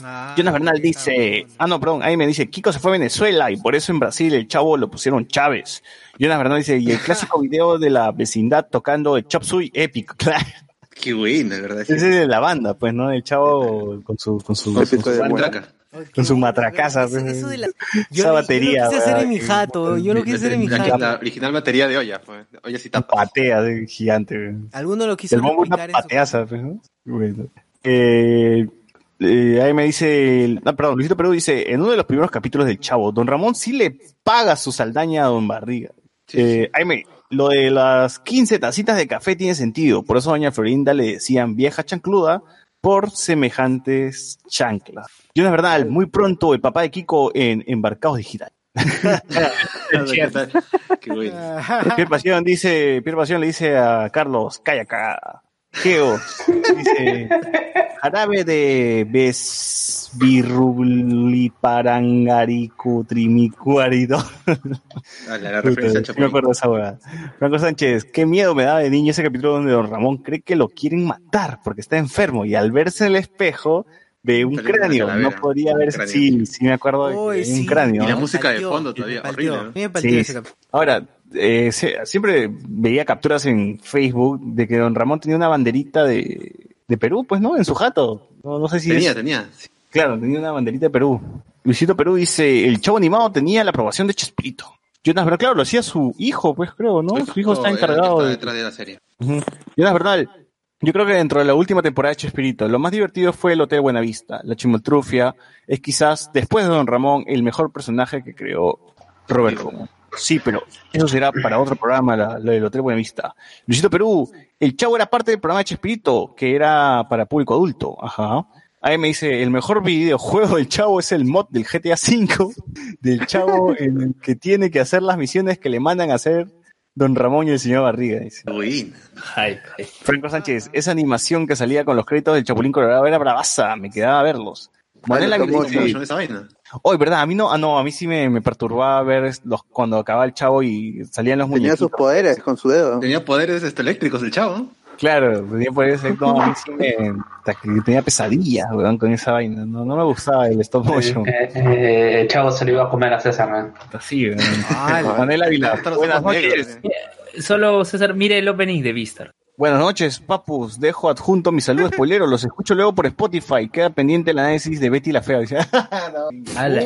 Ah, Jonas Bernal dice, ah no, perdón, ahí me dice, Kiko se fue a Venezuela y por eso en Brasil el chavo lo pusieron Chávez. Jonas Bernal dice, y el clásico video de la vecindad tocando el Chop Suey épico, claro. Qué buena, de verdad. Ese es de la banda, pues, ¿no? El chavo con su, con su, con su. Ay, qué con su matracaza, Eso, pues. eso de la... Esa batería, Yo lo quise hacer en mi jato, yo lo quise hacer en mi La, jato. la original batería de olla, pues. Olla sí tapa. patea de gigante. Alguno lo quiso El bombo una pateaza, pues, ¿no? Bueno. Eh, eh, ahí me dice, el- ah, perdón, Luisito Perú dice, en uno de los primeros capítulos del Chavo, Don Ramón sí le paga su saldaña a Don Barriga. Eh, ahí me, lo de las 15 tacitas de café tiene sentido, por eso a Doña Florinda le decían vieja chancluda por semejantes chanclas. Y una verdad, muy pronto el papá de Kiko en Embarcados Digital. Pierre Pasión dice, Pierre Pasión le dice a Carlos, calla. Geo, dice, jarabe de besvirruliparangaricu trimicuarido. Ah, la, la referencia a Sí me acuerdo de esa hueá. Franco Sánchez, qué miedo me daba de niño ese capítulo donde Don Ramón cree que lo quieren matar porque está enfermo y al verse en el espejo ve un cráneo. No podría cráneo. sí, sí me acuerdo de un sí. cráneo. Y la ¿no? música de fondo todavía, partió. horrible. ¿no? Me Sí. Ahora, eh, siempre veía capturas en Facebook de que Don Ramón tenía una banderita de, de Perú, pues, ¿no? En su jato. No, no sé si Tenía, es- tenía. Sí. Claro, tenía una banderita de Perú. Luisito Perú dice, el chavo animado tenía la aprobación de Chespirito. Jonas Bernal, claro, lo hacía su hijo, pues creo, ¿no? Su hijo está encargado de... detrás de la serie. Jonas Bernal, yo creo que dentro de la última temporada de Chespirito, lo más divertido fue el Hotel Buenavista. La chimoltrufia es quizás, después de Don Ramón, el mejor personaje que creó Robert Romo. Sí, pero eso será para otro programa, la- lo del Hotel Buenavista. Luisito Perú, el chavo era parte del programa de Chespirito, que era para público adulto. Ajá. Ahí me dice, el mejor videojuego del chavo es el mod del GTA V, del chavo en el que tiene que hacer las misiones que le mandan a hacer Don Ramón y el señor Barriga. Dice. Hype. Franco Sánchez, esa animación que salía con los créditos del Chapulín Colorado era bravaza, me quedaba a verlos. Ay, Son esa vaina. Oye, ¿verdad? A mí no, ah, no, a mí sí me, me perturbaba ver los, cuando acababa el chavo y salían los Tenía sus poderes con su dedo. Tenía poderes este, eléctricos el chavo. Claro, tenía no, a mí sí me, hasta que tenía pesadillas, weón, con esa vaina. No, no me gustaba el stop motion. Eh, eh, el chavo se lo iba a comer a César, man. Así, weón. Ah, Manuel Ávila, buenas noches. eh. Solo César, mire el opening de Vistar. Buenas noches, papus. Dejo adjunto mi saludo spoilero. Los escucho luego por Spotify. Queda pendiente el análisis de Betty la Fea. Dice. Ya, ya,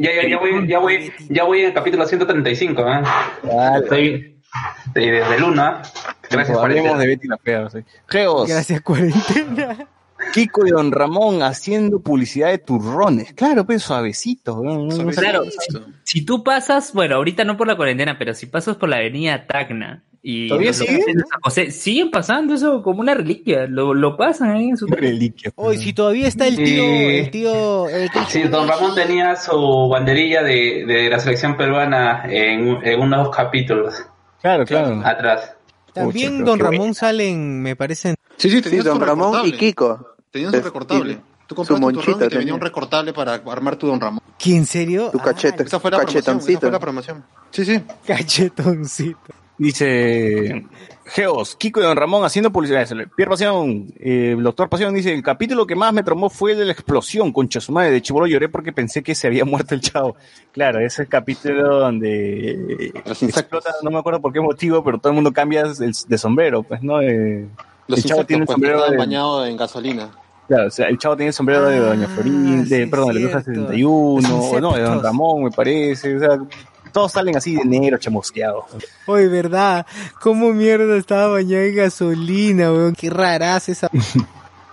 ya, ya voy, ya, voy, ya voy en el capítulo 135, man. Dale. Estoy y desde el 1, ¿ah? Gracias, cuarentena. de Betty la Fea. sí. Geos, Gracias, cuarentena. Kiko y Don Ramón haciendo publicidad de turrones. Claro, pues suavecito. Claro. Si tú pasas, bueno, ahorita no por la cuarentena, pero si pasas por la avenida Tacna y ¿Todavía los sigue? locales de San José, siguen pasando eso como una reliquia, lo, lo pasan ahí en su reliquia. Hoy, si todavía está el tío, el tío, eh, Sí, don Ramón tenía su banderilla de, de la selección peruana en, en unos capítulos Claro, claro. atrás. también Pucha, Don qué Ramón salen, me parece, Sí, sí, Sí, tenía Don Ramón y. Kiko. Tenían su recortable. Tú compraste tu monchita turrón y te tenía. venía un recortable para armar tu Don Ramón. ¿quién en serio? Tu cachete. Esa fue la promoción. Esa Cachetoncito. fue la promoción. Sí, sí. Ah, cachetoncito. Dice Geos, Kiko y Don Ramón haciendo publicidad. Pierre Pasión, eh, el doctor Pasión dice, el capítulo que más me tromó fue el de la explosión con Chasumare de Chibolo. Lloré porque pensé que se había muerto el chavo. Claro, ese es el capítulo donde insectos. explota, no me acuerdo por qué motivo, pero todo el mundo cambia de, de sombrero, pues, ¿no? Eh, Los el chavo tiene el pues, sombrero de, bañados en gasolina. claro, o sea, el chavo tiene el sombrero de Ah, Doña Florín, de, sí, perdón, de Luja cierto. 71, Los o no, de Don. Ramón, me parece, o sea, todos salen así de negro, chamusqueados. Oye, verdad, cómo mierda estaba bañado en gasolina, weón, qué raraz esa.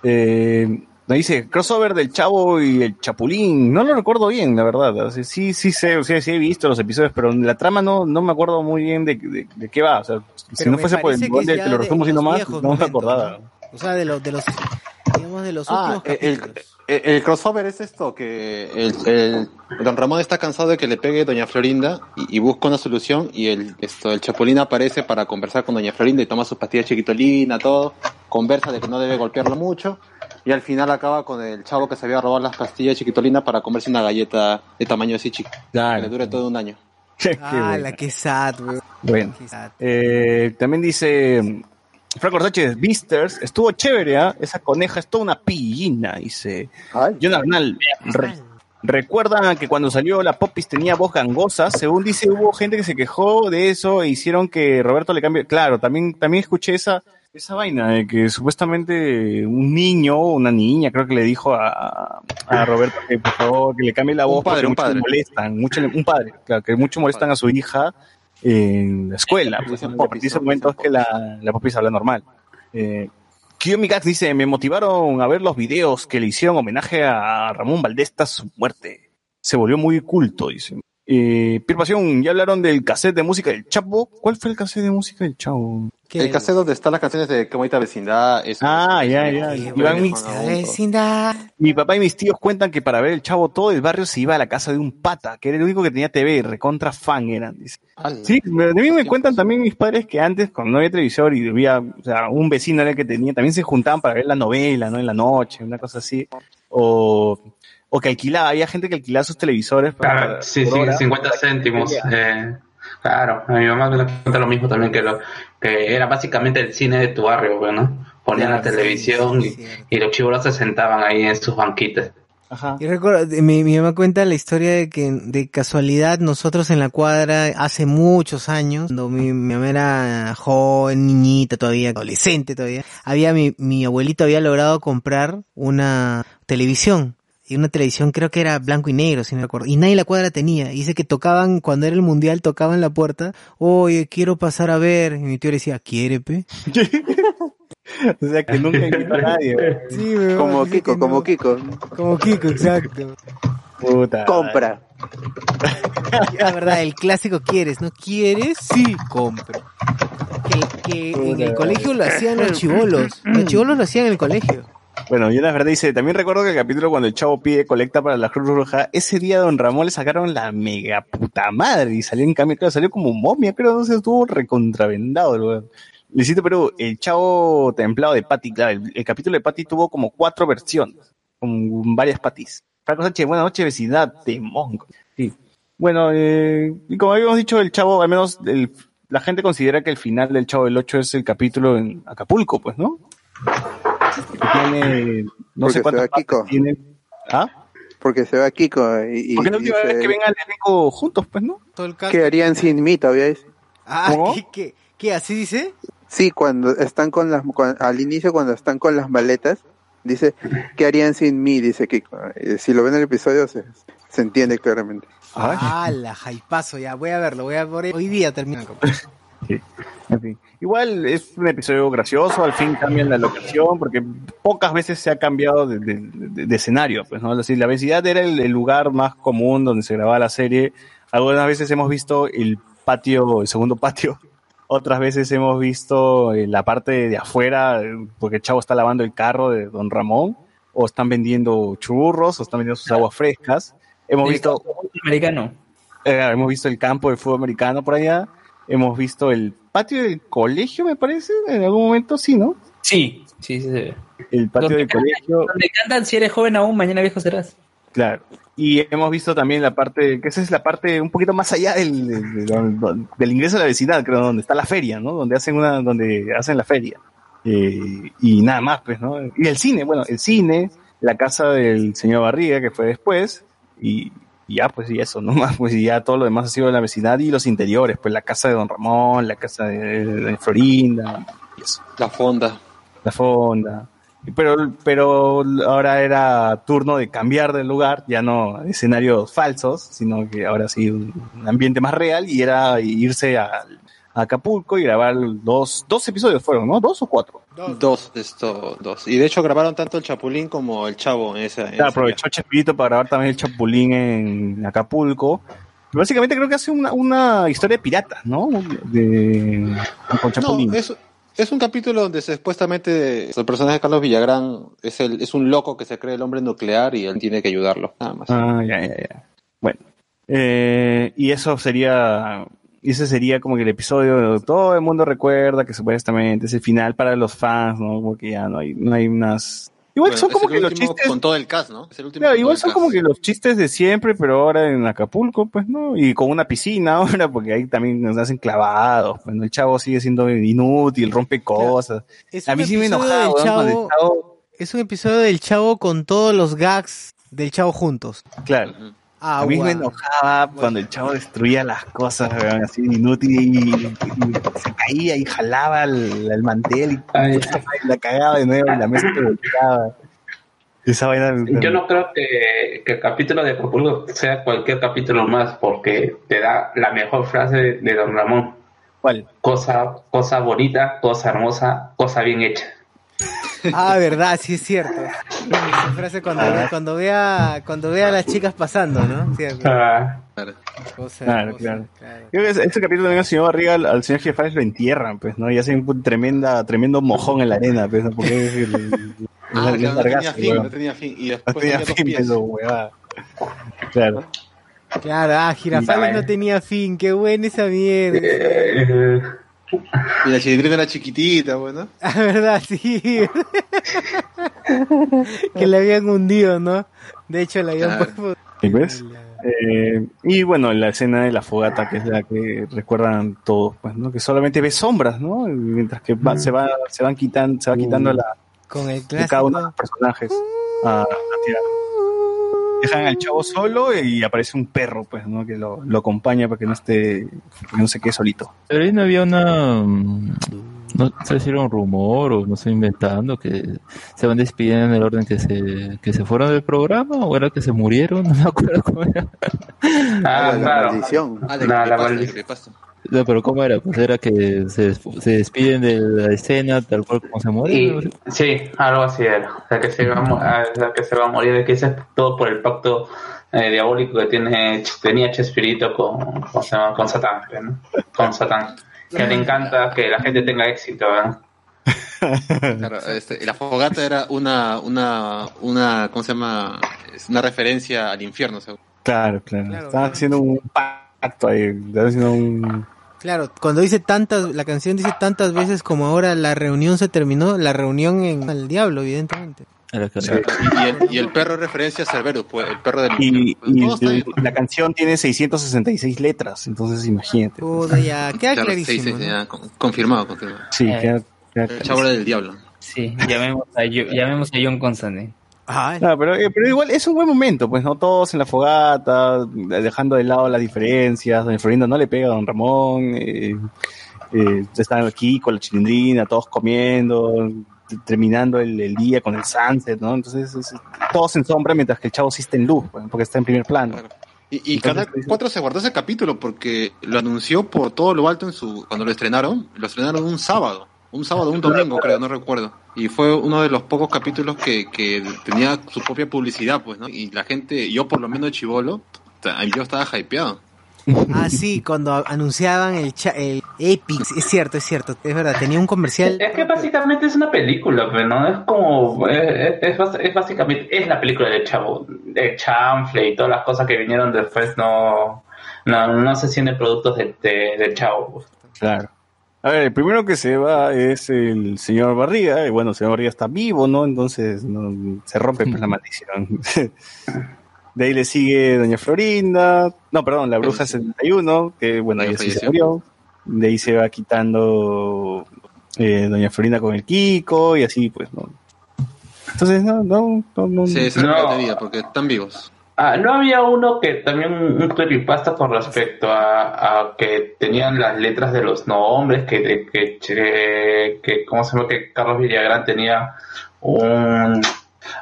Eh, me dice crossover del Chavo y el Chapulín. No lo recuerdo bien, la verdad. Sí, sí sé, o sea, sí he visto los episodios, pero la trama no, no me acuerdo muy bien de, de- de qué va. O sea, si no fuese por el gol que lo resumo los nomás, no me acordaba. ¿no? O sea, de los, de los, digamos, de los Ah, últimos el, capítulos. el- el crossover es esto, que el, el- Don Ramón está cansado de que le pegue Doña Florinda y, y busca una solución y el, esto, el Chapulín aparece para conversar con Doña Florinda y toma sus pastillas chiquitolina, todo, conversa de que no debe golpearlo mucho y al final acaba con el chavo que se había robado las pastillas chiquitolina para comerse una galleta de tamaño así chico, que Claro. le dure todo un año. Qué Ah, bueno. la que sad, weón. Bueno. Qué sad. Eh, también dice Franco Sánchez, Beasters, estuvo chévere, ¿ah? Esa coneja es toda una pillina, dice. Ay, John Arnal, re- recuerdan que cuando salió la Popis tenía voz gangosa, según dice, hubo gente que se quejó de eso e hicieron que Roberto le cambie. Claro, también, también escuché esa, esa vaina de que supuestamente un niño o una niña creo que le dijo a, a Roberto que por favor que le cambie la Un voz padre, porque un mucho padre. le molestan, mucho un padre, claro, que mucho molestan a su hija en la escuela. Pues, Dicen ¿no? a popis, partir de ese ¿no? momento es Dicen que la, la Popis habla normal. Eh, Kiyomi Gax dice, me motivaron a ver los videos que le hicieron homenaje a Ramón Valdés tras su muerte. Se volvió muy culto, dice. Eh, Pierre Pasión, ya hablaron del cassette de música del Chapo. ¿Cuál fue el cassette de música del Chavo? ¿Qué? El cassette donde están las canciones de Qué bonita vecindad. eso. Ah, ya, ya. Mis- vecindad. mi papá y mis tíos cuentan que para ver el Chavo todo el barrio se iba a la casa de un pata, que era el único que tenía TV, recontra fan eran, dice. Sí, me- de mí me cuentan también mis padres que antes, cuando no había televisor y había, o sea, un vecino era el que tenía, también se juntaban para ver la novela, ¿no? En la noche, una cosa así. O, o que alquilaba, había gente que alquilaba sus televisores para, Claro, para- sí, sí, hora. 50 céntimos. Eh, claro, a mi mamá me cuenta lo mismo también, que, lo, que era básicamente el cine de tu barrio, pues, ¿no? Ponían la sí, televisión sí, y, los chibolos se sentaban ahí en sus banquitas. Ajá. Yo recuerdo, mi, mi mamá cuenta la historia de que de casualidad nosotros en la cuadra hace muchos años, cuando mi, mi mamá era joven, niñita todavía, adolescente todavía, había mi, mi abuelito había logrado comprar una televisión. Y una televisión creo que era blanco y negro, si no recuerdo. Y nadie la cuadra tenía. Y dice que tocaban, cuando era el mundial, tocaban la puerta. Oye, quiero pasar a ver. Y mi tío le decía, ¿quiere, pe? O sea, que nunca invitó a nadie. Sí, como Kiko, como no. Kiko. Como Kiko, exacto. Puta. Compra. La verdad, el clásico quieres, ¿no? ¿Quieres? Sí, compro. Que, que en el colegio lo hacían los chivolos. Los chivolos lo hacían en el colegio. Bueno, y una verdad dice, también recuerdo que el capítulo cuando el chavo pide colecta para la Cruz Roja, ese día a Don Ramón le sacaron la mega puta madre y salió en cambio, claro, salió como momia, creo, sé, estuvo recontravendado, weón. Luisito Perú, el chavo templado de Patty, claro, el, capítulo de Patty tuvo como cuatro versiones, con varias patis. Franco Sánchez, buenas noches, vecindad de Monco. Sí. Bueno, eh, y como habíamos dicho, el chavo, al menos el- la gente considera que el final del chavo del 8 es el capítulo en Acapulco, pues, ¿no? Tiene, no Porque sé se cuántas va Kiko. tiene. ¿Ah? Porque se va Kiko y, y Porque es la última dice, vez que vengan el elenco juntos, pues, ¿no? Todo el caso. ¿qué harían sin mí todavía? dice. Ah, ¿Cómo? ¿qué, qué, qué, así dice? Sí, cuando están con las, cuan- al inicio cuando están con las maletas, dice, ¿qué harían sin mí? Dice Kiko. Y si lo ven en el episodio se, se entiende claramente. Ay. Ah, la jaipazo, ya, voy a verlo, voy a ver. Hoy día termina. Sí. En fin. Igual es un episodio gracioso, al fin cambian la locación, porque pocas veces se ha cambiado de, de- de- de escenario, pues, ¿no? Decir, la vecindad era el, el lugar más común donde se grababa la serie. Algunas veces hemos visto el patio, el segundo patio. Otras veces hemos visto eh, la parte de afuera, porque el chavo está lavando el carro de Don Ramón, o están vendiendo churros, o están vendiendo sus aguas frescas. Hemos visto americano. eh, hemos visto el campo de fútbol americano por allá. Hemos visto el patio del colegio, me parece. En algún momento sí, ¿no? Sí, sí, sí. sí. El patio Donde del colegio, Donde cantan si eres joven aún, mañana viejo serás. claro. Y hemos visto también la parte, que esa es la parte un poquito más allá del, del, del- del ingreso a la vecindad, creo, donde está la feria, ¿no? Donde hacen una, donde hacen la feria. Eh, y nada más, pues, ¿no? Y el cine, bueno, el cine, la casa del señor Barriga, que fue después, y, y ya, pues, y eso, ¿no? Más, pues, y ya todo lo demás ha sido la vecindad y los interiores, pues, la casa de Don Ramón, la casa de, de Florinda, y eso La fonda. la fonda. Pero, pero ahora era turno de cambiar de lugar, ya no escenarios falsos, sino que ahora sí un, ambiente más real y era irse a, a Acapulco y grabar dos, dos episodios fueron, ¿no? ¿Dos o cuatro? Dos, esto, dos. Y de hecho grabaron tanto el Chapulín como el Chavo en esa. en Claro, ese aprovechó Chespirito para grabar también el Chapulín en Acapulco. Básicamente creo que hace una, una historia de piratas, ¿no? De, con. Chapulín. No, es, es un capítulo donde supuestamente el personaje de Carlos Villagrán es, el, es un loco que se cree el hombre nuclear y él tiene que ayudarlo, nada más. Ah, ya, ya, ya. Bueno. Eh, y eso sería, y ese sería como que el episodio, todo el mundo recuerda que supuestamente es el final para los fans, ¿no? Porque ya no hay, no hay unas, Igual Bueno, son como que los chistes. Con todo el cast, ¿no? Es el último Claro, igual son como que los chistes de siempre, pero ahora en Acapulco, pues, ¿no? Y con una piscina ahora, porque ahí también nos hacen clavados. Pues, ¿no? El chavo sigue siendo inútil, rompe cosas. A un mí sí me episodio enojaba, el Chavo- chavo- Es un episodio del chavo con todos los gags del chavo juntos. Claro. Ah, a mí me enojaba cuando el chavo destruía las cosas, weón, así inútil y, y se caía y jalaba el, el mantel y Ay. y la cagaba de nuevo y la mesa se volteaba. Esa vaina. Yo no creo que, que el capítulo de Acapulco sea cualquier capítulo más, porque te da la mejor frase de, de Don Ramón. ¿Cuál? Cosa, cosa bonita, cosa hermosa, cosa bien hecha. Ah, verdad, sí es cierto. Esa frase cuando, ve- cuando vea cuando vea a las chicas pasando, ¿no? Sí, Ah, Claro. cosa Claro, claro. claro. Creo que ese, ese capítulo también al señor Barriga, al, al señor Jefales lo entierran, pues, ¿no? Y hacen un tremenda, tremendo mojón en la arena, pues, ¿no? Porque es el, el- Ah, el claro, no tenía fin, no tenía fin. Y No después tenía tenía fin, pies. pero huevada. Claro. Claro, ah, Girafales no tenía fin, qué buena esa mierda. Y la chilindrina era chiquitita, bueno. Ah, verdad, sí. que la habían hundido, ¿no? De hecho, la habían Claro. puesto- ¿Sí ves? Eh, y bueno, la escena de la fogata, que es la que recuerdan todos, pues, ¿no? Que solamente ves sombras, ¿no? Y Mientras que va- se, va, se van quitando, se va quitando la, con el de cada uno de los personajes a, a tirar. Dejan al chavo solo y aparece un perro, pues, ¿no? Que lo, lo acompaña para que no esté, que no se quede solito. Pero ahí no había una. mm, No sé si era un rumor o no estoy inventando que se van despidiendo en el orden que se, que se fueron del programa o era que se murieron, no me acuerdo cómo era. ah, la claro. maldición. Ah, de No, la maldición. No, pero ¿cómo era? Pues era que se, se despiden de la escena tal cual como se. Y, sí, algo así era. O sea, que se va a, mo- o sea, que se va a morir, de que es todo por el pacto eh, diabólico que tiene tenía Chespirito con, con, se llama? con Satán. Con Satán. Que le encanta que la gente tenga éxito, ¿verdad? Claro, este, la fogata era una, una, una, ¿cómo se llama? Es una referencia al infierno, seguro. Claro, claro. Claro, claro. haciendo un pacto ahí. Están haciendo un. Claro, cuando dice tantas, la canción dice tantas veces como ahora la reunión se terminó, la reunión en el diablo, evidentemente. Sí. Y el, y el perro es referencia a Cerberus, pues, el perro del Y, y la canción tiene 666 letras, entonces imagínate. Puta, ya, queda Claro, sí, clarísimo. sí, sí, ¿no? ya, con- confirmado, confirmado. Sí, Eh. queda- queda El chavo del diablo. Sí, llamemos a, llamemos a John Constantine. Ah, Claro, pero, eh, pero igual es un buen momento, pues, ¿no? Todos en la fogata, dejando de lado las diferencias. Doña Florinda no le pega a Don Ramón. Eh, eh, están aquí con la chilindrina, todos comiendo, terminando el, el día con el sunset, ¿no? Entonces, es- todos en sombra mientras que el chavo sí está en luz, pues, porque está en primer plano. Claro. Y, y Entonces, Canal 4 se guardó ese capítulo porque lo anunció por todo lo alto en su cuando lo estrenaron. Lo estrenaron un sábado. Un sábado, un domingo, creo, no recuerdo. Y fue uno de los pocos capítulos que, que tenía su propia publicidad, pues, ¿no? Y la gente, yo por lo menos de Chivolo, yo estaba hypeado. Ah, sí, cuando anunciaban el, cha- el Epix, es cierto, es cierto, es verdad, tenía un comercial. Es que básicamente es una película, pero no es como es, es, bas- es básicamente es la película de Chavo, de Chanfle y todas las cosas que vinieron después no no, no se sienten productos de, de, del Chavo. pues. Claro. A ver, el primero que se va es el señor Barriga, y bueno, el señor Barriga está vivo, ¿no? Entonces no, se rompe pues, la maldición. De ahí le sigue Doña Florinda, no, perdón, la Bruja 71, que bueno, Ya ella sí se murió. De ahí se va quitando eh, Doña Florinda con el Kiko, y así, pues, ¿no? Entonces, no, no, no, no. Sí, esa No. es la vida, porque están vivos. Ah, no había uno que también un creepypasta con respecto a, a que tenían las letras de los nombres, que, de- que, que, que ¿cómo se llama? Que Carlos Villagrán tenía un,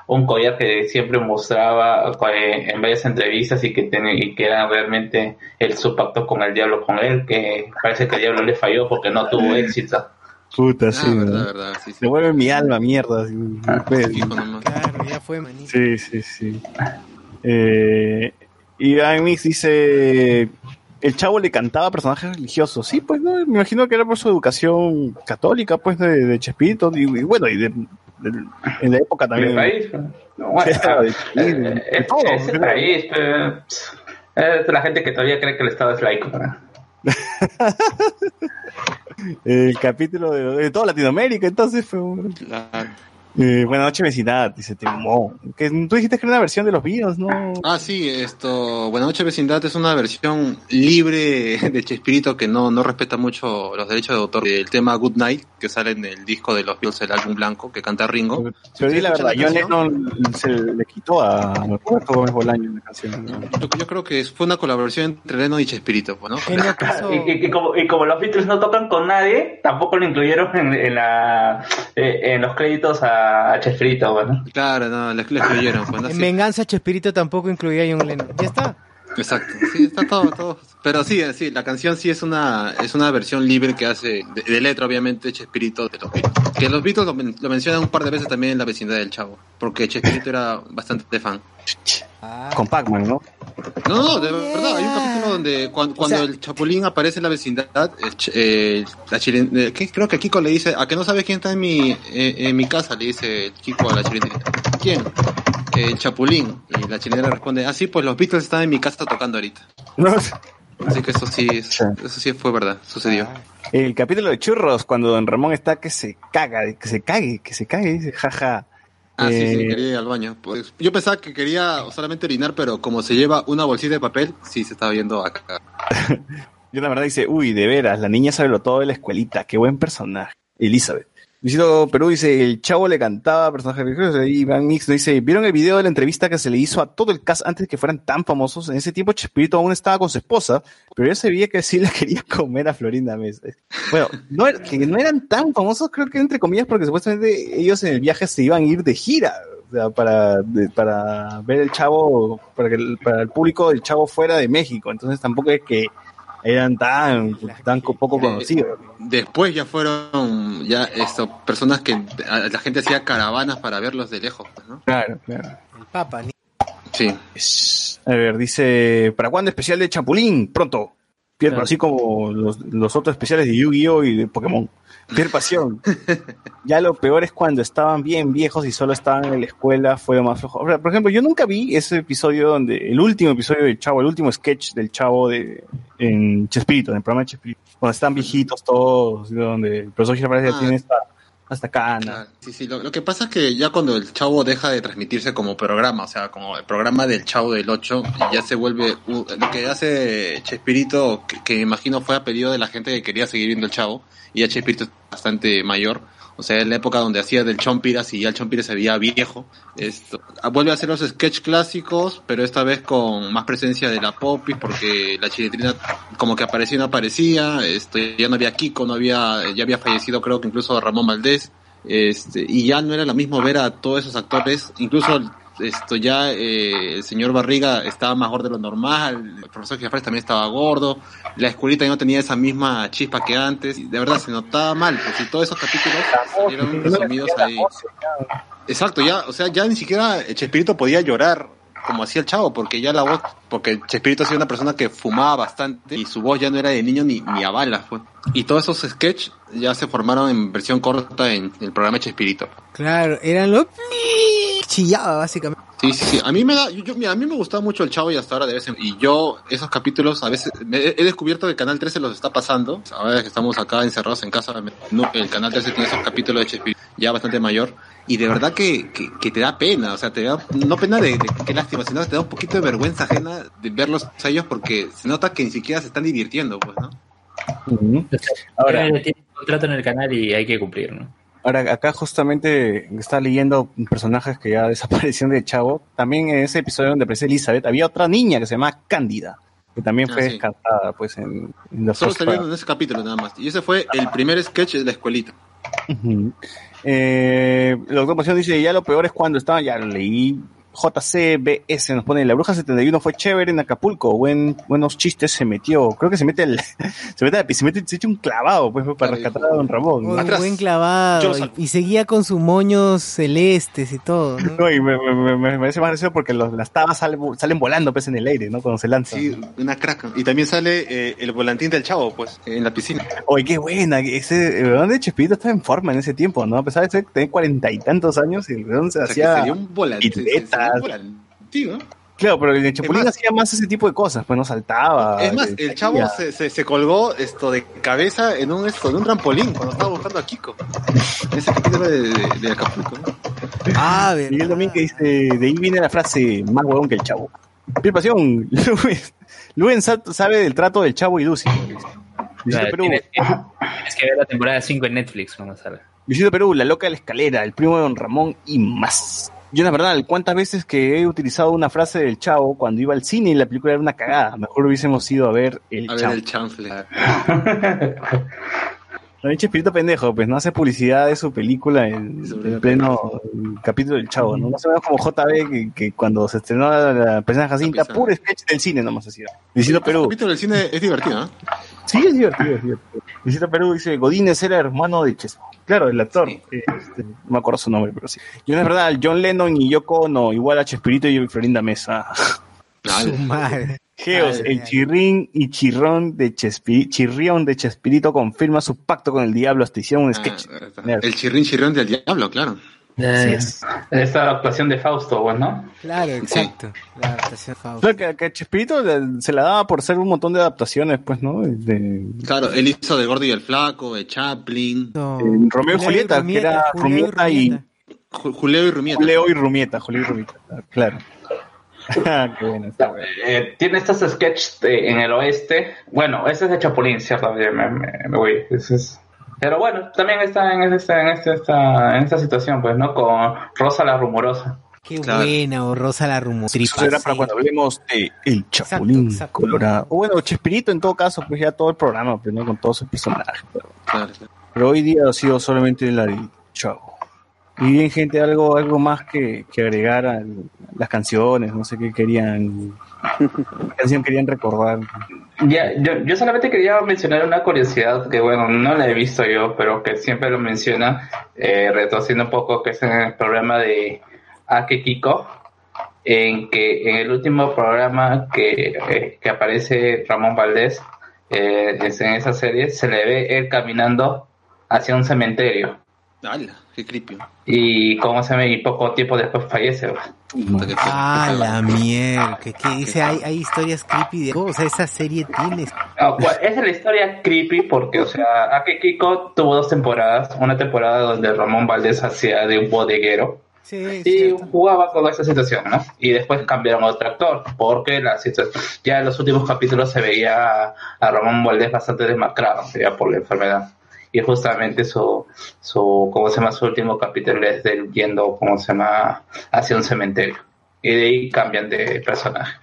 un collar que siempre mostraba eh, en varias entrevistas y que tenía, y que era realmente el su pacto con el diablo con él, que parece que el diablo le falló porque no tuvo éxito. Puta, sí, ah, ¿no? verdad, verdad, sí, sí. Devuelve mi alma, mierda. así, pues, Fijo nomás. Claro, ya fue, manito. Sí, sí, sí. Eh, y Agnes dice, el chavo le cantaba a personajes religiosos. Sí, pues no, me imagino que era por su educación católica, pues, de, de Chespirito. Y, y bueno, y de, de- en la época En el también. país, ¿no? Bueno, de- eh, eh, todo, es el país, pero, es la gente que todavía cree que el Estado es laico. El capítulo de, de toda Latinoamérica, entonces fue un- Claro. Eh, buenas noches, vecindad, dice Timo. Que tú dijiste que era una versión de los videos, ¿no? Ah, sí, esto, Buenas noches vecindad es una versión libre de Chespirito que no, no respeta mucho los derechos de autor del tema Good Night, que sale en el disco de los Beatles, el álbum blanco, que canta Ringo. Pero di la escucha verdad, la John? Lennon se le quitó a Roberto Gómez Bolaño la canción. ¿no? Yo, yo creo que fue una colaboración entre Lennon y Chespirito, pues, ¿no? Y, y- y como, y como los Beatles no tocan con nadie, tampoco lo incluyeron en, en, la, eh, en los créditos a Chespirito, bueno. Claro, no, pues, ¿no? En Sí, Venganza Chespirito tampoco incluía a John Lennon. Ya está. Exacto, sí, está todo, todo. Pero sí, sí, la canción sí es una, es una versión libre que hace, de, de letra obviamente, Chespirito de los Beatles. Que los Beatles lo, lo mencionan un par de veces también en la vecindad del Chavo, porque Chespirito era bastante fan. Con Pac-Man, ¿no? No, no, de verdad, hay un capítulo donde cuando, cuando sea- el Chapulín aparece en la vecindad, eh, la chilen- eh, creo que Kiko le dice, a que no sabes quién está en mi, eh, en mi casa, le dice el Kiko a la chilindrina. ¿Quién? El Chapulín. Y la chilindrina responde, ah, sí, pues los Beatles están en mi casa tocando ahorita. No, Así que eso sí, es- Sí. eso sí fue verdad, sucedió. El capítulo de churros, cuando Don Ramón está que se caga, que se cague, que se cague, dice, jaja. Ah, sí, sí, Eh, quería ir al baño. Pues, yo pensaba que quería solamente orinar, pero como se lleva una bolsita de papel, sí se estaba viendo acá. Yo la verdad dice, uy, de veras, la niña sabe lo todo de la escuelita, qué buen personaje. Elizabeth. Luisito Perú dice, el chavo le cantaba personajes religiosos. Y Iván Mix dice, ¿vieron el video de la entrevista que se le hizo a todo el cast antes de que fueran tan famosos? En ese tiempo Chespirito aún estaba con su esposa, pero ya se veía que sí la quería comer a Florinda Mesa. Bueno, no, era- que no eran tan famosos, creo que entre comillas, porque supuestamente ellos en el viaje se iban a ir de gira. O sea, para, para ver el chavo, para, que para el público del chavo fuera de México. Entonces tampoco es que eran tan, tan co- poco conocidos. Después ya fueron ya esto, personas que la gente hacía caravanas para verlos de lejos, pues, ¿no? Claro, claro. El Papa. ni- Sí. A ver, dice, ¿para cuándo especial de Chapulín? Pronto. Claro. así como los, los otros especiales de Yu-Gi-Oh! y de Pokémon. Pier Pasión. ya lo peor es cuando estaban bien viejos y solo estaban en la escuela, fue lo más flojo. O sea, por ejemplo, yo nunca vi ese episodio donde, el último episodio del Chavo, el último sketch del Chavo de, en Chespirito, en el programa de Chespirito, cuando están viejitos todos, donde el profesor Girafales ya Ah. tiene hasta, hasta cana. Claro, Sí, sí, lo, lo que pasa es que ya cuando el Chavo deja de transmitirse como programa, o sea, como el programa del Chavo del 8, ya se vuelve lo que hace Chespirito, que, que imagino fue a pedido de la gente que quería seguir viendo el Chavo, y ya Chespirito es bastante mayor, o sea, en la época donde hacía del Chompiras y ya el Chompiras se veía viejo, esto, ah, vuelve a hacer los sketch clásicos, pero esta vez con más presencia de la Popis, porque la chilindrina como que aparecía y no aparecía, esto, ya no había Kiko, no había, ya había fallecido creo que incluso Ramón Valdés, este, y ya no era lo mismo ver a todos esos actores, incluso esto ya eh, el señor Barriga estaba más gordo de lo normal, el profesor Girafales también estaba gordo, la escuelita ya no tenía esa misma chispa que antes, y de verdad se notaba mal, pues si todos esos capítulos salieron resumidos ahí. Exacto, ya, o sea, ya ni siquiera Chespirito podía llorar como hacía el chavo, porque ya la voz, porque Chespirito ha sido una persona que fumaba bastante y su voz ya no era de niño ni, ni a balas, pues. Y todos esos sketches ya se formaron en versión corta en el programa Chespirito. Claro, eran los... Chillaba, básicamente. Sí, sí, sí. A mí me da, yo, yo- mira, a mí me gustaba mucho el Chavo y hasta ahora de vez en y yo esos capítulos a veces me- he descubierto que el canal 13 los está pasando. Ahora que estamos acá encerrados en casa, no, el canal 13 tiene esos capítulos de Chespirito ya bastante mayor y de verdad que, que, que te da pena, o sea, te da no pena de, de qué lástima, sino que te da un poquito de vergüenza ajena de verlos a ellos porque se nota que ni siquiera se están divirtiendo, pues, ¿no? Ahora Ahora, tiene un contrato en el canal y hay que cumplir, ¿no? Ahora, acá justamente está leyendo personajes que ya desaparecieron de Chavo. También en ese episodio donde aparece Elizabeth, había otra niña que se llama Cándida, que también Ah, fue sí. descartada pues, en, en los Solo salieron en ese capítulo nada más. Y ese fue el primer sketch de la escuelita. Ujú. Eh, el doctor Pasión dice, ya lo peor es cuando estaba, ya leí, JCBS nos pone, la bruja 71 fue chévere en Acapulco, buen, buenos chistes se metió, creo que se mete el, se mete, al- se mete, se echa un clavado pues para Claro, rescatar a don Ramón. Un Atrás. buen clavado. Y, seguía con sus moños celestes y todo. ¿no? No, y me, me, me- me parece más gracioso porque los, las tabas salen, salen volando pues en el aire, ¿no? Cuando se lanzan. Sí, una crack. Y también sale eh, el volantín del chavo, pues, en la piscina. Oye, qué buena, ese, el weón de Chespirito estaba en forma en ese tiempo, ¿no? A pesar de ser- tener cuarenta y tantos años, el se O sea, hacía sería un volantín. Claro, pero el Chapulín hacía más ese tipo de cosas, pues no saltaba. Es más, eh, el chavo se, se, se colgó esto de cabeza en un esto, en un trampolín cuando estaba buscando a Kiko. Ese capítulo de, de, de Acapulco. ¿no? Ah, Miguel Domínguez dice, de ahí viene la frase, más huevón que el chavo. Piel Pasión, Luis, Luis sa- sabe del trato del chavo y Lucy. Luisito Claro, Perú, tienes, que, tienes que ver la temporada 5 en Netflix, vamos a ver. Luisito Perú, la loca de la escalera, el primo de Don Ramón y más. Jonas Bernal, ¿cuántas veces que he utilizado una frase del chavo cuando iba al cine y la película era una cagada? Mejor hubiésemos ido a ver el A ver el chanfle. Lo dicho Espíritu Pendejo, pues no hace publicidad de su película en, en pleno capítulo del Chavo, ¿no? Más o menos como JB, que, que cuando se estrenó la, la persona Jacinta, puro sketch del cine nomás hacía. Luisito El Perú. capítulo del cine es divertido, ¿no? Sí, es divertido, es divertido. Luisito Perú dice, Godínez era hermano de Chespo. Claro, el actor. Este, no me acuerdo su nombre, pero sí. Y no es verdad, John Lennon y Yoko no, igual a Chespirito y Florinda Mesa. Su madre. Geos, el chirrín y chirrón de Chespi, chirrión de Chespirito confirma su pacto con el diablo hasta hicieron un sketch. Ah, El chirrín chirrión del diablo, claro. Así es. Esta actuación de Fausto, pues, ¿no? Claro, exacto. La adaptación Fausto. Claro, que, que a Chespirito se la daba por ser un montón de adaptaciones, pues, ¿no? De, Claro, él hizo de Gordo y el Flaco, de Chaplin, de Romeo y Julieta, que era Rumieta y... Ju- Julio y Rumieta. Julio y Rumieta, Julio y Rumieta, claro. Qué bueno, está bueno. Eh, tiene estos sketches de- en el oeste. Bueno, ese es de Chapulín, ¿cierto? Me, me- me voy. Ese es- Pero bueno, también está en esta, en, esta, esta, en esta situación, pues, ¿no? Con Rosa la Rumorosa. Qué buena, o Rosa la rumotripa. Eso era para cuando hablemos de El Chapulín Colorado. O bueno, Chespirito en todo caso, pues ya todo el programa, pues, ¿no? Con todos sus personajes. Pero, Claro, claro. pero hoy día ha sido solamente la del Chavo. Y bien, gente, algo, algo más que, que agregar a las canciones, no sé qué querían, canción querían recordar. Ya, yo, yo solamente quería mencionar una curiosidad que, bueno, no la he visto yo, pero que siempre lo menciona, eh, retorciendo un poco, que es en el programa de Ake Kiko, en que en el último programa que, eh, que aparece Ramón Valdés, eh, en esa serie, se le ve él caminando hacia un cementerio. ¡Hala! ¡Qué creepy! Y como se ve, y poco tiempo después fallece. pues. Qué Ah, qué la mierda. Que, que dice, hay, hay historias creepy de. O sea, esa serie tiene. Bueno, esa es la historia creepy porque, o sea, Ake Kiko tuvo dos temporadas. Una temporada donde Ramón Valdés hacía de un bodeguero Sí, y jugaba con esa situación, ¿no? Y después cambiaron a otro actor porque la situación, ya en los últimos capítulos se veía a, a Ramón Valdés bastante desmacrado, ya por la enfermedad. Y justamente su, su, ¿cómo se llama? Su último capítulo es de él yendo, ¿cómo se llama? Hacia un cementerio. Y de ahí cambian de personaje.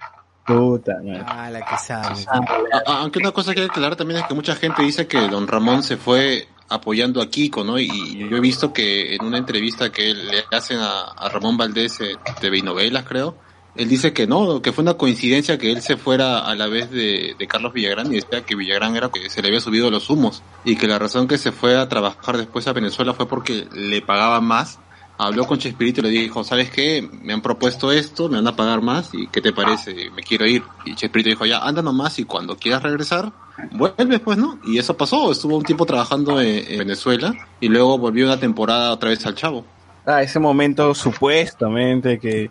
Puta. Ah, la que sabe. A- a- Aunque una cosa que hay que aclarar también es que mucha gente dice que don Ramón se fue apoyando a Kiko, ¿no? Y yo he visto que en una entrevista que le hacen a, a Ramón Valdés eh, de novelas, creo, él dice que no, que fue una coincidencia que él se fuera a la vez de, de Carlos Villagrán y decía que Villagrán era que se le había subido los humos y que la razón que se fue a trabajar después a Venezuela fue porque le pagaban más. Habló con Chespirito y le dijo, ¿sabes qué? Me han propuesto esto, me van a pagar más y ¿qué te parece? Me quiero ir. Y Chespirito dijo, ya, anda nomás y cuando quieras regresar, vuelves pues, ¿no? Y eso pasó, estuvo un tiempo trabajando en, en Venezuela y luego volvió una temporada otra vez al Chavo. Ah, ese momento supuestamente que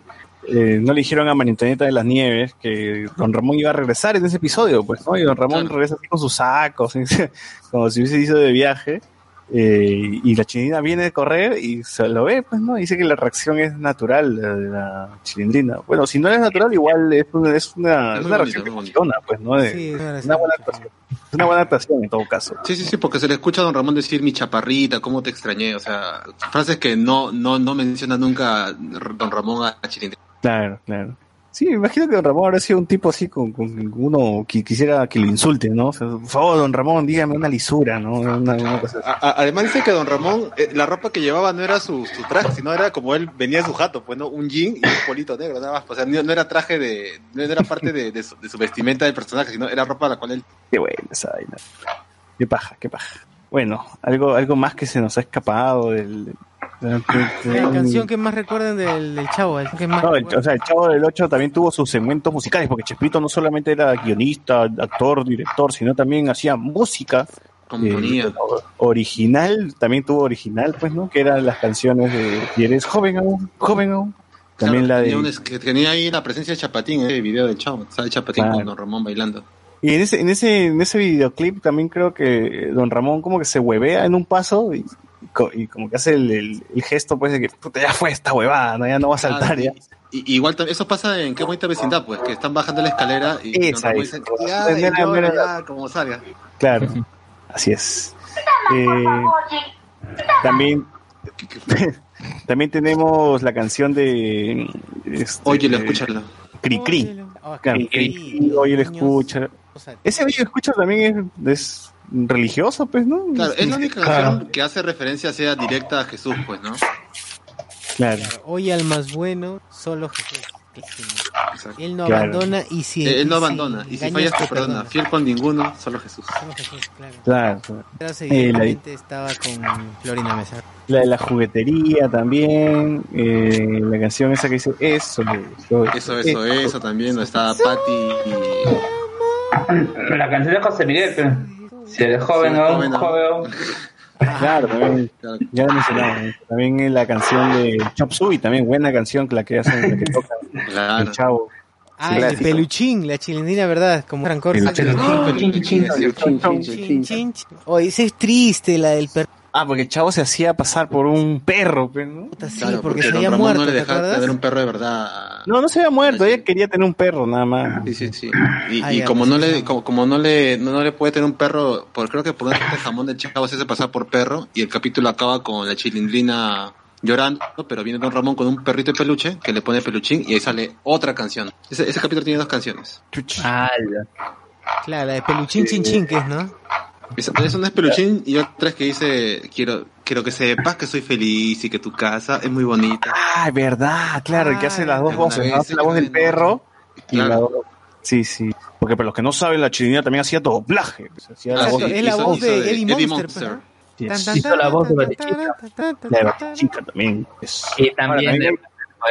eh, no le dijeron a María Antonieta de las Nieves que Don Ramón iba a regresar en ese episodio, pues, ¿no? Y Don Ramón Claro. regresa así con sus sacos, como si hubiese ido de viaje. eh, y la chinina viene de correr y se lo ve, pues, ¿no? Dice que la reacción es natural la de la chilindrina. Bueno, si no es natural, igual es una, es una, Es es muy una bonito, reacción que funciona, pues, ¿no? De- Sí, una buena actuación. Es una buena actuación en todo caso. Sí, sí, sí, porque se le escucha a Don Ramón decir mi chaparrita, cómo te extrañé, o sea, frases que no, no, no menciona nunca Don Ramón a Chilindrina. Claro, claro. Sí, me imagino que Don Ramón habrá sido un tipo así con, con uno que quisiera que lo insulte, ¿no? O sea, por favor, Don Ramón, dígame una lisura, ¿no? Una, una cosa así. A- a- además dice que Don Ramón, eh, la ropa que llevaba no era su, su traje, sino era como él venía en su jato, pues, ¿no? Un jean y un polito negro, nada más. O sea, no, no era traje de, no era parte de, de su, de su vestimenta del personaje, sino era ropa a la cual él... Qué bueno esa vaina. Qué paja, qué paja. Bueno, algo, algo más que se nos ha escapado del... La canción que más recuerdan del, del chavo. el que más No, el- o sea, el Chavo del Ocho también tuvo sus segmentos musicales, porque Chespirito no solamente era guionista, actor, director, sino también hacía música. Componía. eh, original, también tuvo original, pues, ¿no? Que eran las canciones de Si eres joven aún, joven aún, También Claro, la tenía, de... un es- que tenía ahí la presencia de Chapatín, el video del chavo. Sale Chapatín Claro. con Don Ramón bailando. Y en ese, en ese, en ese videoclip también creo que Don Ramón como que se huevea en un paso y, co- y como que hace el, el- el gesto pues de que puta ya fue esta huevada, ¿no? ya no va a saltar Ah, ya. Y, y igual eso pasa en qué bonita vecindad, pues, que están bajando la escalera y Esa Ramón es. ya, ya, como salga. Claro, así es. Eh, también, también tenemos la canción de... este, Óyelo, escúchalo. Cri Cri. Cri, Oye, lo escucha. Ese video escucha también es, es religioso, pues, ¿no? Claro, es la única Claro. canción que hace referencia sea directa a Jesús, pues, ¿no? Claro. Claro, Oye al más bueno, solo Jesús. Exacto. Él no Claro. abandona y si Eh, Él no abandona, y si fallas te perdona. Fiel con ninguno, solo Jesús. Solo Jesús, claro. Claro, claro. Eh, seguidamente estaba con Florina Mesa. La de la juguetería también, eh, la canción esa que dice eso, eso, Eso, eso, eso también, no está Patty y... La canción de José Miguel, pero si eres joven Sí, aún, joven aún. joven. Claro, también, ya lo mencionaba, eh. también en la canción de Chop Suey, también buena canción la que hace, la que toca claro. el chavo. Ah, el clásico. peluchín, la chilindrina, ¿verdad? Como Fran Corsa. Pero chin, chin, chin. El chin, chin, Chin, chin. chin, chin. Del. Ah, porque el chavo se hacía pasar por un perro, pues, ¿no? Sí, Claro, porque, se había Ramón muerto, no le ¿te dejaba tener un perro de verdad. No, no se había muerto, Sí. ella quería tener un perro nada más. Sí, sí, sí. Y, Ah, y ya, como no sí, le sí. como, como no le no, no le puede tener un perro, por creo que por un jamón de chavo se hace pasar por perro y el capítulo acaba con la chilindrina llorando, pero viene Don Ramón con un perrito de peluche que le pone peluchín y ahí sale otra canción. Ese, ese capítulo tiene dos canciones. Chuch. ¡Hala! Claro, la de peluchín, chin, chin, que es, ¿no? Esa, esa no es peluchín y otra es que dice quiero quiero que sepas que soy feliz y que tu casa es muy bonita. Ah, verdad, claro, el que hace las dos voces, vez ¿no? hace la voz del no. perro y Claro. la voz- Sí, sí. Porque para los que no saben, la chilinera también hacía doblaje. pues, hacía la voz Exacto, sí, es la hizo- voz de de Eddie Monster, pues, Monster. Hizo la voz de Batichica. La de Batichica también. es- Y también Ahora, el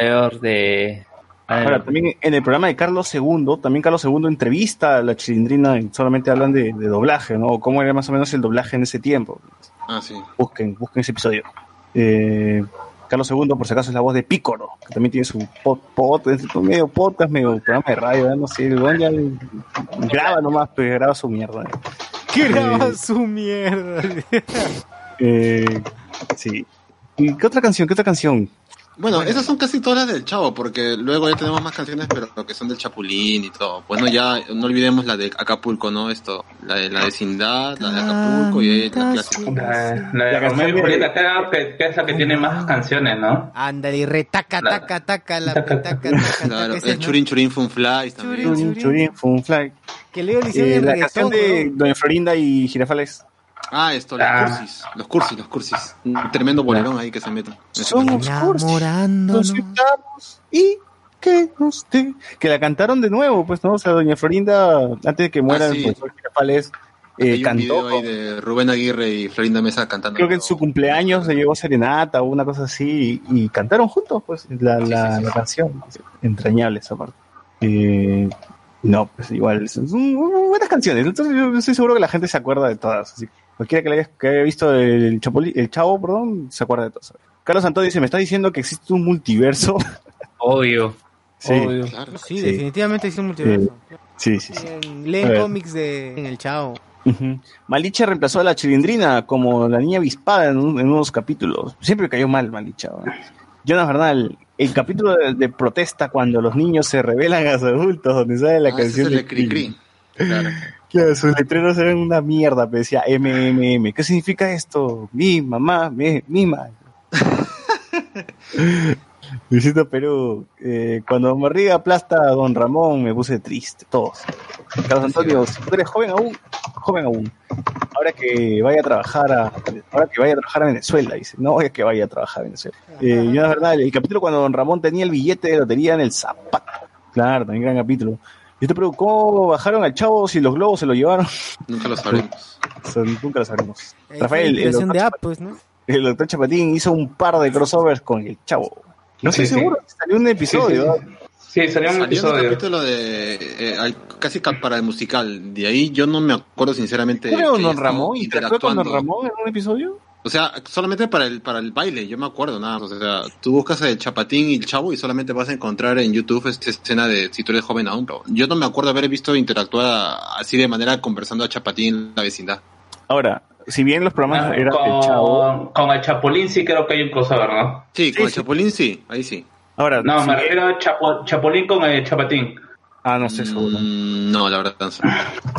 mayor de... Ahora, también en el programa de Carlos II, también Carlos II entrevista a la chilindrina y solamente hablan de, de doblaje, ¿no? O cómo era más o menos el doblaje en ese tiempo. Ah, sí. Busquen, busquen ese episodio. Eh, Carlos II, por si acaso, es la voz de Pícoro, que también tiene su pod, pod- es medio podcast, medio programa de radio, ¿eh? no sé, el weón ya graba nomás, pero graba su mierda. ¿eh? Que graba Eh, su mierda. Eh, sí. ¿Y qué otra canción? ¿Qué otra canción? Bueno, esas son casi todas las del Chavo, porque luego ya tenemos más canciones, pero que son del Chapulín y todo. Bueno, ya no olvidemos la de Acapulco, ¿no? Esto, la de la vecindad, la de Acapulco y la clásica. La, la de La Romeo y de- Julieta, que, que es la que tiene más canciones, ¿no? Ándale, retaca, Claro. taca, taca, la petaca, taca, Claro, el ¿no? Churin Churin Fun Flies también. Churin. Churin, churin, fun fly. Que Leo le hicieron Eh, el la canción de. Doña Florinda y Girafales. Ah, esto, los Ah. cursis. Los cursis, los cursis. Un tremendo bolerón ahí que se meten. Somos cursis. Nos estamos y que dé. Que la cantaron de nuevo, pues, ¿no? O sea, Doña Florinda, antes de que muera Ah, el sí. profesor Girafales, eh, Hay un cantó. video ahí de Rubén Aguirre y Florinda Mesa cantando. Creo que en su cumpleaños le llevó serenata o una cosa así y, y cantaron juntos, pues, la, Sí, la, sí, sí, la canción. Entrañable esa parte. Eh, no, pues igual, son son buenas canciones. Entonces, yo estoy seguro que la gente se acuerda de todas. Así, que cualquiera que, le haya, que haya visto el, Chapuli- el Chavo, perdón, se acuerda de todas. Carlos Antonio dice, me está diciendo que existe un multiverso. Obvio. sí, Obvio. Claro. Sí, Sí. definitivamente hizo un multiverso. sí, sí. sí. Leen- cómics de en el Chao. Ujú. Malicha reemplazó a la chilindrina como la niña avispada en, un- en unos capítulos. Siempre cayó mal Malicha. Jonas Bernal, el capítulo de, de protesta cuando los niños se revelan a los adultos, donde sale la Ah, ese canción es el de de Cri Cri. Claro. Claro, sus letreros eran una mierda, pero decía MMM. ¿Qué significa esto? Mi mamá, mi, mima. Luisito Perú, eh, cuando Barriga aplasta a Don Ramón me puse triste, todos. Carlos Antonio, si tú eres joven aún, joven aún. Ahora que vaya a trabajar a, ahora que vaya a trabajar a Venezuela, dice, no es que vaya a trabajar a Venezuela. Eh, yo la verdad, el capítulo cuando Don Ramón tenía el billete de lotería en el zapato. Claro, también gran capítulo. Yo te pregunto, ¿cómo bajaron al chavo si los globos se lo llevaron? Nunca lo sabremos. Nunca lo sabremos. Ahí Rafael, el doctor, de App, pues, ¿no? el doctor Chapatín hizo un par de crossovers con el chavo. No estoy Sí, sí. seguro, salió un episodio. Sí, sí, Sí, salió un Salió un episodio. capítulo de eh, casi ca- para el musical. De ahí yo no me acuerdo sinceramente. Creo Don Ramón, interactuó con Don. Ramón en un episodio. O sea, solamente para el, para el baile, yo me acuerdo nada. más. O sea, tú buscas el chapatín y el chavo y solamente vas a encontrar en YouTube esta escena de si tú eres joven aún. pero Yo no me acuerdo haber visto interactuar así de manera conversando a chapatín en la vecindad. Ahora, si bien los programas Ah, eran del chavo, con, con el Chapulín sí creo que hay un crossover, ¿no? Sí, con el chapulín sí, ahí sí. ahora, No, si me bien- refiero a Chapo- Chapulín con el Chapatín. Ah, no sé seguro. Mm, no, la verdad no sé.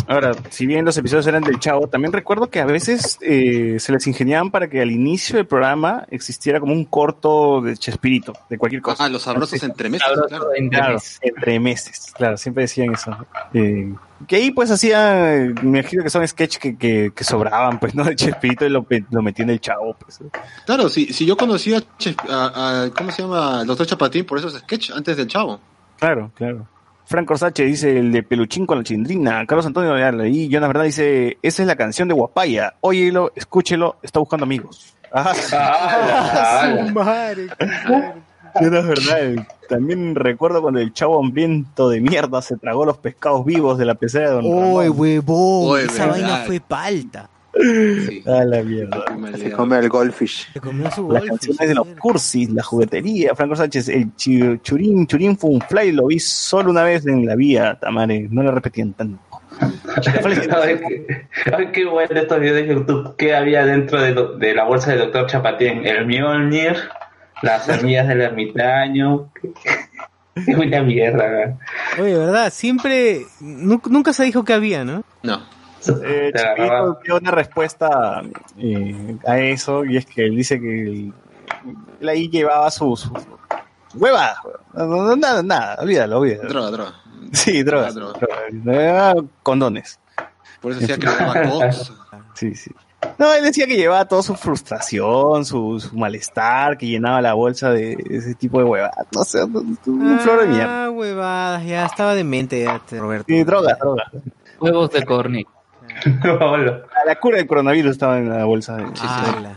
Ahora, si bien los episodios eran del Chavo, también recuerdo que a veces eh, se les ingeniaban para que al inicio del programa existiera como un corto de Chespirito, de cualquier cosa. Ah, los sabrosos entremeses, Sabroso claro. entre Claro, meses. entre meses, claro, siempre decían eso. Eh, que ahí pues hacía, eh, me imagino que son sketch que, que, que sobraban, pues, ¿no? De Chespirito y lo, lo metí en el Chavo, pues. Claro, si, si yo conocía a, a- a- ¿cómo se llama? Al doctor Chapatín por esos sketch antes del chavo. Claro, claro. Franco Sache dice el de Peluchín con la chindrina. Carlos Antonio Ayala. Y Jonas Verdad dice, esa es la canción de Guapaya. Óyelo, escúchelo, está buscando amigos. Ah, Ah, Su madre. Jonas Verdad. También recuerdo cuando el chavo hambriento de mierda se tragó los pescados vivos de la pecera de Don Ramón. huevón. Oy, Esa verdad. vaina fue palta. Sí. A la mierda. Se come el goldfish. Se comió su Las canciones de los cursis, la juguetería, Franco Sánchez, el churín, churín fue un fly, lo vi solo una vez en la vía, Tamare, no lo repetían tanto. Ay, qué, bueno estos videos de YouTube. ¿Qué había dentro de, lo- de la bolsa del doctor Chapatín? El Mjolnir, las semillas del ermitaño. Es una mierda. ¿verdad? Oye, ¿verdad? Siempre. nu- Nunca se dijo que había, ¿no? No. Eh, agarraba. dio una respuesta eh, a eso y es que él dice que el- él ahí llevaba su, su hueva, nada, nada, olvídalo, olvídalo. Droga, droga. Sí, drogas, Droga. drogas, eh, condones. Por eso decía que cox. Sí, sí. No, él decía que llevaba toda su frustración, su, su malestar, que llenaba la bolsa de ese tipo de hueva. No sé, un flor de mierda. Ah, huevadas, ya estaba demente ya, Roberto. Sí, droga, droga. Huevos de corny. Hola. La cura del coronavirus estaba en la bolsa. De... Ala.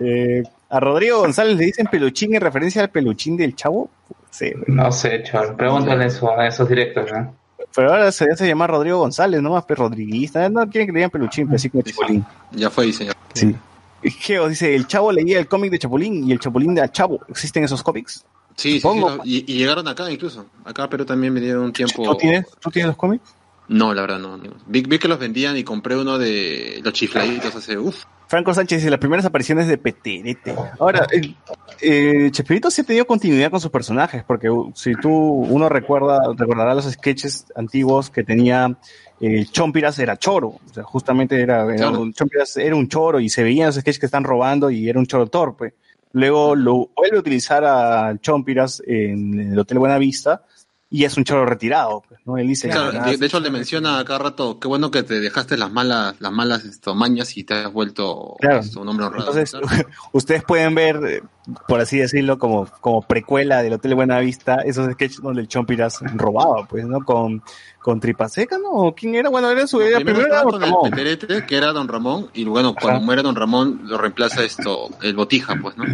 Eh, a Rodrigo González le dicen peluchín en referencia al peluchín del chavo. Sí. No sé, chaval. Pregúntale eso a esos directos. ¿no? pero ahora se hace llamar Rodrigo González, no más, Rodriguista. No quieren que le digan peluchín, pero así como Chapulín. Ya fue diseñado. Sí. Geo dice, el chavo leía el cómic de Chapulín y el Chapulín de Chavo. ¿Existen esos cómics? Sí, sí, sí, Supongo. no, y, y llegaron acá incluso. Acá a Perú también vinieron un tiempo. ¿Tú tienes, ¿Tú tienes los cómics? No, la verdad no. Vi, vi que los vendían y compré uno de los chifladitos hace. Uf. Franco Sánchez dice las primeras apariciones de Peterete. Ahora, eh, eh, Chespirito sí ha tenido continuidad con sus personajes, porque uh, si tú, uno recuerda, recordará los sketches antiguos que tenía eh, Chompiras era choro, o sea, justamente era, un, Chompiras era un choro y se veían los sketches que están robando y era un choro torpe. Luego lo vuelve a utilizar a Chompiras en el Hotel Buenavista y es un choro retirado, pues, ¿no? Él dice, Claro, "Ah, de, de hecho le menciona a cada rato, qué bueno que te dejaste las malas, las malas esto, mañas y te has vuelto Claro. esto, un hombre honrado. Entonces, Claro. ustedes pueden ver, eh, por así decirlo, como, como precuela del Hotel Buenavista, esos sketches donde el Chompiras robaba, pues, ¿no? Con, con Tripaseca, ¿no? ¿O ¿Quién era? Bueno, era su, era, Primero primero era estaba con el Ramón. Peterete, que era Don Ramón, y bueno, cuando Ajá. muere Don Ramón, lo reemplaza esto, el Botija, pues, ¿no?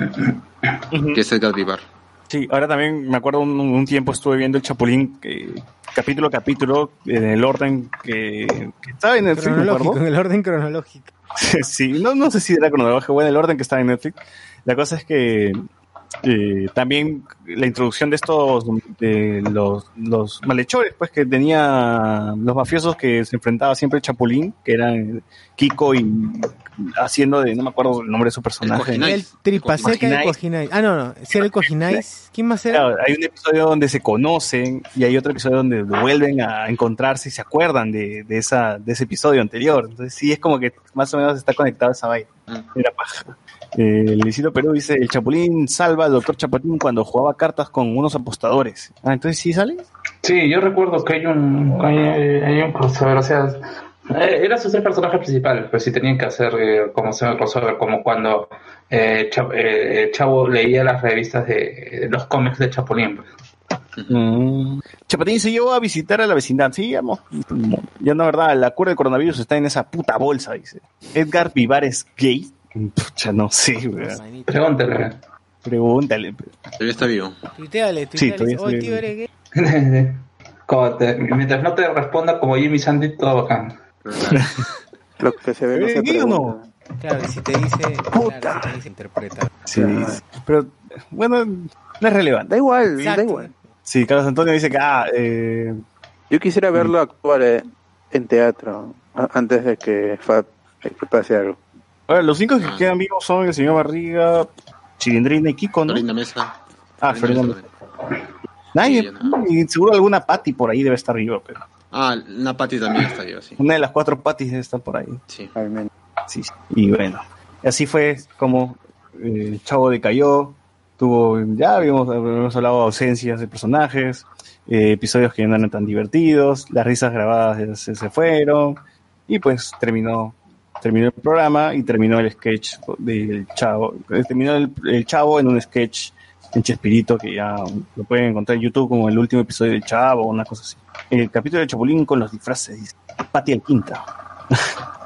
Que es Edgar Vivar. Sí, ahora también me acuerdo un, un tiempo estuve viendo el Chapulín, capítulo a capítulo, en el orden que, que estaba en Netflix, Cronológico, en el orden cronológico. sí, no, no sé si era cronológico o en el orden que estaba en Netflix. La cosa es que eh, también la introducción de estos, de los, los malhechores, pues que tenía los mafiosos que se enfrentaba siempre el Chapulín, que eran Kiko y haciendo de, no me acuerdo el nombre de su personaje. Cojinais. El tripaseca el Cojinais. cojinais. Ah, no, no. Si era el cojinais. ¿Quién más era? Claro, hay un episodio donde se conocen y hay otro episodio donde vuelven a encontrarse y se acuerdan de, de esa, de ese episodio anterior. Entonces sí es como que más o menos está conectado esa vaina. Era paja. Eh, Luisito Perú dice, el Chapulín salva al doctor Chapatín cuando jugaba cartas con unos apostadores. Ah, entonces sí sale. Sí, yo recuerdo que hay un, hay, un crossover, o sea, eh, eran sus tres personajes principales, pero sí tenían que hacer eh, como se crossover, como cuando eh, Cha- eh, Chavo leía las revistas de, los cómics de Chapulín. pues. Mm. Chapatín se llevó a visitar a la vecindad. Sí, vamos. Ya no, verdad, la cura del coronavirus está en esa puta bolsa, dice. Edgar Vivar es gay. Pucha, no sé, weón. Manito. Pregúntale. Pregúntale. Todavía está vivo. Tuiteale, Sí, tuiteale. oh, tío, eres gay. Como te- mientras no te responda como Jimmy Sandy, todo bacán. Lo que se ve no ¿Eres se gay o no? pregunta. Claro, y si te dice, claro, si te dice interpreta. Sí, pero bueno, no es relevante. Da igual, da igual. Sí, Carlos Antonio dice que, ah, eh, Yo quisiera verlo actuar eh, en teatro antes de que, fa- de que pase algo. ahora, los cinco que Ah. quedan vivos son el señor Barriga, Chilindrina y Kiko, ¿no? Florinda Mesa. Ah, Florinda Fernando. Mesa. Nadie, Sí, no. y seguro alguna Patty por ahí debe estar viva, pero Ah, una Patty también está viva, sí. una de las cuatro Patties debe estar por ahí. Sí. Sí, sí. Y bueno, así fue como eh, el chavo decayó, tuvo, ya habíamos, habíamos hablado de ausencias de personajes, eh, episodios que no eran tan divertidos, las risas grabadas se, se fueron, y pues terminó, terminó el programa y terminó el sketch del chavo, eh, terminó el, el chavo en un sketch en Chespirito que ya lo pueden encontrar en YouTube como el último episodio del chavo una cosa así. El capítulo de Chapulín con los disfraces, Pati al Quinta.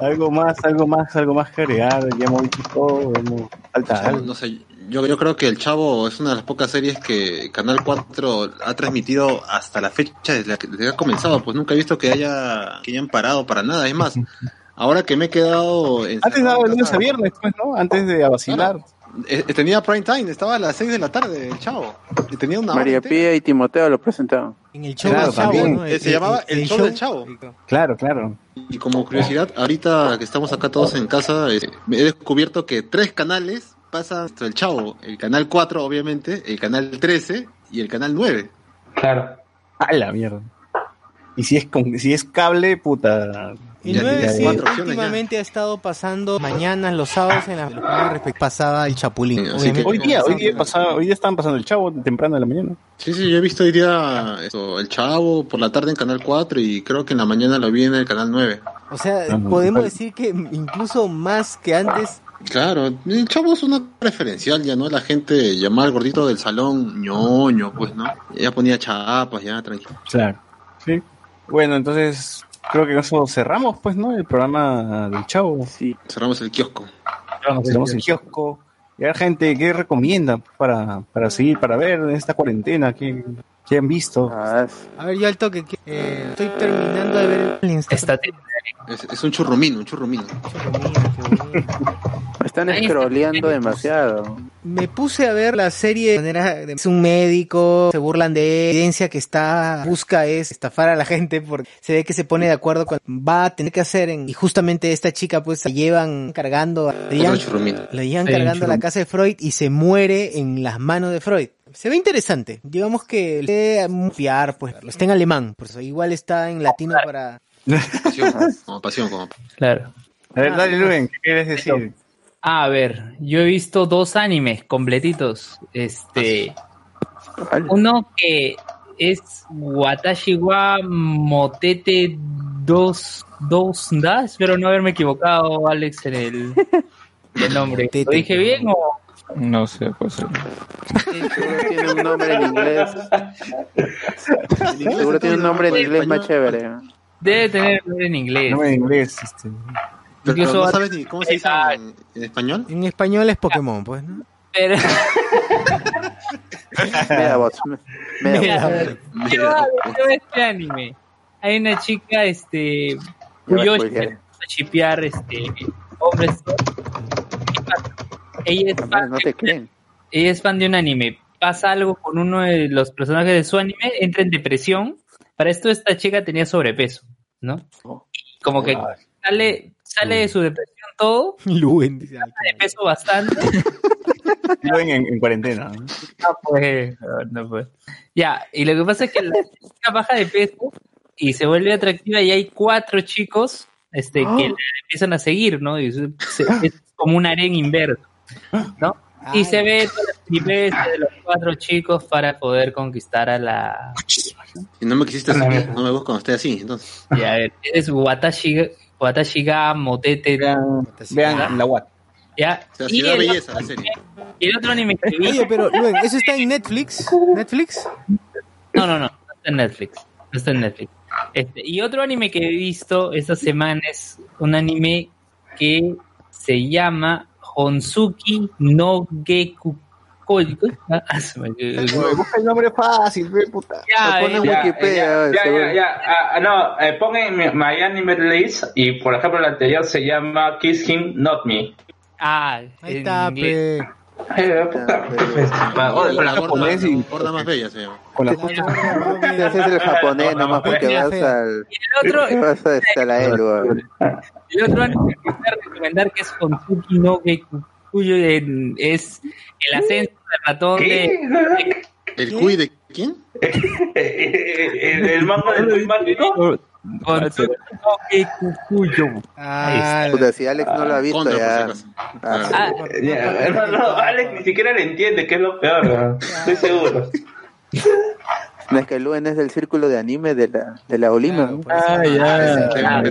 Algo más, algo más, algo más que agregar. Ya hemos visto todo. Hemos... Falta No, algo. no sé, yo, yo creo que El Chavo es una de las pocas series que Canal 4 ha transmitido hasta la fecha desde la que, desde que ha comenzado. Pues nunca he visto que haya que hayan parado para nada. Es más, ahora que me he quedado... Antes daba de lunes a viernes, pues, ¿no? Antes de vacilar. Eh, tenía prime time, estaba a las 6 de la tarde El Chavo. Y tenía una María entera. Pía y Timoteo lo presentaban. En el show Claro, del chavo, también. ¿no? Eh, se llamaba El Show del Chavo. Claro, claro. Y como curiosidad, ahorita que estamos acá todos en casa, eh, he descubierto que tres canales pasan el Chavo. El canal 4, obviamente, el canal 13 y el canal 9. Claro. A la mierda. Y si es, con, si es cable, puta. Y Ya nueve tienes sí, últimamente ha estado pasando mañanas, los sábados en la pasaba el Chapulín. Sí, así Obviamente, que- Hoy día, hoy día, pasaba- hoy día estaban pasando el chavo temprano de la mañana. Sí, sí, yo he visto hoy día esto, el Chavo por la tarde en canal 4 y creo que en la mañana lo vi en el canal 9. O sea, Ajá. podemos decir que incluso más que antes, Claro, el Chavo es una preferencial ya, ¿no? La gente llamaba al gordito del salón ñoño, pues, ¿no? Ya ponía chapas, ya, tranquilo. Claro. Sí. Bueno, entonces creo que con eso cerramos, pues, ¿no? El programa del chavo. Sí. Cerramos el kiosco. Cerramos el kiosco. Y a la gente, ¿qué recomienda para, para seguir, para ver en esta cuarentena? ¿Qué, qué han visto? Ah, a ver, yo al toque, que, eh, estoy terminando de ver el Está Es, es un churrumino, un churrumino. están scrolleando demasiado. Me puse a ver la serie de manera de- es un médico, se burlan de él, evidencia que está busca es estafar a la gente porque se ve que se pone de acuerdo con va a tener que hacer en, y justamente esta chica pues la llevan cargando, le llevan, Sí, cargando a la casa de Freud y se muere en las manos de Freud. Se ve interesante. Digamos que le piar, pues, está en alemán, por eso igual está en latino para Pasión, como pasión, como Claro. A ver, dale, Luen, ¿qué quieres decir? A ver, yo he visto dos animes completitos. Este, uno que es Watashi wa Motete 2 dos da, espero no haberme equivocado, Alex, en el, el nombre. ¿Lo dije bien o No sé, pues. eh, Seguro tiene un nombre en inglés. Seguro tiene un nombre en inglés más chévere. debe tener nombre en inglés? No en inglés. Este. Pero Incluso- no sabes ni cómo se dice en, en español. en español es Pokémon, pues, ¿no? Pero, Medabots. me- Medabots. yo, este anime. Hay una chica, este, spoileé. a chipear, este, hombres. Ella es fan No te creen. ella es fan de un anime. Pasa algo con uno de los personajes de su anime, entra en depresión. Para esto esta chica tenía sobrepeso, ¿no? Y como que sale, sale de su depresión todo, Luen, dice, de peso bastante. Luen en, en cuarentena. ¿no? No pues, no pues. Ya, y lo que pasa es que la chica baja de peso y se vuelve atractiva y hay cuatro chicos este, que la empiezan a seguir, ¿no? Y se- se- es como un harén inverso, ¿no? Y se ve la de los cuatro chicos para poder conquistar a la... Si no me quisiste no me busco cuando esté así, entonces. Ya, a ver, es Watashi, Watashi ga Motete. Vean, vean la Watt. ¿Ya? O sea, Y el, belleza la serie. y el otro anime que vi... Oye, pero Luen, ¿eso está en Netflix? ¿Netflix? No, no, no, no está en Netflix. No está en Netflix. Este, y otro anime que he visto esta semana es un anime que se llama Honsuki no Geku Coño, ah, ah, se me- Busca el nombre fácil, ve, puta. Ya, Lo pone en Ya, Wikipedia. ya, seguro. ya, ya. Ah, ah, no, eh, pongan mi- My Anime List y, por ejemplo, el anterior se llama Kiss Him, Not Me. Ah, Ahí está, pe. Eh, puta, gorda, con la la gorda, gorda más bella se llama. Con la Ese es el japonés nomás porque vas. El otro, vas a, la el otro recomendar que es Konsuki no en- es el ascenso del ratón de. ¿El cuy de quién? el, el manga del mágico. Konsuki no Gekukuyo. Ah, Puta, si Alex no lo ha visto por si ya... Ah, Ah, no, no, Alex ni siquiera le entiende, que es lo peor. ¿no? Estoy seguro. No es que Luen es del círculo de anime de la, de la Olima. Ah, ya. Ah.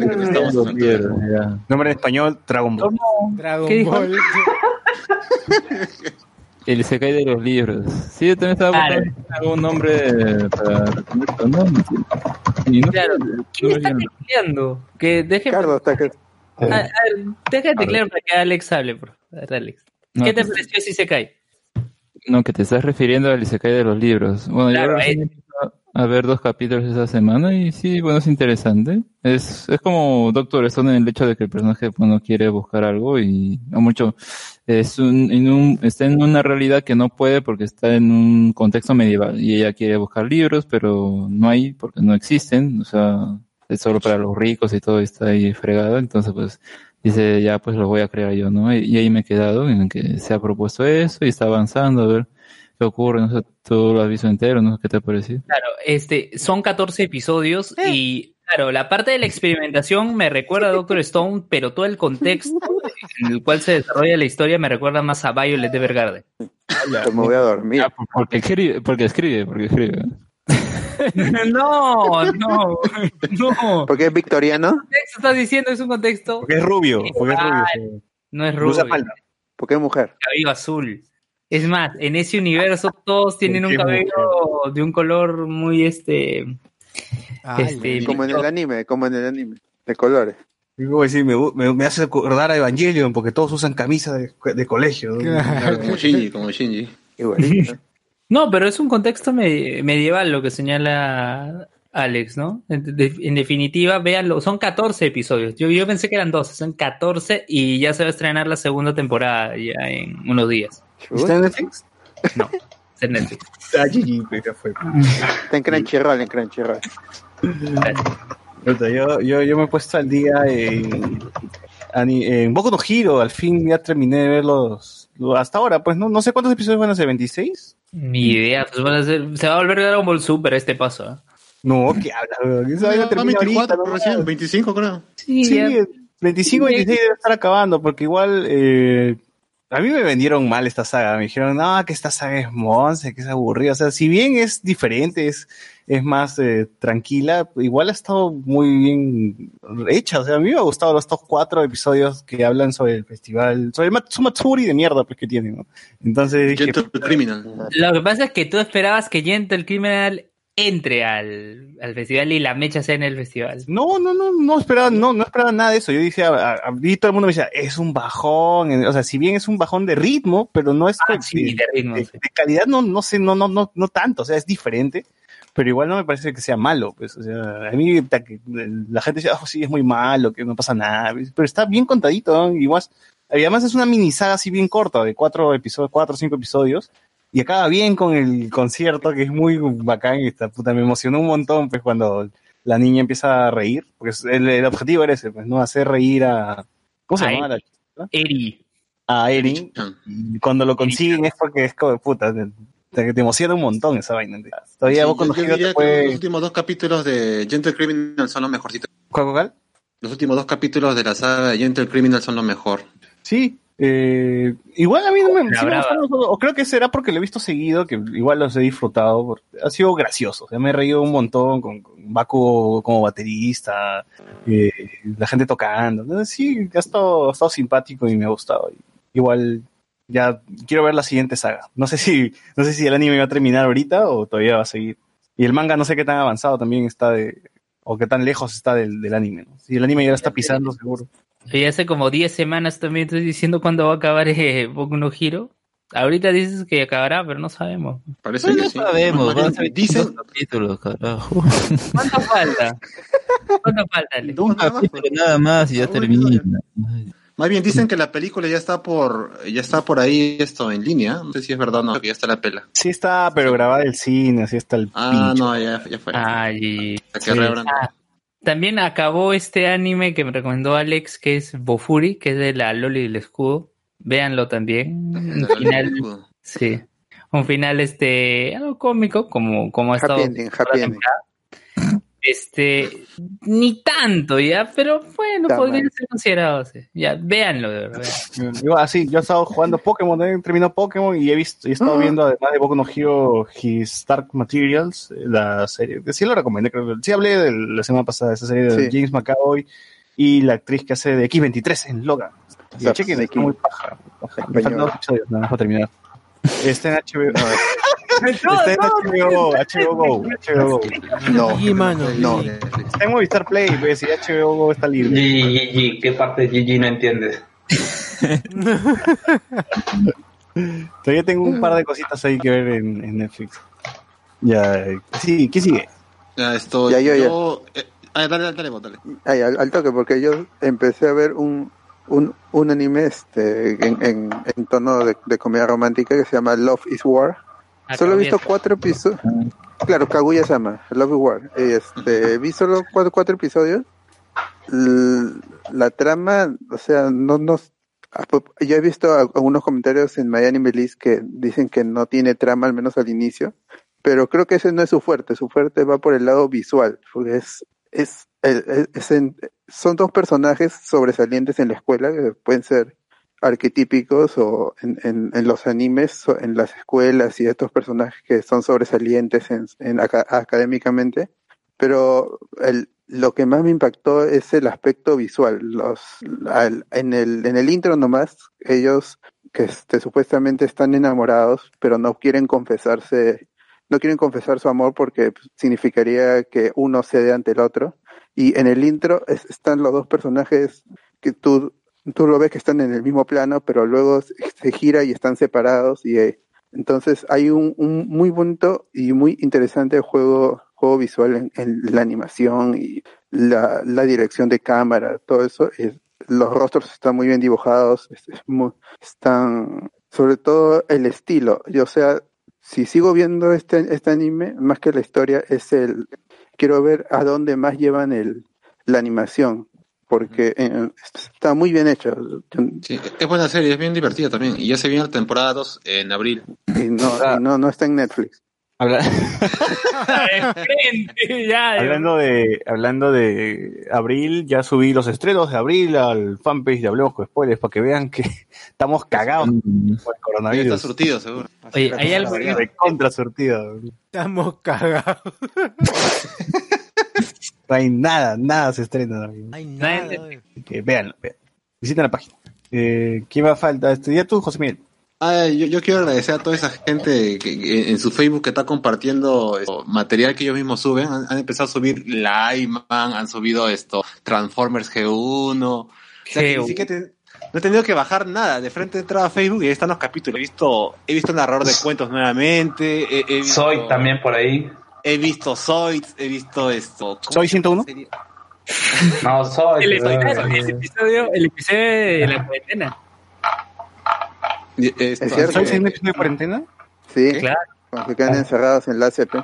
Nombre en español, Dragon Ball. Dragon ¿Qué dijo? Ball. El Isekai de los libros. Sí, yo también estaba Claro. buscando algún nombre para esto, ¿no? Y no Claro. ¿Quién no está tecleando? Que deje, Ricardo está que... a, a ver, deja de teclear para que Alex hable, por favor. Alex. no, ¿Qué te pareció si se cae? No, que te estás refiriendo al Isekai de los libros. Bueno, Claro, yo eh. empecé a ver dos capítulos esa semana y sí, bueno, es interesante. Es, es como Doctor Stone en el hecho de que el personaje bueno, quiere buscar algo y a mucho es un, en un, está en una realidad que no puede porque está en un contexto medieval y ella quiere buscar libros, pero no hay porque no existen, o sea, es solo para los ricos y todo está ahí fregado, entonces pues dice, ya pues lo voy a crear yo, ¿no? Y, y ahí me he quedado en que se ha propuesto eso y está avanzando, a ver qué ocurre, no sé, tú lo has visto entero, ¿no? ¿Qué te ha parecido? Claro, este, son 14 episodios y, claro, la parte de la experimentación me recuerda a Doctor Stone, pero todo el contexto en el cual se desarrolla la historia me recuerda más a Violet Evergarden. Me voy a dormir. Ah, por- porque escribe, porque escribe, porque escribe. no, no, no. ¿Por qué es victoriano? ¿Qué estás diciendo? Es un contexto. Porque es rubio, porque es rubio. sí. No es Usa rubio, falda. ¿Por qué mujer? cabello azul. Es más, en ese universo todos tienen un cabello de un color muy este. Ah, este Como en el anime, como en el anime. De colores. Digo, decir, me, me, me hace acordar a Evangelion porque todos usan camisa de, de colegio. como Shinji, como Shinji. Igualito. No, pero es un contexto me- medieval lo que señala Alex, ¿no? En, de- en definitiva, véanlo, son 14 episodios. Yo, yo pensé que eran 12, son 14 y ya se va a estrenar la segunda temporada ya en unos días. ¿Está en Netflix? No, es en Netflix. Ah, GG, ya fue. Está en Crunchyroll, en Crunchyroll. Yo, yo, yo me he puesto al día en, en Boku no Hero. Al fin ya terminé de ver los, los- hasta ahora, pues no, no sé cuántos episodios van a ser, ¿26? Ni idea, pues van a ser- se va a volver Dragon Ball Super este paso. ¿eh? No, ¿qué hablas? No, 24 ahorita, ¿no? recién, 25 creo. Sí, Sí, ya. 25, 26 debe estar acabando, porque igual eh, a mí me vendieron mal esta saga. Me dijeron, no, que esta saga es monce, que es aburrida. O sea, si bien es diferente, es, es más eh, tranquila, igual ha estado muy bien hecha. O sea, a mí me ha gustado estos cuatro episodios que hablan sobre el festival, sobre el Matsumatsuri de mierda pues, que tienen. ¿no? Entonces dije, Gentle Criminal. Lo que pasa es que tú esperabas que Gentle el Criminal entre al, al festival y la mecha sea en el festival. No, no, no, no esperaba, no, no esperaba nada de eso. Yo decía, a, a- y todo el mundo me decía, es un bajón, o sea, si bien es un bajón de ritmo, pero no es Ah, de, sí, de ritmo, de- sí. de calidad, no, no sé, no, no, no, no tanto, o sea, es diferente, pero igual no me parece que sea malo, pues, o sea, a mí la gente dice, oh, sí, es muy malo, que no pasa nada, pero está bien contadito, ¿no? igual, y además es una mini saga así bien corta, de cuatro episodios, cuatro o cinco episodios, y acaba bien con el concierto, que es muy bacán, y esta puta, me emocionó un montón, pues, cuando la niña empieza a reír, porque el, el objetivo era ese, pues, ¿no? Hacer reír a... ¿Cómo se A llama la chica? Eri. A Erin. Y cuando lo consiguen es porque es como, puta, te, te- emociona un montón esa vaina. Todavía Sí, vos cuando te los últimos dos capítulos de Gentle Criminal son los mejorcitos. ¿Cuál, cuál? Los últimos dos capítulos de la saga de Gentle Criminal son los mejor. Sí, eh, igual a mí no me, sí me gustaron, o creo que será porque lo he visto seguido, que igual los he disfrutado, porque ha sido gracioso, o sea, me he reído un montón con, con Baku como baterista, eh, la gente tocando, sí, ha estado, ha estado simpático y me ha gustado. Igual ya quiero ver la siguiente saga, no sé si, no sé si el anime va a terminar ahorita o todavía va a seguir. Y el manga no sé qué tan avanzado también está de, o qué tan lejos está del, del anime, ¿no? Si el anime ya lo está pisando, seguro. Y hace como 10 semanas también estoy diciendo cuándo va a acabar eh, Boku no Hero. ahorita dices que acabará, pero no sabemos. Parece No, que no sí. sabemos, ser dicen, capítulos, carajo. ¿Cuánto falta? ¿Cuánto falta? Un nada más, capítulo nada más y ya Un termina. Más bien dicen que la película ya está por, ya está por ahí esto en línea. No sé si es verdad o no, que ya está la pela. Sí está, pero grabada el cine, así está el Ah, pincho. no, ya, ya fue. Ay. Ah, también acabó este anime que me recomendó Alex, que es Bofuri, que es de la Loli del escudo. Véanlo también. Un final, sí. Un final este algo cómico, como, como ha Happy estado ending, happy ending. Este, ni tanto ya, pero bueno, Está podría mal. ser considerado. sí. Ya, véanlo de verdad. Yo así, yo he estado jugando Pokémon, también terminó Pokémon y he visto, y he estado viendo además de Boku no Hero His Dark Materials, eh, la serie, que sí lo recomendé, creo que sí hablé de la semana pasada de esa serie de Sí. James McAvoy y la actriz que hace de X23 en Logan. Chequen, X. muy paja. paja. Me faltan dos episodios, nada más para terminar. Está en HBO. Está en HBO, HBO Go, HBO Go. no, Y, mano, no. Está en Movistar Play, pues, y HBO Go está libre. GG, ¿qué parte de GG no entiendes? Todavía tengo un par de cositas ahí que ver en, en Netflix. Ya, sí, ¿qué sigue? Ya, esto, Ya, yo, yo, eh, ah, dale, dale, dale. Ay, al, al toque, porque yo empecé a ver un, un, un anime este, en, en, en tono de, de comedia romántica que se llama Love is War. Solo he visto cuatro episodios. Claro, Kaguya Sama, Love War. Este, vi solo cuatro, cuatro episodios. L- la trama, o sea, no nos. ah, pues, Yo he visto algunos comentarios en Miami Melis que dicen que no tiene trama, al menos al inicio. Pero creo que ese no es su fuerte. Su fuerte va por el lado visual. Porque es. es, el- es en- son dos personajes sobresalientes en la escuela que pueden ser arquetípicos o en, los animes, en las escuelas y estos personajes que son sobresalientes en, en aca- académicamente, pero lo que más me impactó es el aspecto visual. En, el, en el intro nomás, ellos que este, supuestamente están enamorados, pero no quieren confesarse, no quieren confesar su amor porque significaría que uno cede ante el otro. Y en el intro es- están los dos personajes que tú tú lo ves que están en el mismo plano, pero luego se gira y están separados y eh, entonces hay un, muy bonito y muy interesante juego juego visual en, la animación y la, la dirección de cámara, todo eso. es- los rostros están muy bien dibujados, están sobre todo el estilo. Y, o sea, si sigo viendo este, este anime, más que la historia, es el quiero ver a dónde más llevan el, la animación porque eh, está muy bien hecho Sí, es buena serie, es bien divertida también. Y ya se viene la temporada 2 en abril. y no, y no, no está en Netflix. Habla- hablando de hablando de abril, ya subí los estrenos de abril al fanpage de Hablemos con Spoilers para que vean que estamos cagados Mm, por el Ahí está coronavirus. surtido, seguro. Oye, hay algo De contra surtido. Estamos cagados. No hay nada, nada se estrena. Ay, Nadie nada. que véanlo, véanlo. Visiten la página. Eh, ¿Qué más falta? Este, ya tú, José Miguel. Ah, yo, yo quiero agradecer a toda esa gente que, que en su Facebook que está compartiendo esto, material que ellos mismos suben. Han, han empezado a subir la Iman, han subido esto, Transformers G1. O sea, que G1. ni siquiera te- no he tenido que bajar nada. De frente he entrado a Facebook y ahí están los capítulos. He visto, he visto narrador de cuentos nuevamente. He, he visto, Soy también por ahí. He visto Zoids, he visto esto. ¿cómo ¿Soy se llama 101? esa serie? No, soy. el, pero- el episodio, el episodio de la cuarentena. Es cierto. ¿Soy eh, un episodio de cuarentena? Sí, Claro. cuando se quedan encerrados en la ACP.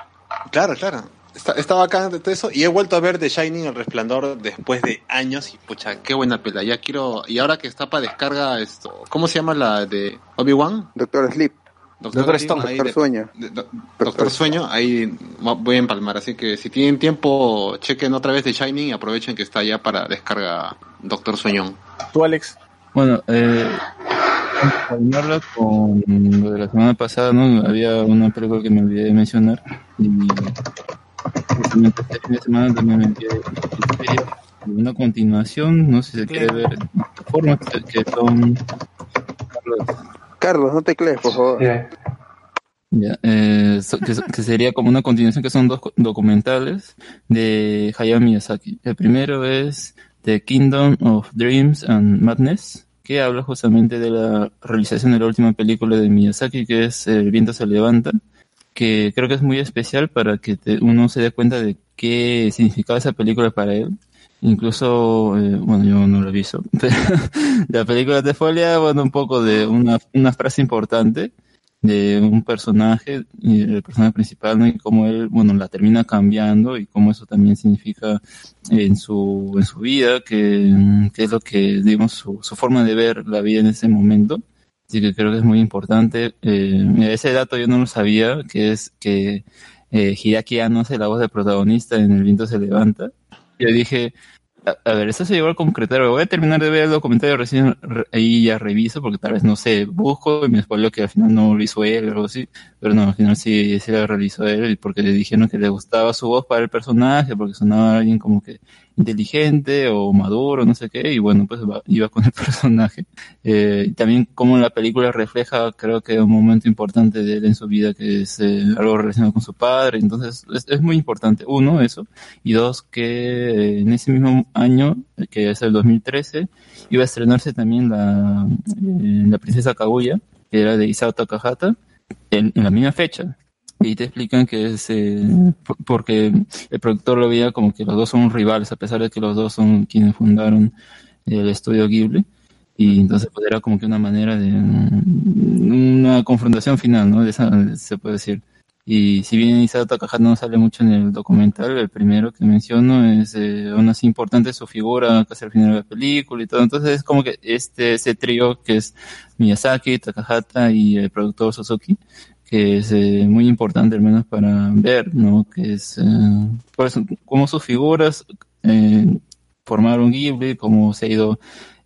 Claro, claro. Está, está bacán de todo eso. Y he vuelto a ver The Shining, El Resplandor, después de años. Y pucha, qué buena pela. Ya quiero. Y ahora que está para descarga esto. ¿Cómo se llama la de Obi-Wan? Doctor Sleep, Doctor Stone, ahí Doctor de- Sueño. de- do- Doctor Sueño, ahí voy a empalmar. Así que si tienen tiempo, chequen otra vez The Shining y aprovechen que está ya para descarga Doctor Sueñón. ¿Tú, Alex? Bueno, eh, con lo de la semana pasada, ¿no? Había una película que me olvidé de mencionar. Y justamente este fin de semana también me envié una continuación, no sé si se quiere ver en plataformas que son Carlos, Carlos, no te crees, por favor. Yeah. eh, so- que, que sería como una continuación que son dos documentales de Hayao Miyazaki. El primero es The Kingdom of Dreams and Madness, que que habla justamente de la realización de la última película de Miyazaki, que es El viento se levanta, que creo que es muy especial para que te- uno se dé cuenta de qué significaba esa película para él. Incluso, eh, bueno, yo no lo he visto, pero la película te folia, bueno, un poco de una, una frase importante de un personaje, el personaje principal, y cómo él, bueno, la termina cambiando y cómo eso también significa en su, en su vida, que, que es lo que, digamos, su, su forma de ver la vida en ese momento. Así que creo que es muy importante. Eh, ese dato yo no lo sabía, que es que eh, Hideaki Anno hace la voz del protagonista en El viento se levanta. Yo dije, a, ver, eso se llegó a concretar. Voy a terminar de ver el documentario recién, re- ahí ya reviso, porque tal vez, no sé, busco y me spoileo que al final no lo hizo él o algo así. Pero no, al final sí, sí lo realizó él, porque le dijeron que le gustaba su voz para el personaje, porque sonaba alguien como que inteligente o maduro, no sé qué, y bueno, pues va- iba con el personaje. Eh, también como la película refleja, creo que un momento importante de él en su vida, que es eh, algo relacionado con su padre, entonces es, muy importante, uno, eso, y dos, que eh, en ese mismo año, eh, que es el 2013, iba a estrenarse también la, la princesa Kaguya, que era de Isao Takahata, en la misma fecha. Y te explican que es eh, por- porque el productor lo veía como que los dos son rivales, a pesar de que los dos son quienes fundaron el estudio Ghibli. Y entonces pues, era como que una manera de mm, una confrontación final, ¿no? De esa, se puede decir. Y si bien Isao Takahata no sale mucho en el documental, el primero que menciono es eh, aún así importante su figura casi al final de la película y todo. Entonces es como que este ese trío que es Miyazaki, Takahata y el productor Suzuki, que es eh, muy importante al menos para ver, ¿no? Que es eh, pues, cómo sus figuras eh, formaron Ghibli, cómo se ha ido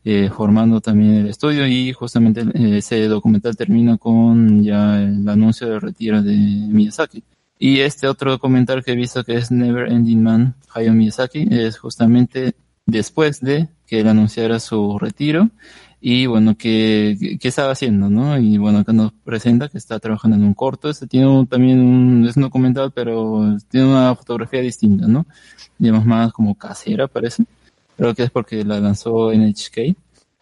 eh, formando también el estudio y justamente eh, ese documental termina con ya el anuncio del retiro de Miyazaki. Y este otro documental que he visto que es Never Ending Man, Hayao Miyazaki, es justamente después de que él anunciara su retiro y bueno, que, que estaba haciendo, ¿no? Y bueno, acá nos presenta que está trabajando en un corto, este tiene un- también un, es un documental, pero tiene una fotografía distinta, ¿no? Digamos más como casera, parece. Creo que es porque la lanzó NHK.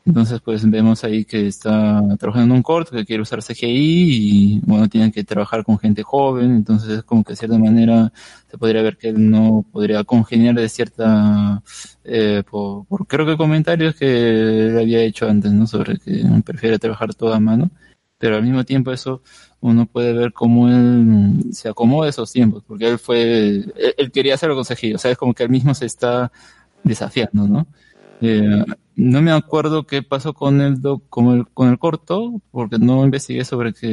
Entonces, pues vemos ahí que está trabajando en un corto, que quiere usar CGI y, bueno, tiene que trabajar con gente joven. Entonces, es como que de cierta manera se podría ver que él no podría congeniar de cierta, eh, por, por creo que comentarios que él había hecho antes, ¿no? Sobre que prefiere trabajar todo a mano. Pero al mismo tiempo eso uno puede ver cómo él se acomoda esos tiempos, porque él fue, él, él quería hacerlo con CGI, o sea, es como que él mismo se está desafiando, ¿no? Eh, no me acuerdo qué pasó con el, doc- con el con el corto, porque no investigué sobre que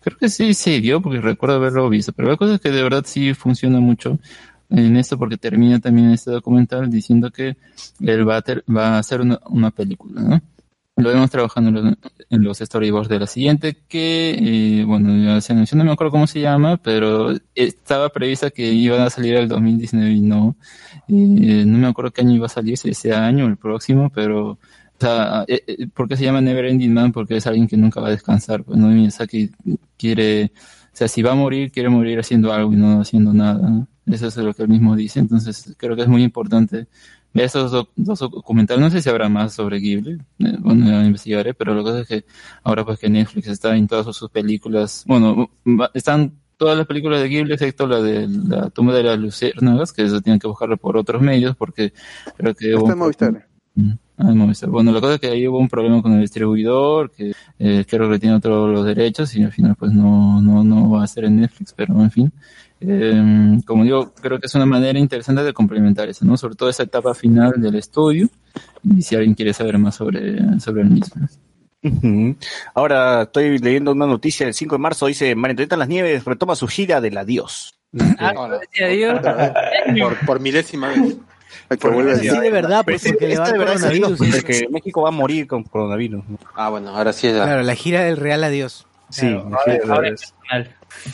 creo que sí se dio, porque recuerdo haberlo visto, pero la cosa es que de verdad sí funciona mucho en esto, porque termina también este documental diciendo que él va a, ter- va a hacer una, una película, ¿no? Lo vemos trabajando en los, en los storyboards de la siguiente, que, eh, bueno, ya se anunció, no me acuerdo cómo se llama, pero estaba prevista que iba a salir el 2019 y no. Eh, no me acuerdo qué año iba a salir, si ese año o el próximo, pero, o sea, eh, eh, ¿por qué se llama Never Ending Man? Porque es alguien que nunca va a descansar, pues, ¿no? Miyazaki quiere, o sea, si va a morir, quiere morir haciendo algo y no haciendo nada. Eso es lo que él mismo dice, entonces creo que es muy importante ver esos do- dos documentales. No sé si habrá más sobre Ghibli, eh, bueno, ya investigaré, pero la cosa es que ahora pues que Netflix está en todas sus películas, bueno, están todas las películas de Ghibli excepto la de la tumba de las luciérnagas, que eso tienen que buscarlo por otros medios porque creo que Está en Movistar. Ah, en Movistar. Bueno, la cosa es que ahí hubo un problema con el distribuidor, que eh, creo que tiene todos los derechos y al final pues no, no, no va a ser en Netflix, pero en fin. Eh, como digo, creo que es una manera interesante de complementar eso, ¿no? Sobre todo esa etapa final del estudio y si alguien quiere saber más sobre, sobre el mismo. Ahora estoy leyendo una noticia del 5 de marzo, dice María Antonieta Las Nieves retoma su gira del adiós. Hola. Por, por milésima vez. Sí, de verdad, pues, porque le va de verdad es adiós, coronavirus. porque que México va a morir con coronavirus. ¿no? Ah, bueno, ahora sí es la... Claro, la gira del Real Adiós. Sí, Claro, ahora- ahora es.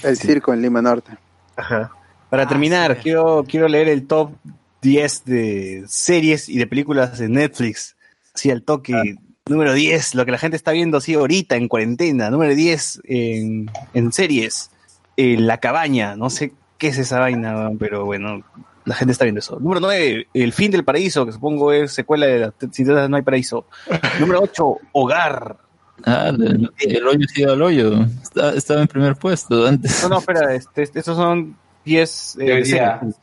El circo en Lima Norte. Ajá. Para Ah, terminar, sí. quiero, quiero leer el top 10 de series y de películas de Netflix. Así al toque. Número 10, lo que la gente está viendo así ahorita en cuarentena. Número 10 en, en series. Eh, la cabaña, no sé qué es esa vaina, pero bueno. la gente está viendo eso. Número 9, El fin del paraíso, que supongo es secuela de la Sin Tetas No hay paraíso. Número 8, Hogar. Ah, el, el hoyo sí al hoyo. Está- estaba en primer puesto antes. No, no, espera, este, este- estos son 10 eh, series,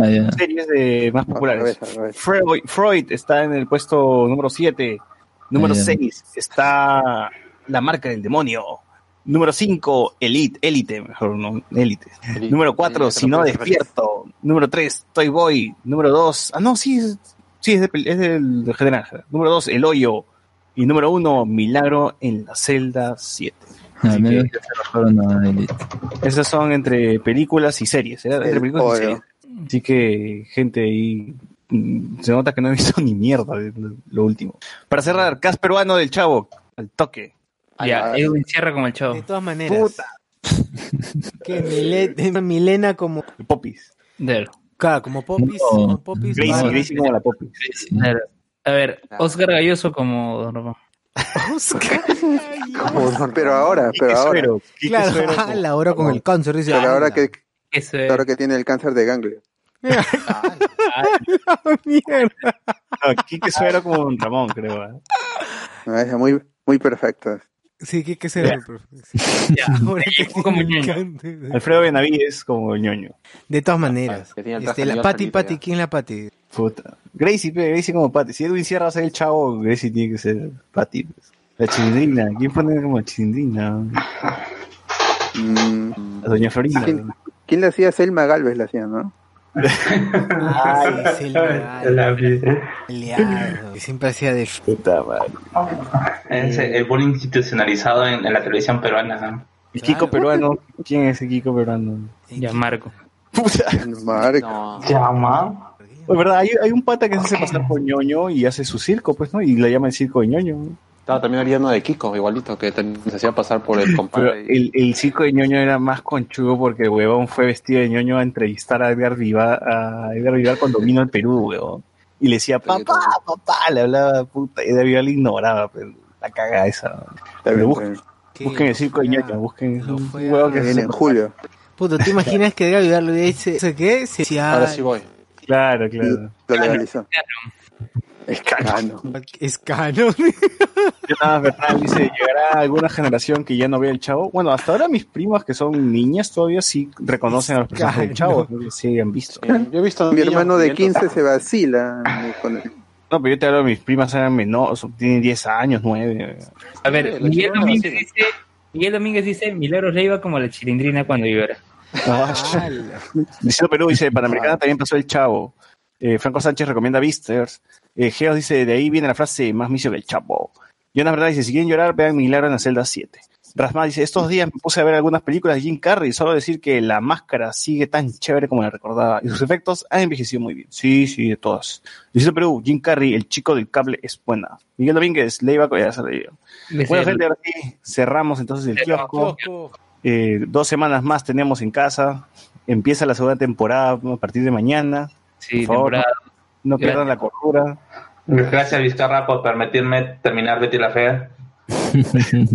Ah, series de más populares. revés. Freud, Freud está en el puesto número 7. Número Ah, ya. 6 está La marca del demonio. Número 5, Elite, Élite, mejor no, Élite. Elite. Número 4, Sí, Si no despierto. Número 3, Toy Boy. Número 2, ah no, sí, es, sí, es, de es del, del general. Número 2, El hoyo. Y número 1, Milagro en la celda 7. A Así menos que- que se bajaron a Elite. Esas son entre películas y series. ¿eh? Entre El películas y hoyo. series. Así que, gente, ahí mm, se nota que no he visto ni mierda lo, último. Para cerrar, cast peruano del chavo, al toque. Ya, Edwin cierra como el chavo. De todas maneras. Puta. Que Mile- Milena como. Popis. Claro, como Popis. No. como Popis Gracie, Gracie como la Popis. A ver, Oscar Galloso como Don Ramón. Oscar. Pero ahora, Quique pero ahora. Suero, Quique Claro, Suero ah, como- la hora con el cáncer. Dice, Pero ahora que, es. ahora que tiene el cáncer de ganglio. Mierda. No, Quique Suero como Don Ramón, creo. ¿eh? No, es muy, muy perfecto. Sí, ¿qué, qué será? Ya, Ahora que Yo como ñoño. Alfredo Benavides como ñoño. De todas maneras. Ah, Este, la Pati, Pati. ¿quién es la Pati? Puta. Gracie, pe, Gracie como Patty. Si Edwin Sierra va a ser el chavo, Gracie tiene que ser Patty. pues. La chilindrina. ¿Quién pone como chilindrina? Mm, La doña Florinda. ¿Quién? ¿Quién le hacía? Selma Galvez le hacía, ¿no? Ay, el La- Leado, que siempre hacía de... Puta madre. Es el bullying institucionalizado en, en la televisión peruana. El Kiko peruano. ¿Quién es el Kiko peruano? Ya, Marco. Puta. Marco. No, Llama. De verdad, hay, hay un pata que se hace pasar por ñoño y hace su circo, pues, ¿no? Y le llama el circo de ñoño. estaba también había uno de Kiko, igualito, que se hacía pasar por el compadre. el, el circo de ñoño era más conchudo porque el huevón fue vestido de ñoño a entrevistar a Edgar Vivar, a Edgar Vivar cuando vino al Perú, huevón. Y le decía, papá, papá, le hablaba, puta, y Edgar Vivar le ignoraba, pero la caga esa. Busquen, busquen el circo de ñoño, busquen un huevo que Viene en julio. Puto, ¿te imaginas que Edgar Vidal le dice, ¿eso qué? Se- Ahora sí voy. Claro, claro. Lo legalizó. Es cano. Es canon. Jonathan Bernal dice, llegará alguna generación que ya no vea el chavo. Bueno, hasta ahora mis primas que son niñas todavía sí reconocen a los personajes del chavo, ¿no? sí han visto. Eh, Yo he visto Mi niños hermano de viendo- 15 se vacila con el- No, pero yo te hablo, mis primas eran menores, tienen 10 años, 9. A ver, Sí, Miguel Domínguez sí. dice, Miguel Domínguez dice, Milagros Leiva como la chilindrina cuando llora. Diciendo Perú dice, Panamericana también pasó el chavo. Eh, Franco Sánchez recomienda Visters. Eh, Geos dice, de ahí viene la frase, más micio que el chavo. Jonas Verdad dice, si quieren llorar, vean Milagro en la celda 7. Rasma dice, estos días me puse a ver algunas películas de Jim Carrey, solo decir que la máscara sigue tan chévere como la recordaba y sus efectos han envejecido muy bien. Sí, sí, de todas. Diciendo Perú, Jim Carrey, el chico del cable es buena. Miguel Domínguez, Leiva, ya se. Dice, Bueno, gente, ahora sí, cerramos entonces el kiosco. Eh, dos semanas más tenemos en casa. Empieza la segunda temporada a partir de mañana. sí, por favor, temporada. No pierdan la cordura. Gracias, Vizcarra, por permitirme terminar Betty la Fea.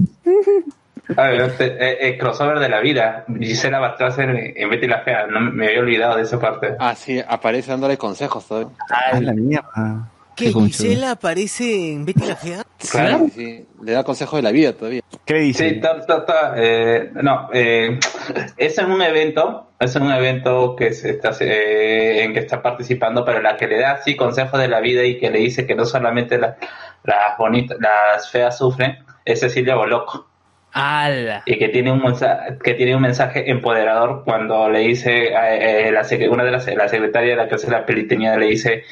A ver, este, eh, eh, crossover de la vida. Gisela Bastrasser en en Betty la Fea. No me había olvidado de esa parte. Ah, sí, aparece dándole consejos todavía. Ah, la mierda. ¿Qué? ¿Gisela aparece en Betty la Fea? Claro. Sí, sí, le da consejos de la vida todavía. ¿Qué dice? Sí, ta, ta, ta, eh, no, eh, es en un evento, es en un evento que se está, eh, en que está participando, pero la que le da así consejos de la vida y que le dice que no solamente la- las bonitas, las feas sufren, es Cecilia Boloco. ¡Hala! y que tiene un mensaje, que tiene un mensaje empoderador cuando le dice eh, eh, la una de las la secretaria de la clase de la pelitenía le dice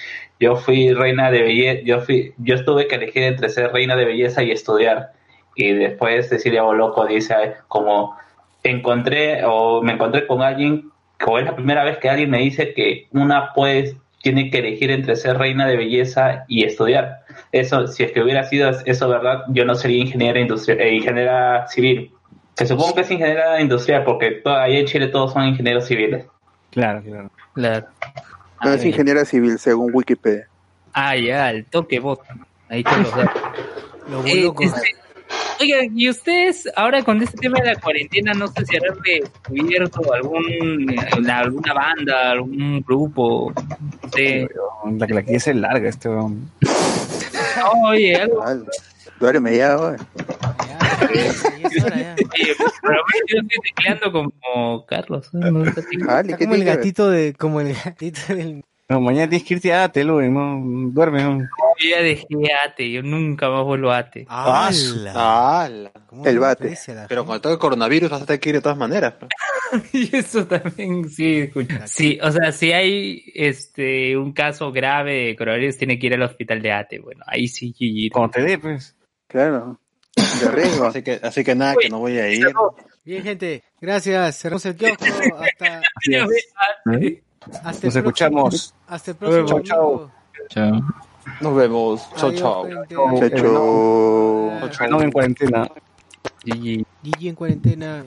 yo fui reina de belleza yo fui yo estuve que elegir entre ser reina de belleza y estudiar y después Cecilia Boloco dice como encontré o me encontré con alguien o es la primera vez que alguien me dice que una pues tiene que elegir entre ser reina de belleza y estudiar eso, si es que hubiera sido eso verdad, yo no sería ingeniera industrial, eh, ingeniera civil. Se supongo que es ingeniera industrial porque ahí en Chile todos son ingenieros civiles. Claro, claro. Claro. No es ingeniera civil, según Wikipedia. Ah, ya, el toque bot. Ahí están los datos. Los Eh, este, Oigan, y ustedes ahora con este tema de la cuarentena, no sé si habrán descubierto algún, eh, alguna banda, algún grupo, no sé. La que la quiere ser larga este weón. Oye, algo. Duerme ya, güey. Pero yo estoy tecleando como Carlos. ¿eh? No ¿qué como el gatito de, como el gatito del No, mañana tienes que irte a Atel, weón. No, duerme, weón. Yo ya dejé ate, yo nunca más vuelvo a ate. ¡Hala! ¡Hala! ¿Cómo El bate. Pero con todo el coronavirus vas a tener que ir de todas maneras. pues. Y eso también, sí, escucha. Sí, o sea, si hay este un caso grave de coronavirus, tiene que ir al hospital de ate. Bueno, ahí sí, GG. Cuando te dé, pues. Claro. De riesgo. Así que, así que nada, que no voy a ir. Bien, gente, gracias. Cerramos el kiosco. Hasta, Nos el escuchamos. próximo- Hasta el próximo Chau, chau. domingo. Chao. Nos vemos. Chao, chao. Chao. No en cuarentena. GG. GG en cuarentena.